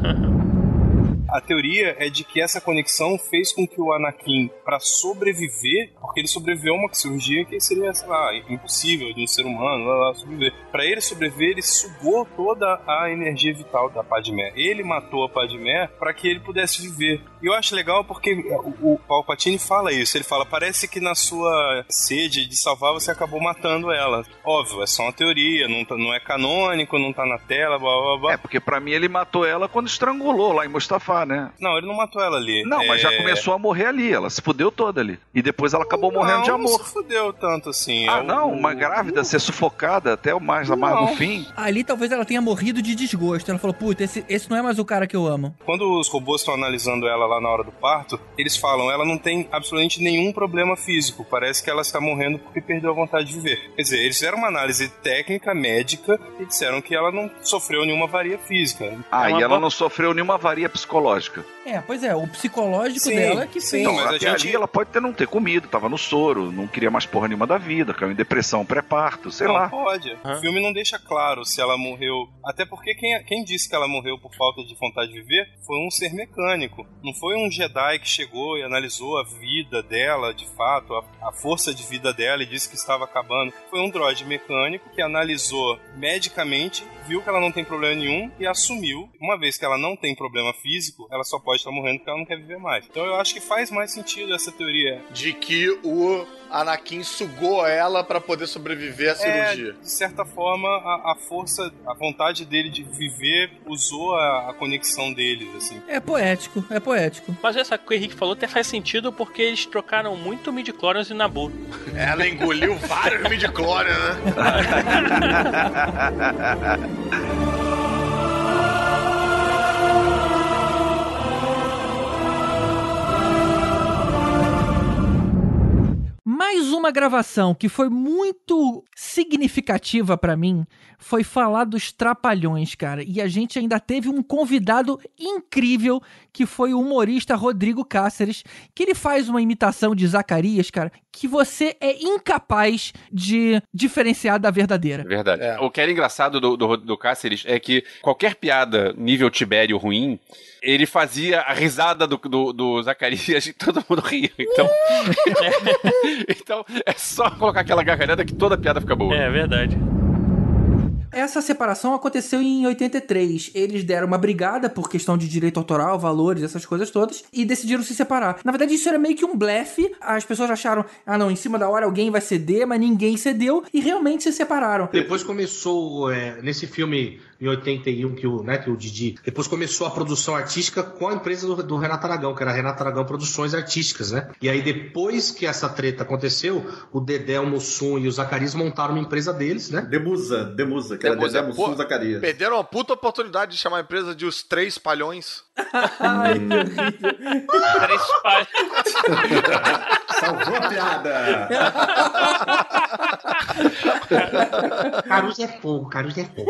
A teoria é de que essa conexão fez com que o Anakin, pra sobreviver, porque ele sobreviveu a uma cirurgia que seria, sei lá, impossível de um ser humano lá, lá, sobreviver. Pra ele sobreviver, ele sugou toda a energia vital da Padmé. Ele matou a Padmé pra que ele pudesse viver. E eu acho legal porque o, Palpatine fala isso. Ele fala: parece que na sua sede de salvar você acabou matando ela. Óbvio, é só uma teoria, não, tá- não é canônico, não tá na tela, blá blá blá. É, porque pra mim ele matou ela quando estrangulou lá em Mustafar. Lá, né? Não, ele não matou ela ali. Não, mas já É- começou a morrer ali. Ela se fudeu toda ali. E depois ela acabou morrendo não, de amor. Não se fudeu tanto assim. Ah, É o- não? Uma grávida ser sufocada até o mais amargo fim? Ali talvez ela tenha morrido de desgosto. Ela falou, puta, esse, esse não é mais o cara que eu amo. Quando os robôs estão analisando ela lá na hora do parto, eles falam, ela não tem absolutamente nenhum problema físico. Parece que ela está morrendo porque perdeu a vontade de viver. Quer dizer, eles fizeram uma análise técnica, médica, e disseram que ela não sofreu nenhuma avaria física. Ah, É e ela boa- não sofreu nenhuma avaria psicológica lógica. É, pois é, o psicológico Sim, dela que sim, fez. Então, mas a até gente- ali ela pode ter não ter comido, tava no soro, não queria mais porra nenhuma da vida, caiu em depressão pré-parto, sei não lá. pode. O filme não deixa claro se ela morreu. Até porque quem, quem disse que ela morreu por falta de vontade de viver foi um ser mecânico. Não foi um Jedi que chegou e analisou a vida dela, de fato, a, a força de vida dela e disse que estava acabando. Foi um droid mecânico que analisou medicamente, viu que ela não tem problema nenhum e assumiu. Uma vez que ela não tem problema físico, ela só pode estar morrendo porque ela não quer viver mais. Então eu acho que faz mais sentido essa teoria. De que o Anakin sugou ela pra poder sobreviver à cirurgia. É, de certa forma, a, a força, a vontade dele de viver usou a, a conexão deles, assim. É poético, é poético. Mas essa que o Henrique falou até faz sentido porque eles trocaram muito midi-chlorians e Nabu. Ela engoliu vários midi-chlorians, né? Mais uma gravação que foi muito significativa pra mim foi falar dos Trapalhões, cara. E a gente ainda teve um convidado incrível que foi o humorista Rodrigo Cáceres, que ele faz uma imitação de Zacarias, cara, que você é incapaz de diferenciar da verdadeira. Verdade. O que era engraçado do, do, do Cáceres é que qualquer piada nível Tibério ruim, ele fazia a risada do, do, do Zacarias e todo mundo ria. Então, então é só colocar aquela gargalhada que toda piada fica boa. É verdade. Essa separação aconteceu em 83. Eles deram uma brigada por questão de direito autoral, valores, essas coisas todas, e decidiram se separar. Na verdade, isso era meio que um blefe. As pessoas acharam, ah não, em cima da hora alguém vai ceder, mas ninguém cedeu, e realmente se separaram. Depois começou, é, nesse filme em 81, que o, né, que o Didi. Depois começou a produção artística com a empresa do, do Renato Aragão, que era a Renato Aragão Produções Artísticas, né? E aí, depois que essa treta aconteceu, o Dedé, o Mussum e o Zacarias montaram uma empresa deles, né? Demusa, Demusa, que era Demusa, Dedé Mussum pô, Zacarias. Perderam uma puta oportunidade de chamar a empresa de Os Três Palhões. Ai, que horrível. Três palhões. Salvou a piada! Caruso é fogo, Caruso é fogo.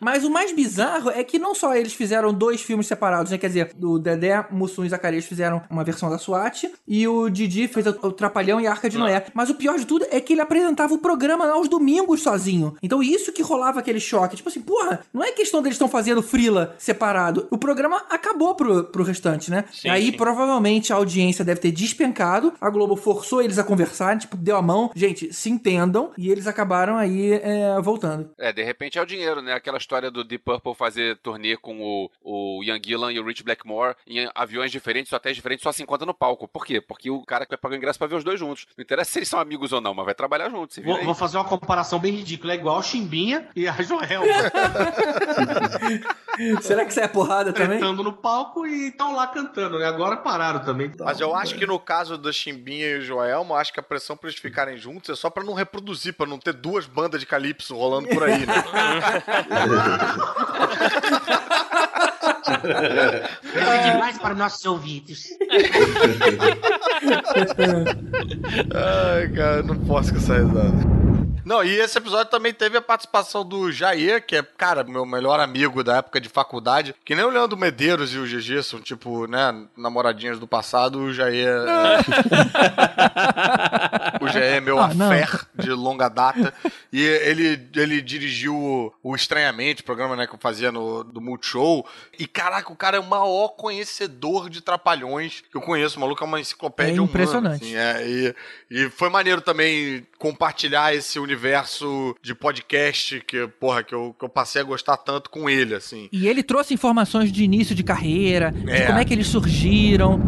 Mas o mais bizarro é que não só eles fizeram dois filmes separados, né? Quer dizer, o Dedé, Mussum e Zacarias fizeram uma versão da SWAT e o Didi fez o o Trapalhão e a Arca de Noé. Mas o pior de tudo é que ele apresentava o programa aos domingos sozinho. Então isso que rolava aquele choque. Tipo assim, porra, não é questão deles estão fazendo frila separado. O programa acabou pro, pro restante, né? Sim, Aí sim. provavelmente a audiência deve ter despencado. A Globo forçou eles a conversar, tipo, deu a mão. Gente, se entendam. E eles acabaram aí é, voltando. É, de repente é o dinheiro, né? Aquela história do Deep Purple fazer turnê com o, o Ian Gillan e o Rich Blackmore em aviões diferentes, hotéis diferentes, só se encontra no palco. Por quê? Porque o cara que vai pagar o ingresso pra ver os dois juntos. Não interessa se eles são amigos ou não, mas vai trabalhar junto. Se vira Vou, vou fazer uma comparação bem ridícula, é igual o Chimbinha e a Joel. Será que sai a porrada também? Tretando no palco e estão lá cantando, né? Agora pararam também. Mas eu acho que no caso da Chimbinha e o Joelma, eu acho que a pressão pra eles ficarem juntos é só pra não reproduzir, pra não ter duas bandas de calypso rolando por aí, né? É demais para nossos ouvidos. Ai, cara, não posso com essa risada. Não, e esse episódio também teve a participação do Jair, que é, cara, meu melhor amigo da época de faculdade. Que nem o Leandro Medeiros e o GG são, tipo, né, namoradinhas do passado. O Jair. é- o Jair é meu Ah, affair de longa data. E ele, ele dirigiu o, o Estranhamente, programa né, que eu fazia no, do Multishow. E caraca, o cara é o maior conhecedor de trapalhões que eu conheço. O maluco é uma enciclopédia É humana, impressionante. assim, é, e, e foi maneiro também compartilhar esse universo de podcast que, porra, que eu, que eu passei a gostar tanto com ele, assim. E ele trouxe informações de início de carreira, de É. como é que eles surgiram.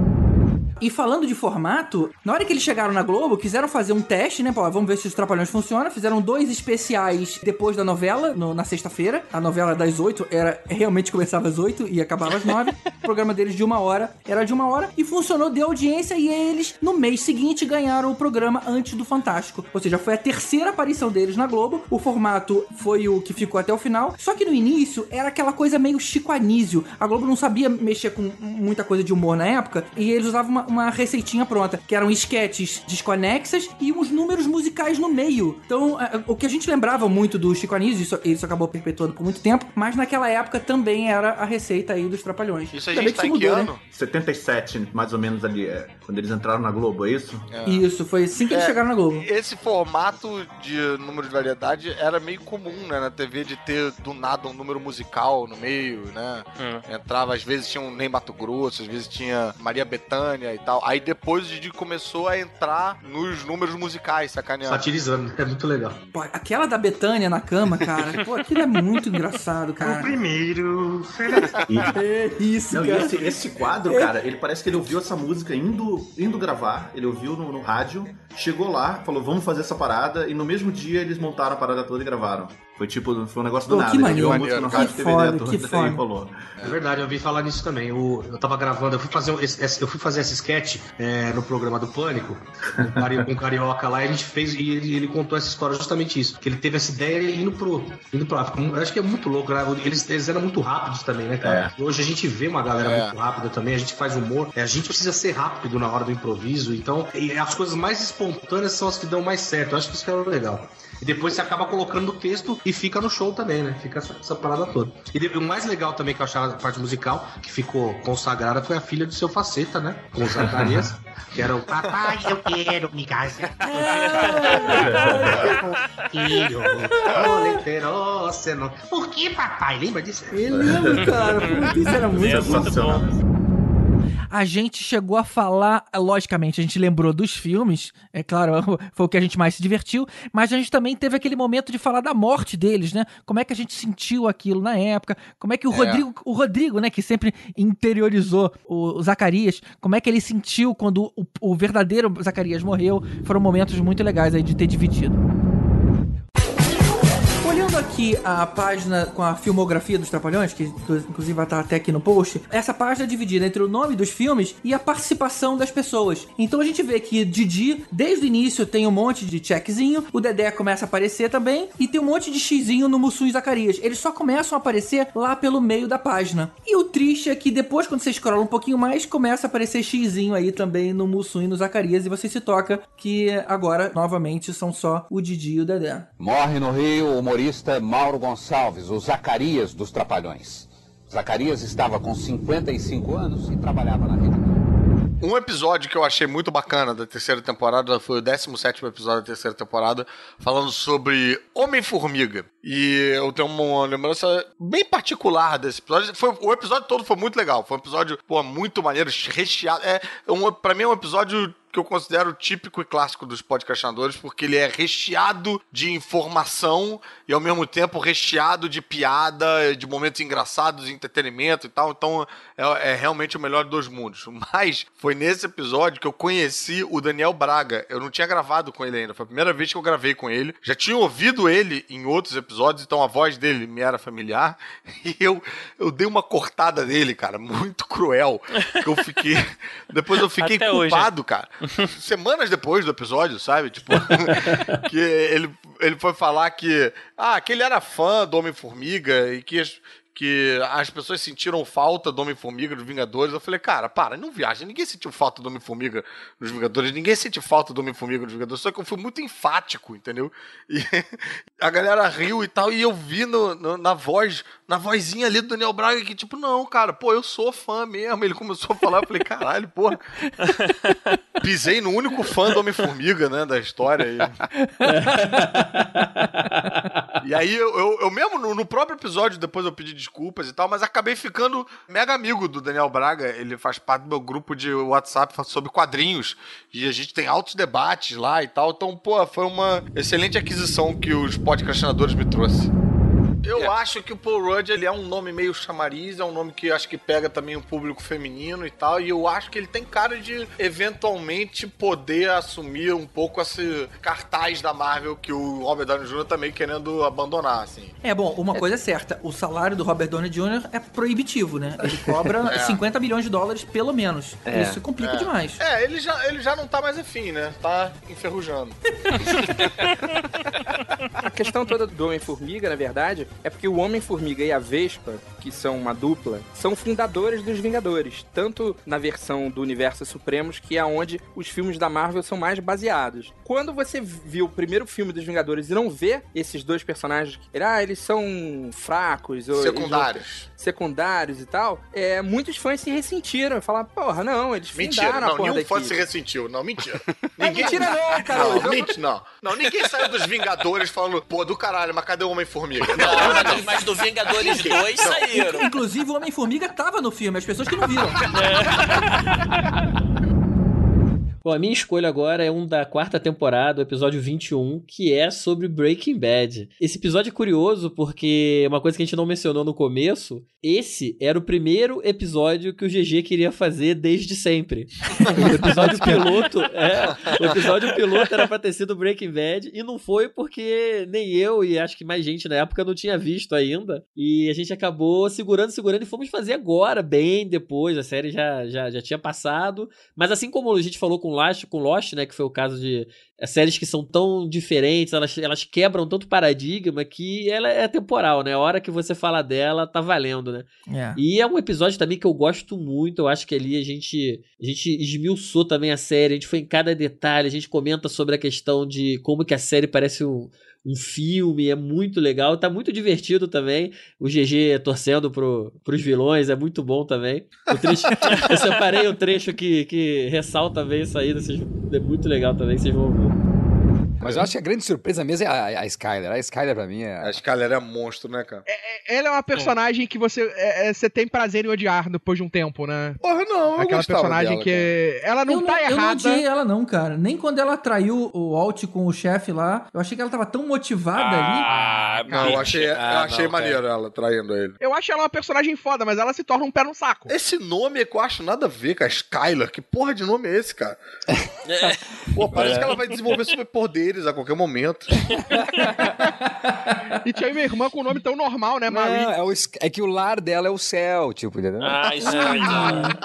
E falando de formato, na hora que eles chegaram na Globo, quiseram fazer um teste, né? Pô, vamos ver se os Trapalhões funcionam. Fizeram dois especiais depois da novela, no- na sexta-feira. A novela das oito era realmente começava às oito e acabava às nove. o programa deles de uma hora era de uma hora e funcionou, deu audiência e eles, no mês seguinte, ganharam o programa antes do Fantástico. Ou seja, foi a terceira aparição deles na Globo. O formato foi o que ficou até o final. Só que no início era aquela coisa meio Chico Anísio. A Globo não sabia mexer com muita coisa de humor na época e eles usavam uma, uma receitinha pronta, que eram esquetes desconexas e uns números musicais no meio. Então, o que a gente lembrava muito do Chico Anísio, isso, isso acabou perpetuando por muito tempo, mas naquela época também era a receita aí dos Trapalhões. Isso a gente tá em isso que mudou, ano? 77, mais ou menos ali, é, quando eles entraram na Globo, é isso? Isso, foi assim que eles É, chegaram na Globo. Esse formato de número de variedade era meio comum, né, na TV, de ter do nada um número musical no meio, né? Entrava, às vezes tinha um Ney Mato Grosso, às vezes tinha Maria Bethânia e tal. Aí depois o Didi começou a entrar nos números musicais, sacaneando. Satirizando, é muito legal. Pô, aquela da Betânia na cama, cara, pô, aquilo é muito engraçado, cara. O primeiro. É isso, Não, e cara. esse, esse quadro, cara, ele parece que ele ouviu essa música indo, indo gravar, ele ouviu no, no rádio, chegou lá, falou, vamos fazer essa parada, e no mesmo dia eles montaram a parada toda e gravaram. Foi tipo, foi um negócio do Pô, nada. que maneiro, música no rádio, Que foda, toda que e foda. rolou. É verdade, eu ouvi falar nisso também. O- eu tava gravando, eu fui fazer, um- esse- eu fui fazer esse sketch é, no programa do Pânico, com o Carioca lá, e a gente fez, e ele, ele contou essa história justamente isso. Que ele teve essa ideia indo pro. Indo pro eu acho que é muito louco, né? Eles, eles eram muito rápidos também, né, cara? E Hoje a gente vê uma galera É. muito rápida também, a gente faz humor, é, a gente precisa ser rápido na hora do improviso, então e as coisas mais espontâneas são as que dão mais certo. Eu acho que isso que é legal. E depois você acaba colocando o texto e fica no show também, né? Fica essa, essa parada toda. E o mais legal também que eu achava a parte musical, que ficou consagrada, foi a filha do seu Faceta, né? Com o Zacarias, que era o Papai, eu quero me casar. filho, o leiteróceno. Por que, papai? Lembra disso? Eu lembro, cara. Putz, isso era muito É, bom. A gente chegou a falar, logicamente, a gente lembrou dos filmes, é claro, foi o que a gente mais se divertiu, mas a gente também teve aquele momento de falar da morte deles, né? Como é que a gente sentiu aquilo na época, como é que o É. Rodrigo, o Rodrigo, né, que sempre interiorizou o, o Zacarias, como é que ele sentiu quando o, o verdadeiro Zacarias morreu, foram momentos muito legais aí de ter dividido. Aqui a página com a filmografia dos Trapalhões, que inclusive vai estar até aqui no post, essa página é dividida entre o nome dos filmes e a participação das pessoas. Então a gente vê que Didi, desde o início, tem um monte de checkzinho, o Dedé começa a aparecer também, e tem um monte de xizinho no Mussum e Zacarias. Eles só começam a aparecer lá pelo meio da página. E o triste é que depois, quando você scrolla um pouquinho mais, começa a aparecer xizinho aí também no Mussum e no Zacarias, e você se toca que agora, novamente, são só o Didi e o Dedé. Morre no Rio humorista Mauro Gonçalves, o Zacarias dos Trapalhões. Zacarias estava com 55 anos e trabalhava na rede. Um episódio que eu achei muito bacana da terceira temporada foi o 17 episódio da terceira temporada, falando sobre Homem-Formiga. E eu tenho uma lembrança bem particular desse episódio. Foi, o episódio todo foi muito legal. Foi um episódio, pô, muito maneiro, recheado. É, um, pra mim é um episódio que eu considero típico e clássico dos podcastinadores, porque ele é recheado de informação e ao mesmo tempo recheado de piada, de momentos engraçados, de entretenimento e tal. Então é, é realmente o melhor dos mundos. Mas foi nesse episódio que eu conheci o Daniel Braga. Eu não tinha gravado com ele ainda. Foi a primeira vez que eu gravei com ele. Já tinha ouvido ele em outros episódios, então a voz dele me era familiar. E eu, eu dei uma cortada nele, cara, muito cruel. Que eu fiquei. Depois eu fiquei Até hoje. culpado, cara. Semanas depois do episódio, sabe? Tipo, que ele, ele foi falar que. Ah, que ele era fã do Homem-Formiga e que. as- Que as pessoas sentiram falta do Homem-Formiga dos Vingadores. Eu falei, cara, para, não viaja. Ninguém sentiu falta do Homem-Formiga nos Vingadores. Ninguém sente falta do Homem-Formiga nos Vingadores. Só que eu fui muito enfático, entendeu? E a galera riu e tal. E eu vi no, no- na voz, na vozinha ali do Daniel Braga que, tipo, não, cara, pô, eu sou fã mesmo. Ele começou a falar, eu falei, caralho, porra. Pisei no único fã do Homem-Formiga, né, da história. E, e aí, eu, eu, eu mesmo, no, no próprio episódio, depois eu pedi desculpas e tal, mas acabei ficando mega amigo do Daniel Braga. Ele faz parte do meu grupo de WhatsApp sobre quadrinhos. E a gente tem altos debates lá e tal. Então, pô, foi uma excelente aquisição que os podcastinadores me trouxe. Eu acho que o Paul Rudd ele é um nome meio chamariz, é um nome que acho que pega também o público feminino e tal, e eu acho que ele tem cara de eventualmente poder assumir um pouco esse cartaz da Marvel que o Robert Downey Jr. tá meio querendo abandonar, assim. É, bom, uma coisa é certa, o salário do Robert Downey Jr. é proibitivo, né? Ele cobra É. 50 milhões de dólares, pelo menos. É. Isso complica É. demais. É, ele já, ele já não tá mais afim, né? Tá enferrujando. A questão toda do Homem-Formiga, na verdade, é porque o Homem-Formiga e a Vespa, que são uma dupla, são fundadores dos Vingadores. Tanto na versão do Universo Supremos, que é onde os filmes da Marvel são mais baseados. Quando você viu o primeiro filme dos Vingadores e não vê esses dois personagens, ah, eles são fracos, ou eles não- Secundários. secundários e tal, é, muitos fãs se ressentiram. Falaram, porra, não, eles Mentira, fundaram a não, porra nenhum fã se ressentiu. Não, mentira. É mentira não, cara. Não, não. Não, ninguém saiu dos Vingadores falando, pô, do caralho, mas cadê o Homem-Formiga? Não, mas- mas do Vingadores 2 saíram. Inclusive, o Homem-Formiga tava no filme, as pessoas que não viram. Bom, a minha escolha agora é um da quarta temporada, o episódio 21, que é sobre Breaking Bad. Esse episódio é curioso porque uma coisa que a gente não mencionou no começo, esse era o primeiro episódio que o GG queria fazer desde sempre. O episódio piloto, é, o episódio piloto era pra ter sido Breaking Bad e não foi porque nem eu e acho que mais gente na época não tinha visto ainda. E a gente acabou segurando, segurando e fomos fazer agora, bem depois, a série já, já, já tinha passado. Mas assim como a gente falou com Lost, com Lost, né, que foi o caso de é, séries que são tão diferentes, elas, elas quebram tanto paradigma que ela é temporal, né? A hora que você fala dela, tá valendo, né? É. E é um episódio também que eu gosto muito. Eu acho que ali a gente, a gente esmiuçou também a série. A gente foi em cada detalhe. A gente comenta sobre a questão de como que a série parece um, um filme. É muito legal. Tá muito divertido também. O GG torcendo pro, pros vilões. É muito bom também. Trecho, eu separei o trecho que, que ressalta bem isso aí. É muito legal também. Vocês vão ver. Mas eu acho que a grande surpresa mesmo é a, a Skyler. A Skyler pra mim é. A Skyler é monstro, né, cara? Ela é uma personagem que você, é, é, você tem prazer em odiar depois de um tempo, né? Porra, não, eu Aquela personagem dela, que. Ela não eu tá não, Eu não errada. odiei ela, não, cara. Nem quando ela traiu o Alt com o chefe lá. Eu achei que ela tava tão motivada ali. Não, eu achei, eu Ah, achei não, maneiro ela traindo ele. Eu acho ela uma personagem foda, mas ela se torna um pé no saco. Esse nome é que eu acho nada a ver com a Skyler. Que porra de nome é esse, cara? Pô, parece É. que ela vai desenvolver superpoderes a qualquer momento. E tinha minha irmã com um nome tão normal, né, Não, Marie? é, o é que o lar dela é o céu, tipo, entendeu? Ah, isso é verdade.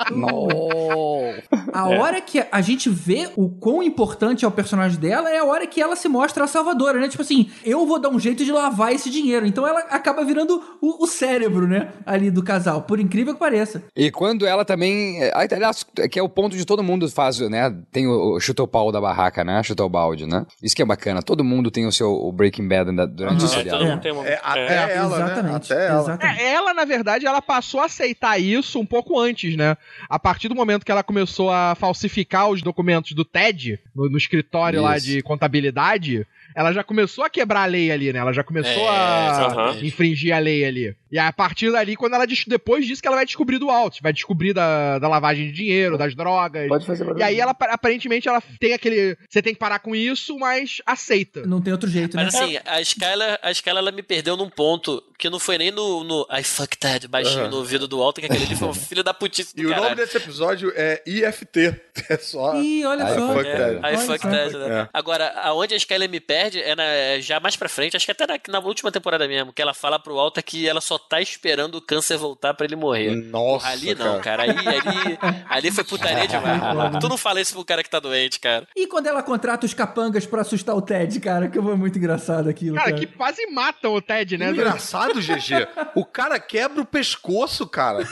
A hora que a gente vê o quão importante é o personagem dela é a hora que ela se mostra a salvadora, né? Tipo assim, eu vou dar um jeito de lavar esse dinheiro. Então ela acaba virando o, o cérebro, né? Ali do casal, por incrível que pareça. E quando ela também. é, Aliás, que é o ponto de todo mundo faz, né? Tem o, o chuta o pau da barraca, né? Chuta o balde, né? Isso que é bacana. Todo mundo tem o seu o Breaking Bad durante o seriado. É, até ela, exatamente, né? Até ela. exatamente. É, ela, na verdade, ela passou a aceitar isso um pouco antes, né? A partir do momento que ela começou a falsificar os documentos do TED, no, no escritório lá Isso. de contabilidade, ela já começou a quebrar a lei ali, né? Ela já começou É, a exatamente. infringir a lei ali. E a partir dali, quando ela depois disso que ela vai descobrir do alto, vai descobrir da, da lavagem de dinheiro, das drogas. Pode fazer E aí ela aparentemente ela tem aquele, você tem que parar com isso, mas aceita. Não tem outro jeito, Mas né? assim, a Skylar, a Skylar ela me perdeu num ponto que não foi nem no, no I fuck that baixinho Aham. no ouvido do Walter, que aquele ali foi um filho da putice do E o caralho. nome desse episódio é IFT. É só. Ih, olha I só. fuck É, that. I fuck só. that, né? É. Agora, aonde a Skyler me perde é, na- é já mais pra frente, acho que até na, na última temporada mesmo, que ela fala pro Walter que ela só tá esperando o câncer voltar pra ele morrer. Nossa, ali não, cara. Aí, ali, ali foi putaria demais. tu não fala isso pro cara que tá doente, cara. E quando ela contrata os capangas pra assustar o Ted, cara, que foi muito engraçado aquilo. Cara, Cara, que quase matam o Ted, né? Engraçado, GG. O cara quebra o pescoço, cara.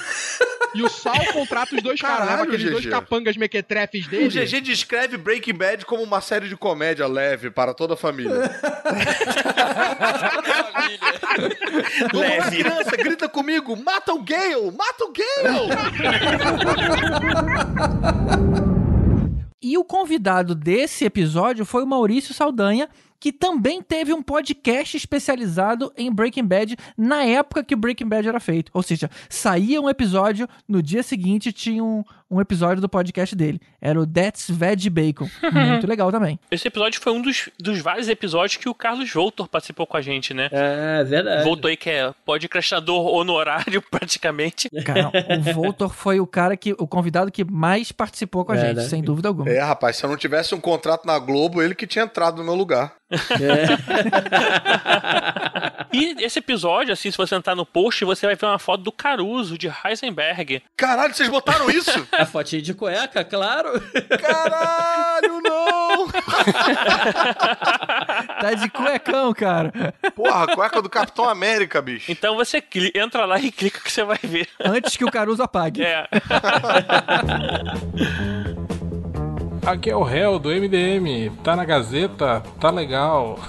E o Sal contrata os dois caras, leva aqueles dois GG. capangas mequetrefes O dele. GG descreve Breaking Bad como uma série de comédia leve para toda a família. Vamos lá, criança, grita comigo, mata o Gale, mata o Gale! E o convidado desse episódio foi o Maurício Saldanha, que também teve um podcast especializado em Breaking Bad na época que Breaking Bad era feito. Ou seja, saía um episódio, no dia seguinte tinha um, um episódio do podcast dele. Era o That's Veg Bacon. Muito legal também. Esse episódio foi um dos, dos vários episódios que o Carlos Voltor participou com a gente, né? É, verdade. Voltou aí que é podcastador honorário, praticamente. Cara, o Voltor foi o cara que, o convidado que mais participou com a É, gente, né? sem dúvida alguma. É, rapaz, se eu não tivesse um contrato na Globo, ele que tinha entrado no meu lugar. E esse episódio, assim, se você entrar no post, você vai ver uma foto do Caruso, de Heisenberg. Caralho, vocês botaram isso? A fotinha de cueca, claro. Caralho, não! Tá de cuecão, cara. Porra, cueca do Capitão América, bicho. Então você entra lá e clica que você vai ver. Antes que o Caruso apague. É. Aqui é o réu do MDM, tá na Gazeta, tá legal.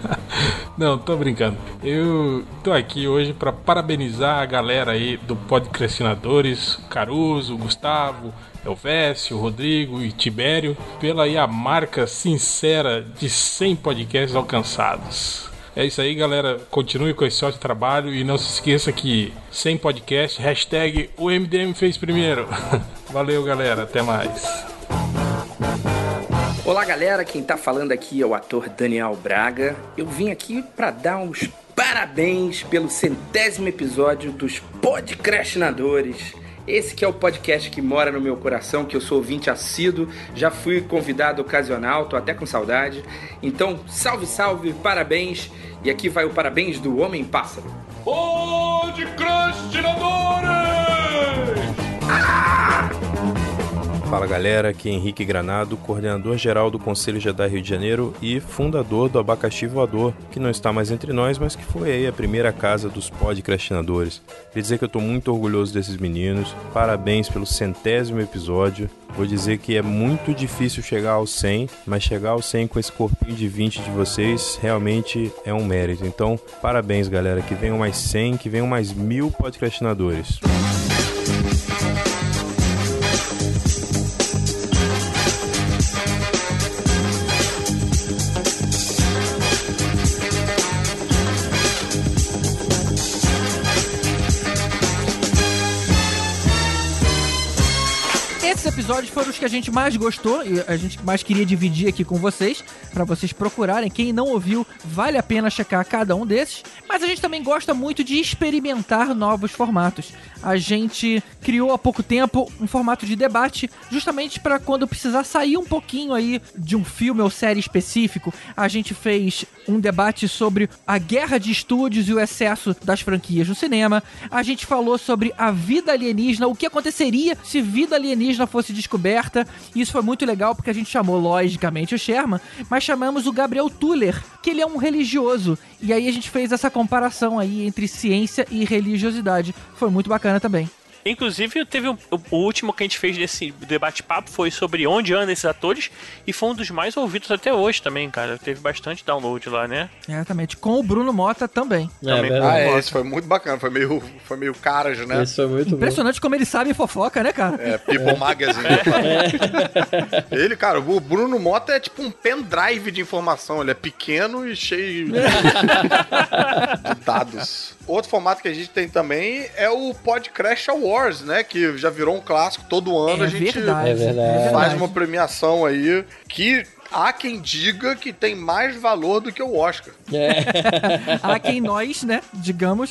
Não, tô brincando. Eu tô aqui hoje pra parabenizar a galera aí do Podcrastinadores, Caruso, Gustavo, Elvésio, Rodrigo e Tibério, pela aí a marca sincera de 100 podcasts alcançados. É isso aí, galera. Continue com esse ótimo trabalho e não se esqueça que 100 podcast, hashtag o MDM fez primeiro. Valeu, galera. Até mais. Olá, galera. Quem tá falando aqui é o ator Daniel Braga. Eu vim aqui pra dar uns parabéns pelo centésimo episódio dos Podcrastinadores. Esse que é o podcast que mora no meu coração, que eu sou ouvinte assíduo, já fui convidado ocasional, tô até com saudade. Então, salve, salve, parabéns. E aqui vai o parabéns do Homem Pássaro. Fala galera, aqui é Henrique Granado, coordenador geral do Conselho Jedi Rio de Janeiro e fundador do Abacaxi Voador, que não está mais entre nós, mas que foi aí a primeira casa dos podcastinadores. Queria dizer que eu estou muito orgulhoso desses meninos, parabéns pelo centésimo episódio. Vou dizer que é muito difícil chegar ao 100, mas chegar ao 100 com esse corpinho de 20 de vocês realmente é um mérito. Então, parabéns galera, que venham mais 100, que venham mais mil podcastinadores. Esses episódios foram os que a gente mais gostou e a gente mais queria dividir aqui com vocês, pra vocês procurarem. Quem não ouviu, vale a pena checar cada um desses. Mas a gente também gosta muito de experimentar novos formatos. A gente criou há pouco tempo um formato de debate, justamente para quando precisar sair um pouquinho aí de um filme ou série específico. A gente fez um debate sobre a guerra de estúdios e o excesso das franquias no cinema. A gente falou sobre a vida alienígena, o que aconteceria se vida alienígena fosse descoberta. Isso foi muito legal porque a gente chamou, logicamente, o Sherman, mas chamamos o Gabriel Tuller, que ele é um religioso. E aí a gente fez essa comparação aí entre ciência e religiosidade. Foi muito bacana também. Inclusive, teve um- o último que a gente fez desse debate-papo foi sobre onde andam esses atores e foi um dos mais ouvidos até hoje também, cara. Teve bastante download lá, né? Exatamente. Com o Bruno Mota também. ah, é, esse foi muito bacana. Foi meio, foi meio caras, né? Esse foi muito Impressionante como ele sabe fofoca, né, cara? É, People Magazine. Ele, cara, o Bruno Mota é tipo um pendrive de informação. Ele é pequeno e cheio de, de dados. Outro formato que a gente tem também é o Podcrash Awards, né? Que já virou um clássico. Todo ano É a gente verdade, É verdade. faz é verdade. uma premiação aí que há quem diga que tem mais valor do que o Oscar. Há quem nós, né, digamos.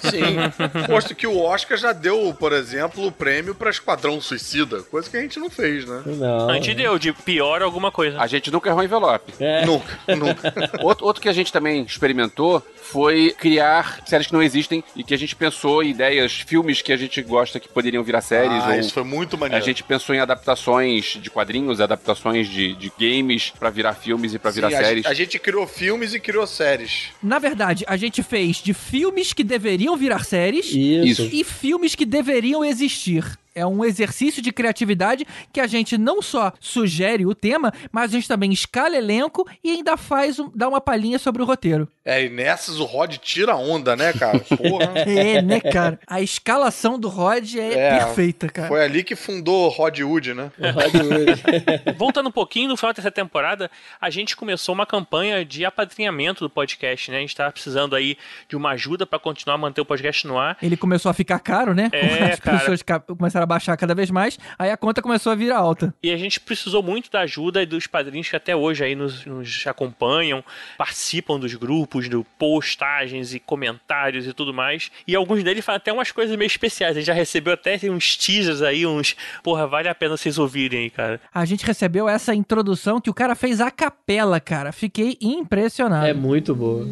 Sim. Posto que o Oscar já deu, por exemplo, o prêmio para Esquadrão Suicida, coisa que a gente não fez, né? Não. A gente deu de pior alguma coisa. A gente nunca errou envelope. Nunca, nunca. outro, outro que a gente também experimentou foi criar séries que não existem e que a gente pensou em ideias, filmes que a gente gosta que poderiam virar séries. Ah, ou isso foi muito maneiro. A gente pensou em adaptações de quadrinhos, adaptações de, de games pra virar filmes e pra virar Sim, a séries. gente- A gente criou filmes e criou séries. Na verdade, a gente fez de filmes que deveriam virar séries Isso. e filmes que deveriam existir. É um exercício de criatividade que a gente não só sugere o tema, mas a gente também escala elenco e ainda faz um, dá uma palhinha sobre o roteiro. É, e nessas o Rod tira onda, né, cara? Porra. é, né, cara? A escalação do Rod é, é, perfeita, cara. Foi ali que fundou Rod Wood, né? Rod Wood. Voltando um pouquinho, no final dessa temporada, a gente começou uma campanha de apadrinhamento do podcast, né? A gente tava precisando aí de uma ajuda para continuar a manter o podcast no ar. Ele começou a ficar caro, né? É, As pessoas começaram a baixar cada vez mais, aí a conta começou a vir alta. E a gente precisou muito da ajuda dos padrinhos que até hoje aí nos, nos acompanham, participam dos grupos, do postagens e comentários e tudo mais. E alguns deles fazem até umas coisas meio especiais. A gente já recebeu até uns teasers aí, uns. Porra, vale a pena vocês ouvirem aí, cara. A gente recebeu essa introdução que o cara fez a capela, cara. Fiquei impressionado. É muito boa.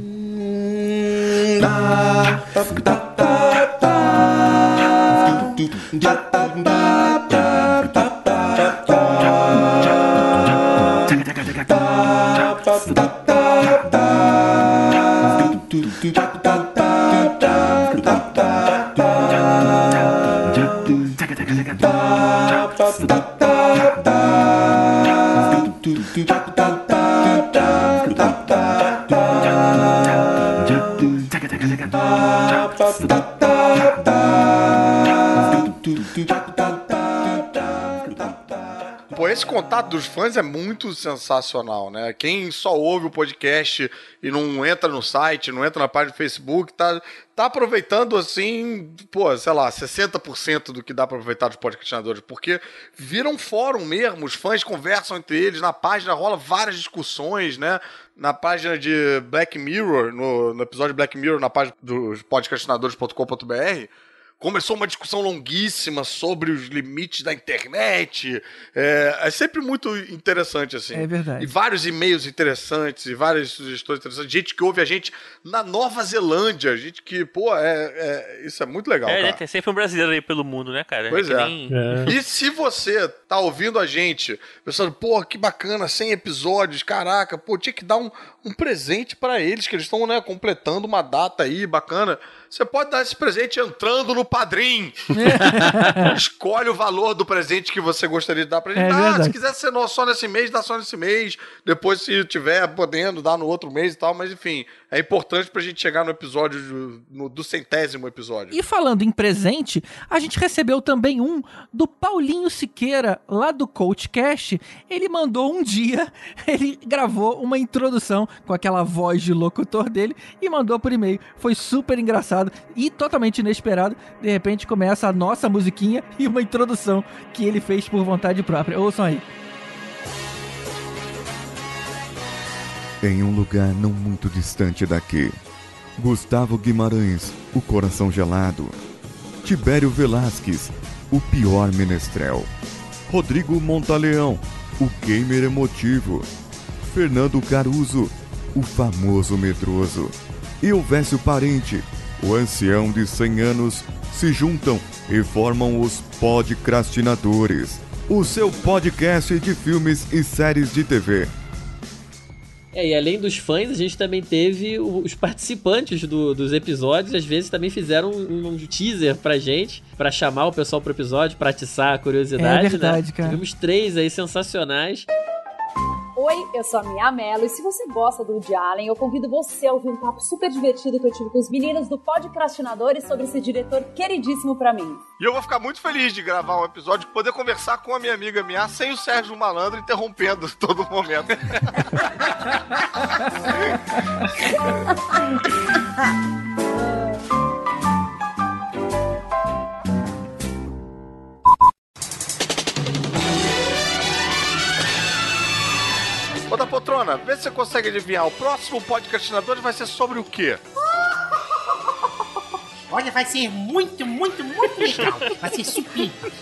Stop. Pô, esse contato dos fãs é muito sensacional, né? Quem só ouve o podcast e não entra no site, não entra na página do Facebook, tá, tá aproveitando assim, pô, sei lá, 60% do que dá pra aproveitar dos podcastinadores, porque viram um fórum mesmo, os fãs conversam entre eles, na página rola várias discussões, né? Na página de Black Mirror, no, no episódio de Black Mirror, na página dos podcastinadores.com.br, começou uma discussão longuíssima sobre os limites da internet. É, é, sempre muito interessante, assim. É verdade. E vários e-mails interessantes, e várias sugestões interessantes. Gente que ouve a gente na Nova Zelândia. Gente que, pô, é, é isso é muito legal, é, cara. Né, tem sempre um brasileiro aí pelo mundo, né, cara? Pois é. Nem... é. E se você tá ouvindo a gente, pensando, pô, que bacana, 100 episódios, caraca, pô, tinha que dar um, um presente para eles, que eles estão, né, completando uma data aí bacana. Você pode dar esse presente entrando no Padrim. Escolhe o valor do presente que você gostaria de dar pra gente. É ah, se quiser ser só nesse mês, dá só nesse mês. Depois, se tiver podendo, dá no outro mês e tal. Mas, enfim, é importante pra gente chegar no episódio, do, no, do centésimo episódio. E falando em presente, a gente recebeu também um do Paulinho Siqueira, lá do CoachCast. Ele mandou um dia, ele gravou uma introdução com aquela voz de locutor dele e mandou por e-mail. Foi super engraçado e totalmente inesperado. De repente começa a nossa musiquinha e uma introdução que ele fez por vontade própria. Ouçam aí. Em um lugar não muito distante daqui, Gustavo Guimarães, o coração gelado. Tibério Velasquez, o pior menestrel. Rodrigo Montaleão, o gamer emotivo. Fernando Caruso, o famoso medroso. E Elvésio Parente, o ancião de 100 anos, se juntam e formam os Podcrastinadores, o seu podcast de filmes e séries de TV. É, e além dos fãs, a gente também teve os participantes do, dos episódios, às vezes também fizeram um, um, teaser pra gente, pra chamar o pessoal pro episódio, pra atiçar a curiosidade. É verdade, né? cara. Tivemos três aí sensacionais. Oi, eu sou a Mia Mello e se você gosta do Woody Allen, eu convido você a ouvir um papo super divertido que eu tive com os meninos do Podcrastinadores sobre esse diretor queridíssimo para mim. E eu vou ficar muito feliz de gravar um episódio e poder conversar com a minha amiga Mia sem o Sérgio Malandro interrompendo todo momento. Ô da poltrona, vê se você consegue adivinhar. O próximo podcastinador vai ser sobre o quê? Olha, vai ser muito, muito, muito legal. Vai ser supimpa.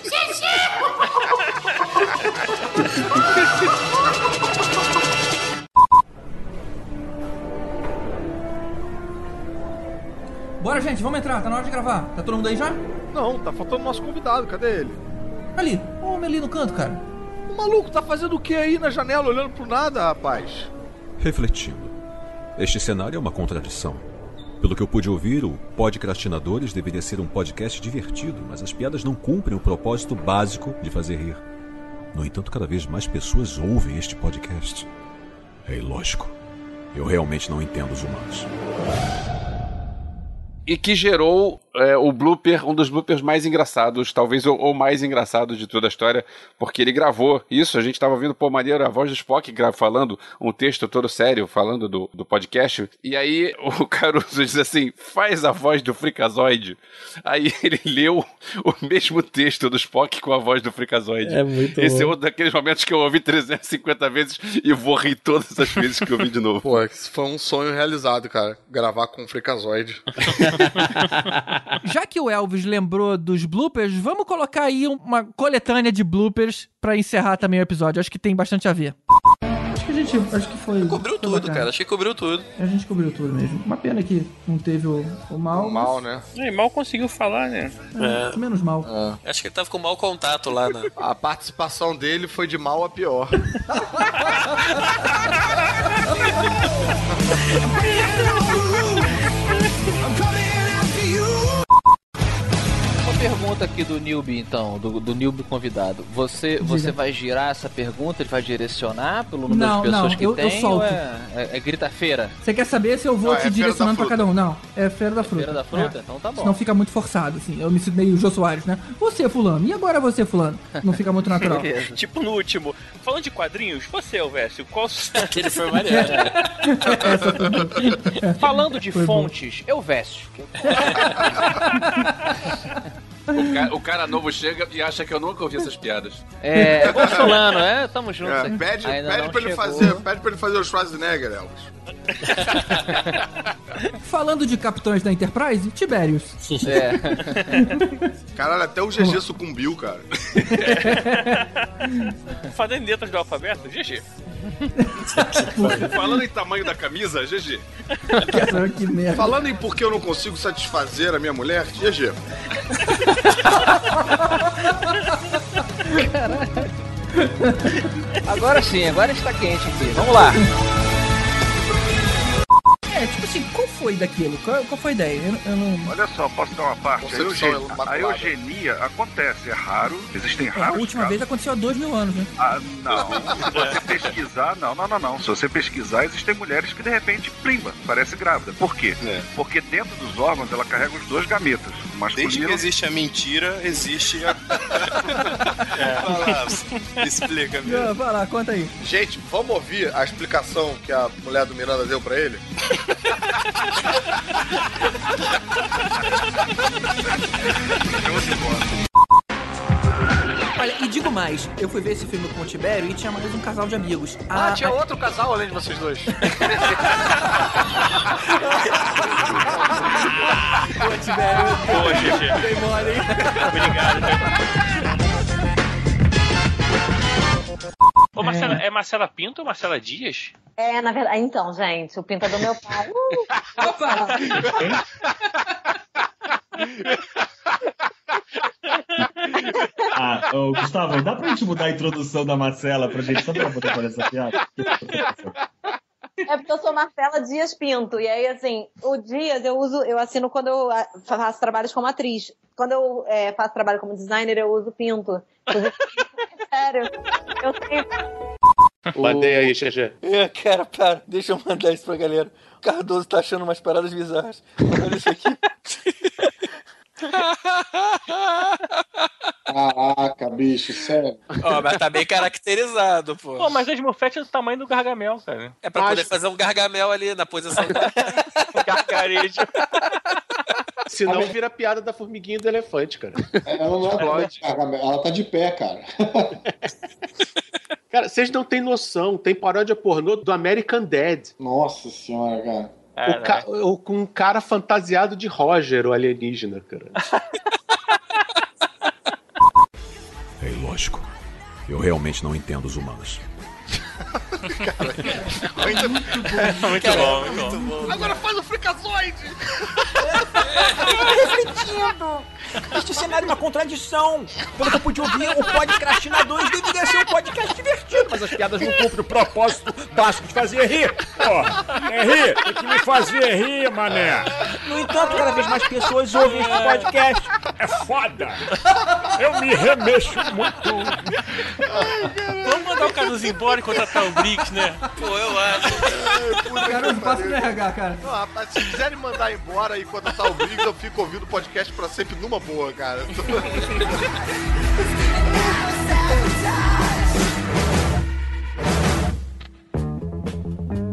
Bora, gente, vamos entrar. Tá na hora de gravar. Tá todo mundo aí já? Não, tá faltando nosso convidado. Cadê ele? Ali. Ô, homem ali no canto, cara. Maluco tá fazendo o que aí na janela, olhando pro nada, rapaz? Refletindo. Este cenário é uma contradição. Pelo que eu pude ouvir, o Podcrastinadores deveria ser um podcast divertido, mas as piadas não cumprem o propósito básico de fazer rir. No entanto, cada vez mais pessoas ouvem este podcast. É ilógico. Eu realmente não entendo os humanos. E que gerou é, o blooper, um dos bloopers mais engraçados, talvez o, o, mais engraçado de toda a história, porque ele gravou isso. A gente estava ouvindo, pô, maneiro, a voz do Spock falando um texto todo sério, falando do, do podcast. E aí o Caruso diz assim: faz a voz do Frikazoid. Aí ele leu o mesmo texto do Spock com a voz do Frikazoid. É muito Esse é bom. um daqueles momentos que eu ouvi 350 vezes e vou rir todas as vezes que eu ouvi de novo. Pô, isso foi um sonho realizado, cara. Gravar com o Frikazoid. Já que o Elvis lembrou dos bloopers, vamos colocar aí uma coletânea de bloopers pra encerrar também o episódio. Acho que tem bastante a ver. Acho que a gente. Acho que foi. Cobriu foi tudo, bacana. cara. Acho que cobriu tudo. A gente cobriu tudo mesmo. Uma pena que não teve o, o mal. O mal, né? E mal conseguiu falar, né? É, Menos mal. Acho que ele tava com mau contato lá, né? A participação dele foi de mal a pior. pergunta aqui do Newbie, então, do, do Newbie convidado. Você, você vai girar essa pergunta? Ele vai direcionar pelo número Não, de pessoas não, que eu- eu tem? solto. ou é, é, é grita-feira? Você quer saber se eu vou Não, é te Feira direcionando pra cada um? Não, é Feira da Fruta. Feira da Fruta? É. Então tá bom. Senão fica muito forçado, assim. Eu me sinto meio Jô Soares, né? Você, fulano. E agora você, fulano? Não fica muito natural. tipo no último. Falando de quadrinhos, você, Elvésio, qual. Aquele foi maneiro. Falando de Foi bom. fontes, Elvésio. O cara, o cara novo chega e acha que eu nunca ouvi essas piadas. É, ô fulano, é? Tamo junto. É, aqui. pede Ainda pede pra, ele fazer, pede pra ele fazer o Schwarzenegger, Elvis. Falando de capitães da Enterprise, Tiberius. É. Caralho, até o GG sucumbiu, cara. Falando em letras do alfabeto, GG. Falando em tamanho da camisa, GG. que merda. Falando em por que eu não consigo satisfazer a minha mulher, GG. Agora sim, agora está quente aqui. Vamos lá. É, tipo assim, qual foi daquilo? Qual, qual foi a ideia? Eu, eu não. Olha só, posso dar uma parte? A, Concepção euge- imaculada. a eugenia acontece, é raro. Existem É, a raros última casos. vez aconteceu há dois mil anos, né? Ah, não. Se você pesquisar, não, não, não, não. Se você pesquisar, existem mulheres que de repente plimba, parece grávida. Por quê? Porque dentro dos órgãos ela carrega os dois gametas. O masculino. Desde que existe a mentira, existe a. Vai lá, explica mesmo. Vai lá, conta aí. Gente, vamos ouvir a explicação que a mulher do Miranda deu pra ele? Olha, e digo mais, eu fui ver esse filme com o Tibério e tinha mais um casal de amigos. Ah, A- tinha a- outro casal além de vocês dois. Pô, Tibério. Pô, GG. Dei Ô, Marcela, é Marcela Pinto ou Marcela Dias? É, na verdade. Então, gente, o pinta do meu pai. Ah, ô, Gustavo, dá pra gente mudar a introdução da Marcela pra gente, só pra poder fazer essa piada? É porque eu sou Marcela Dias Pinto. E aí, assim, o Dias eu uso, eu assino quando eu ah, faço trabalhos como atriz. Quando eu é, faço trabalho como designer, eu uso Pinto. Inclusive, Sério. Eu tenho. Mandei aí, GG. É, cara, para, deixa eu mandar isso pra galera. O Cardoso tá achando umas paradas bizarras. Olha isso aqui. Caraca, bicho, sério. Ó, mas tá bem caracterizado, pô. Pô, mas a Smurfette é do tamanho do Gargamel, cara. É pra poder fazer um gargamel ali na posição. Gargarejo. Senão vira piada da formiguinha e do elefante, cara. Ela não é Gargamel, ela tá de pé, cara. Cara, vocês não têm noção. Tem paródia pornô do American Dad. Nossa senhora, cara. O ca- o- com um cara fantasiado de Roger, o alienígena, cara. É ilógico. Eu realmente não entendo os humanos. Ainda... Muito bom, muito bom. Agora faz o fricazoide! refletindo. Este cenário é uma contradição. Pelo que eu pude ouvir, o Podcrastinadores deveria ser um podcast divertido. mas as piadas não cumprem o propósito básico de fazer rir. Porra, é rir, tem que me fazer rir, mané. No entanto, cada vez mais pessoas ouvem esse podcast. É foda. Eu me remexo muito. Vamos mandar o Carlos embora e contratar o Brix, né? Pô, eu acho. Cara, não passa no RH, cara. Não, rapaz, se quiserem mandar embora e contratar o Briggs, eu fico ouvindo o podcast pra sempre numa boa, cara.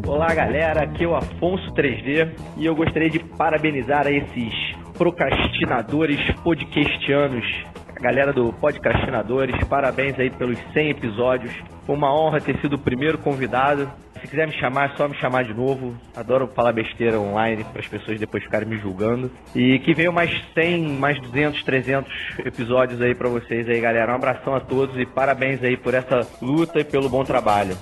Olá galera, aqui é o Afonso 3D e eu gostaria de parabenizar a esses procrastinadores podcastianos, galera do Podcastinadores, parabéns aí pelos 100 episódios. Foi uma honra ter sido o primeiro convidado. Se quiser me chamar, é só me chamar de novo. Adoro falar besteira online para as pessoas depois ficarem me julgando. E que venham mais 100, mais 200, 300 episódios aí para vocês aí, galera. Um abração a todos e parabéns aí por essa luta e pelo bom trabalho.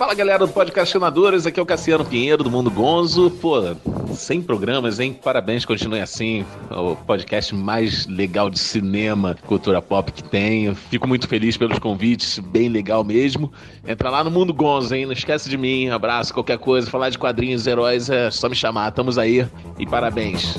Fala galera do Podcastinadores, aqui é o Cassiano Pinheiro do Mundo Gonzo. Pô, 100 programas, hein? Parabéns, continue assim. O podcast mais legal de cinema, cultura pop que tem. Fico muito feliz pelos convites, bem legal mesmo. Entra lá no Mundo Gonzo, hein? Não esquece de mim. Abraço, qualquer coisa. Falar de quadrinhos, heróis, é só me chamar. Estamos aí e parabéns.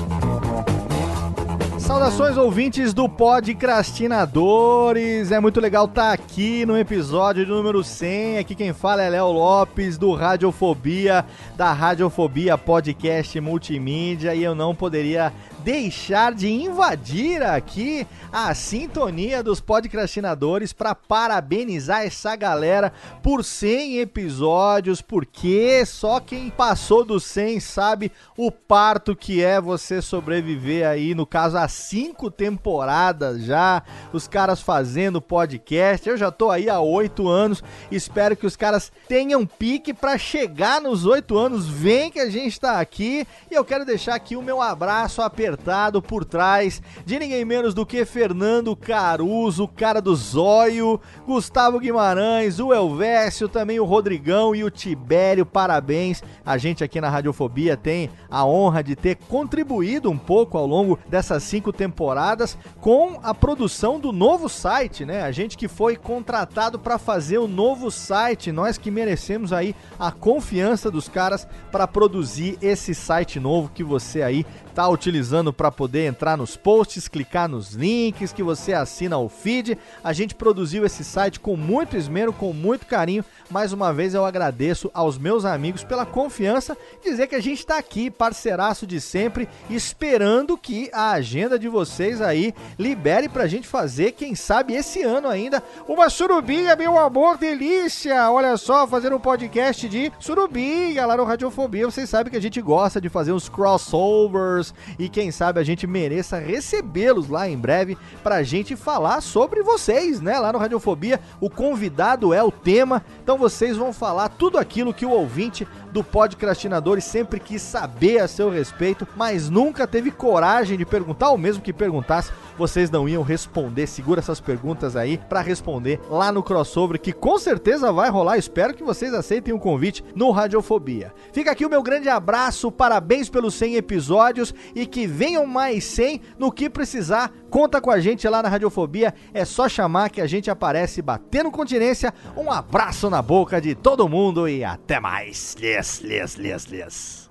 Saudações ouvintes do Podcrastinadores. É muito legal estar aqui no episódio número 100. Aqui quem fala é Léo Lopes do Radiofobia, da Radiofobia Podcast Multimídia, e eu não poderia deixar de invadir aqui a sintonia dos podcastinadores para parabenizar essa galera por 100 episódios, porque só quem passou dos 100 sabe o parto que é você sobreviver aí, no caso, a cinco temporadas já, os caras fazendo podcast. Eu já tô aí há oito anos, espero que os caras tenham pique para chegar nos oito anos. Vem que a gente tá aqui e eu quero deixar aqui o meu abraço apertado apertado por trás de ninguém menos do que Fernando Caruso, cara do Zóio, Gustavo Guimarães, o Elvésio, também o Rodrigão e o Tibério. Parabéns. A gente aqui na Radiofobia tem a honra de ter contribuído um pouco ao longo dessas cinco temporadas com a produção do novo site, né? A gente que foi contratado para fazer o novo site, nós que merecemos aí a confiança dos caras para produzir esse site novo que você aí tá utilizando para poder entrar nos posts, clicar nos links, que você assina o feed. A gente produziu esse site com muito esmero, com muito carinho. Mais uma vez eu agradeço aos meus amigos pela confiança, dizer que a gente está aqui, parceiraço de sempre, esperando que a agenda de vocês aí libere pra gente fazer, quem sabe esse ano ainda, uma surubinha, meu amor, delícia! Olha só, fazer um podcast de surubinha lá no Radiofobia. Vocês sabem que a gente gosta de fazer uns crossovers e quem sabe a gente mereça recebê-los lá em breve pra gente falar sobre vocês, né? Lá no Radiofobia, o convidado é o tema, então vocês vão falar tudo aquilo que o ouvinte do Podcrastinadores sempre quis saber a seu respeito, mas nunca teve coragem de perguntar, ou mesmo que perguntasse, vocês não iam responder. Segura essas perguntas aí para responder lá no crossover, que com certeza vai rolar. Espero que vocês aceitem o convite no Radiofobia. Fica aqui o meu grande abraço, parabéns pelos 100 episódios e que venham mais 100 no que precisar. Conta com a gente lá na Radiofobia, é só chamar que a gente aparece batendo continência. Um abraço na boca de todo mundo e até mais. Les, les, les, les.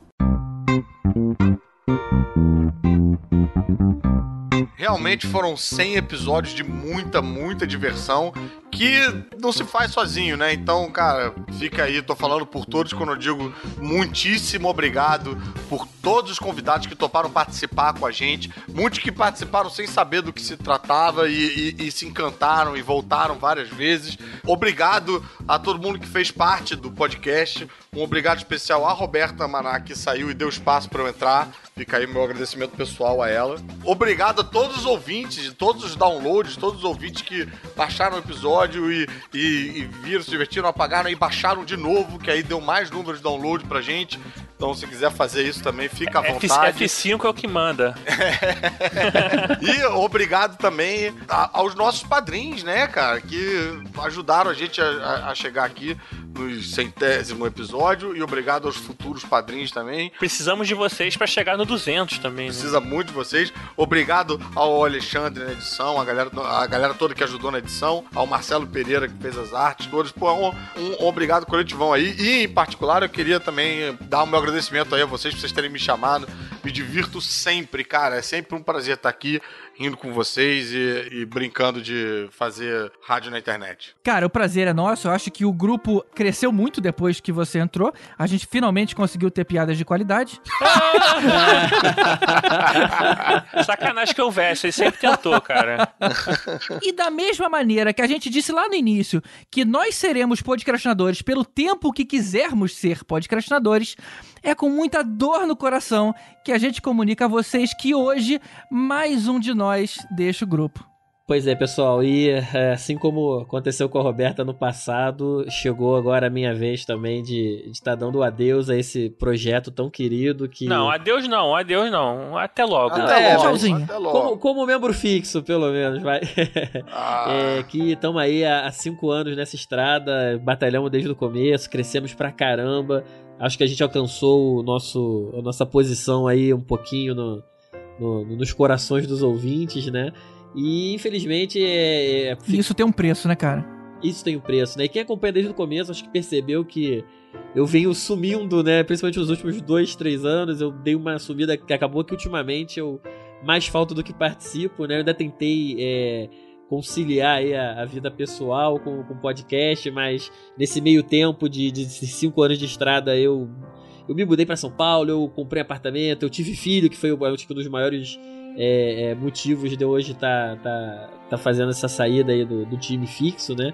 Realmente foram 100 episódios de muita, muita diversão que não se faz sozinho, né? Então, cara, fica aí, tô falando por todos quando eu digo muitíssimo obrigado por todos os convidados que toparam participar com a gente, muitos que participaram sem saber do que se tratava e, e, e se encantaram e voltaram várias vezes. Obrigado a todo mundo que fez parte do podcast. Um obrigado especial à Roberta Maná, que saiu e deu espaço para eu entrar. Fica aí meu agradecimento pessoal a ela. Obrigado a todos os ouvintes, todos os downloads, todos os ouvintes que baixaram o episódio e, e, e viram, se divertiram, apagaram e baixaram de novo, que aí deu mais números de download pra gente. Então, se quiser fazer isso também, fica à vontade. F5 é o que manda. e obrigado também a, aos nossos padrinhos, né, cara, que ajudaram a gente a, a chegar aqui no centésimo episódio e obrigado aos futuros padrinhos também. Precisamos de vocês pra chegar no 200 também. Né? Precisa muito de vocês. Obrigado ao Alexandre na edição, a galera, a galera toda que ajudou na edição, ao Marcelo Pereira que fez as artes todas. Pô, um, um obrigado coletivão aí. E, em particular, eu queria também dar o meu agradecimento aí a vocês por vocês terem me chamado. Me divirto sempre, cara. É sempre um prazer estar aqui rindo com vocês e, e, brincando de fazer rádio na internet. Cara, o prazer é nosso. Eu acho que o grupo cresceu muito depois que você entrou. A gente finalmente conseguiu ter piadas de qualidade. Sacanagem que eu vejo, ele sempre tentou, cara. e da mesma maneira que a gente disse lá no início que nós seremos podcastinadores pelo tempo que quisermos ser podcastinadores, é com muita dor no coração que a gente comunica a vocês que hoje mais um de nós deixa o grupo. Pois é, pessoal, e é, assim como aconteceu com a Roberta no passado, chegou agora a minha vez também de estar tá dando adeus a esse projeto tão querido que. Não, adeus não, adeus não. Até logo. Até, é, logo, até logo. Como, como, membro fixo, pelo menos, vai. Ah. É, que estamos aí há, há cinco anos nessa estrada, batalhamos desde o começo, crescemos pra caramba. Acho que a gente alcançou o nosso, a nossa posição aí um pouquinho no, no, nos corações dos ouvintes, né? E infelizmente é, é... Isso tem um preço, né, cara? Isso tem um preço, né? E quem acompanha desde o começo, acho que percebeu que eu venho sumindo, né? Principalmente nos últimos dois, três anos, eu dei uma sumida que acabou que ultimamente eu mais falto do que participo, né? Eu ainda tentei é, conciliar aí a, a, vida pessoal com o podcast, mas nesse meio tempo de, de cinco anos de estrada eu eu me mudei para São Paulo, eu comprei apartamento, eu tive filho, que foi um dos maiores é, é, motivos de eu hoje estar tá, tá, tá fazendo essa saída aí do, do time fixo, né?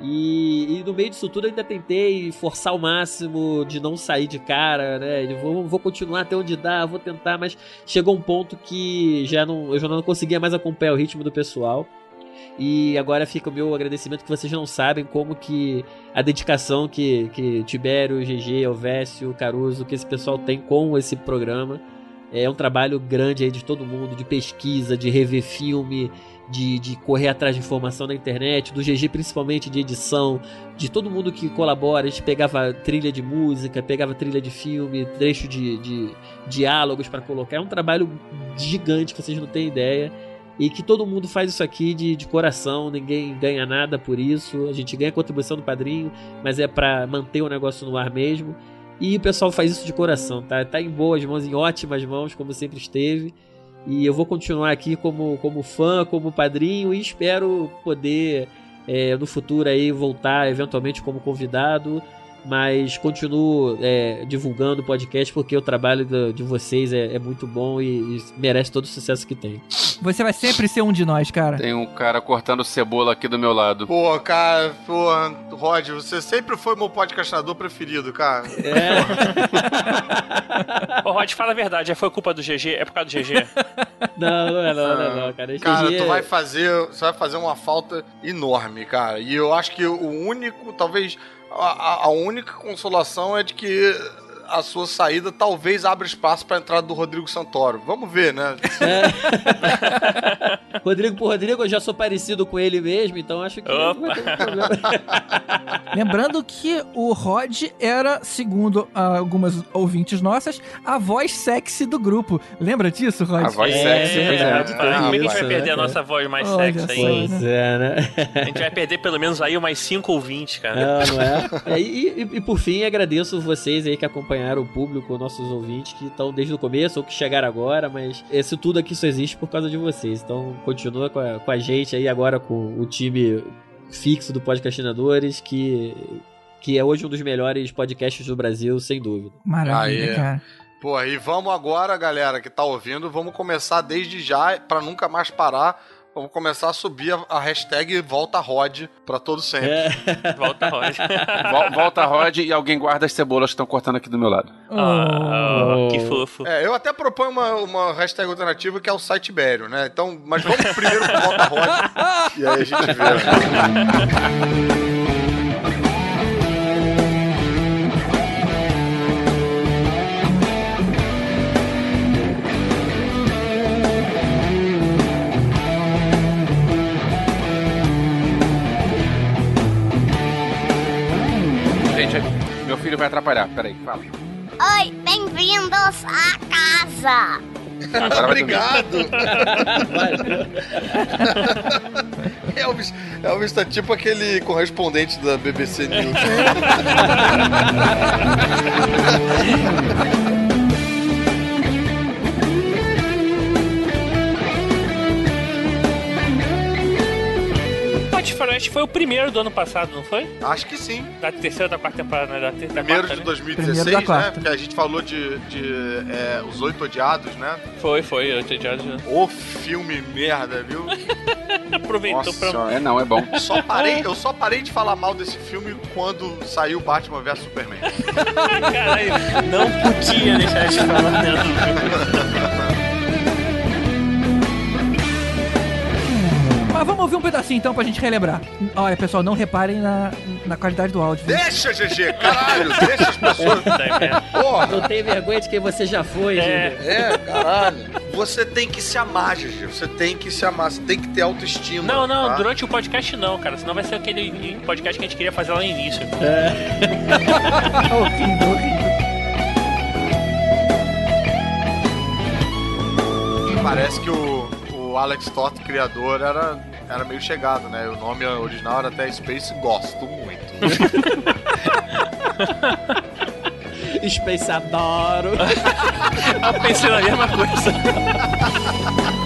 E, e, no meio disso tudo eu ainda tentei forçar o máximo de não sair de cara, né? Vou, vou continuar até onde dá, vou tentar, mas chegou um ponto que já não, eu já não conseguia mais acompanhar o ritmo do pessoal. E agora fica o meu agradecimento que vocês não sabem como que a dedicação que, que Tibério, GG, Elvésio, Caruso, que esse pessoal tem com esse programa. É um trabalho grande aí de todo mundo, de pesquisa, de rever filme, de, de correr atrás de informação na internet, do GG principalmente de edição, de todo mundo que colabora. A gente pegava trilha de música, pegava trilha de filme, trecho de, de diálogos para colocar. É um trabalho gigante que vocês não têm ideia e que todo mundo faz isso aqui de, de coração, ninguém ganha nada por isso, a gente ganha contribuição do padrinho, mas é para manter o negócio no ar mesmo. E o pessoal faz isso de coração, tá? Tá em boas mãos, em ótimas mãos, como sempre esteve. E eu vou continuar aqui como, como fã, como padrinho e espero poder é, no futuro aí voltar eventualmente como convidado mas continuo é, divulgando o podcast porque o trabalho de, de vocês é, é, muito bom e, e, merece todo o sucesso que tem. Você vai sempre ser um de nós, cara. Tem um cara cortando cebola aqui do meu lado. Pô, cara, pô, Rod, você sempre foi meu podcastador preferido, cara. É. Ô, Rod, fala a verdade, foi culpa do GG? É por causa do GG? Não, não é não, não, é não, cara. Esse cara, GG... tu vai fazer, você vai fazer uma falta enorme, cara. E eu acho que o único, talvez a, a única consolação é de que a sua saída talvez abra espaço para a entrada do Rodrigo Santoro. Vamos ver, né? É. Rodrigo por Rodrigo, eu já sou parecido com ele mesmo, então acho que não vai ter problema. Lembrando que o Rod era, segundo algumas ouvintes nossas, a voz sexy do grupo. Lembra disso, Rod? A voz é, sexy, pois é. é. A gente vai perder a nossa voz mais Olha sexy aí? Pois é, né? A gente vai perder pelo menos aí umas 5 ouvintes, cara. Não, não é? é e, e, e, por fim, agradeço vocês aí que acompanharam o público, nossos ouvintes que estão desde o começo ou que chegaram agora, mas esse tudo aqui só existe por causa de vocês. Então, continua com a, com a gente aí agora com o time fixo do Podcastinadores, que, que é hoje um dos melhores podcasts do Brasil, sem dúvida. Maravilha, Aê. cara. Pô, e vamos agora, galera que tá ouvindo, vamos começar desde já, para nunca mais parar Vamos começar a subir a, a hashtag Volta Rod pra todo sempre. É. Volta Rod. Volta Rod e alguém guarda as cebolas que estão cortando aqui do meu lado. Oh, oh, que fofo. É, eu até proponho uma, uma hashtag alternativa que é o site Ibério, né? Então, mas vamos primeiro pro Volta Rod e aí a gente vê. Vai atrapalhar. Peraí, fala. Oi, bem-vindos à casa. Obrigado! Elvis, Elvis tá tipo aquele correspondente da BBC News. Hot Flash foi o primeiro do ano passado, não foi? Acho que sim. Da terceira ou da quarta temporada, né? Da, ter- da Primeiro quarta, de né? 2016, né? Porque a gente falou de, de é, Os Oito Odiados, né? Foi, foi, eu tinha já. O filme merda, viu? Aproveitou pra. Nossa, é não, é bom. Só parei, eu só parei de falar mal desse filme quando saiu Batman vs Superman. Caralho, não podia deixar de falar dela. Mas vamos ouvir um pedacinho então pra gente relembrar. Olha, pessoal, não reparem na, na qualidade do áudio. viu? Deixa, GG, caralho, deixa as pessoas. Porra. Não tem vergonha de quem você já foi, É, Júnior. é, caralho. Você tem que se amar, GG. Você tem que se amar, você tem que ter autoestima. Não, não, tá? durante o podcast não, cara. Senão vai ser aquele podcast que a gente queria fazer lá no início. horrível. Parece que o, o Alex Toth, criador, era, era meio chegado, né? O nome original era até Space Gosto muito. Space adoro. Eu pensei na mesma coisa.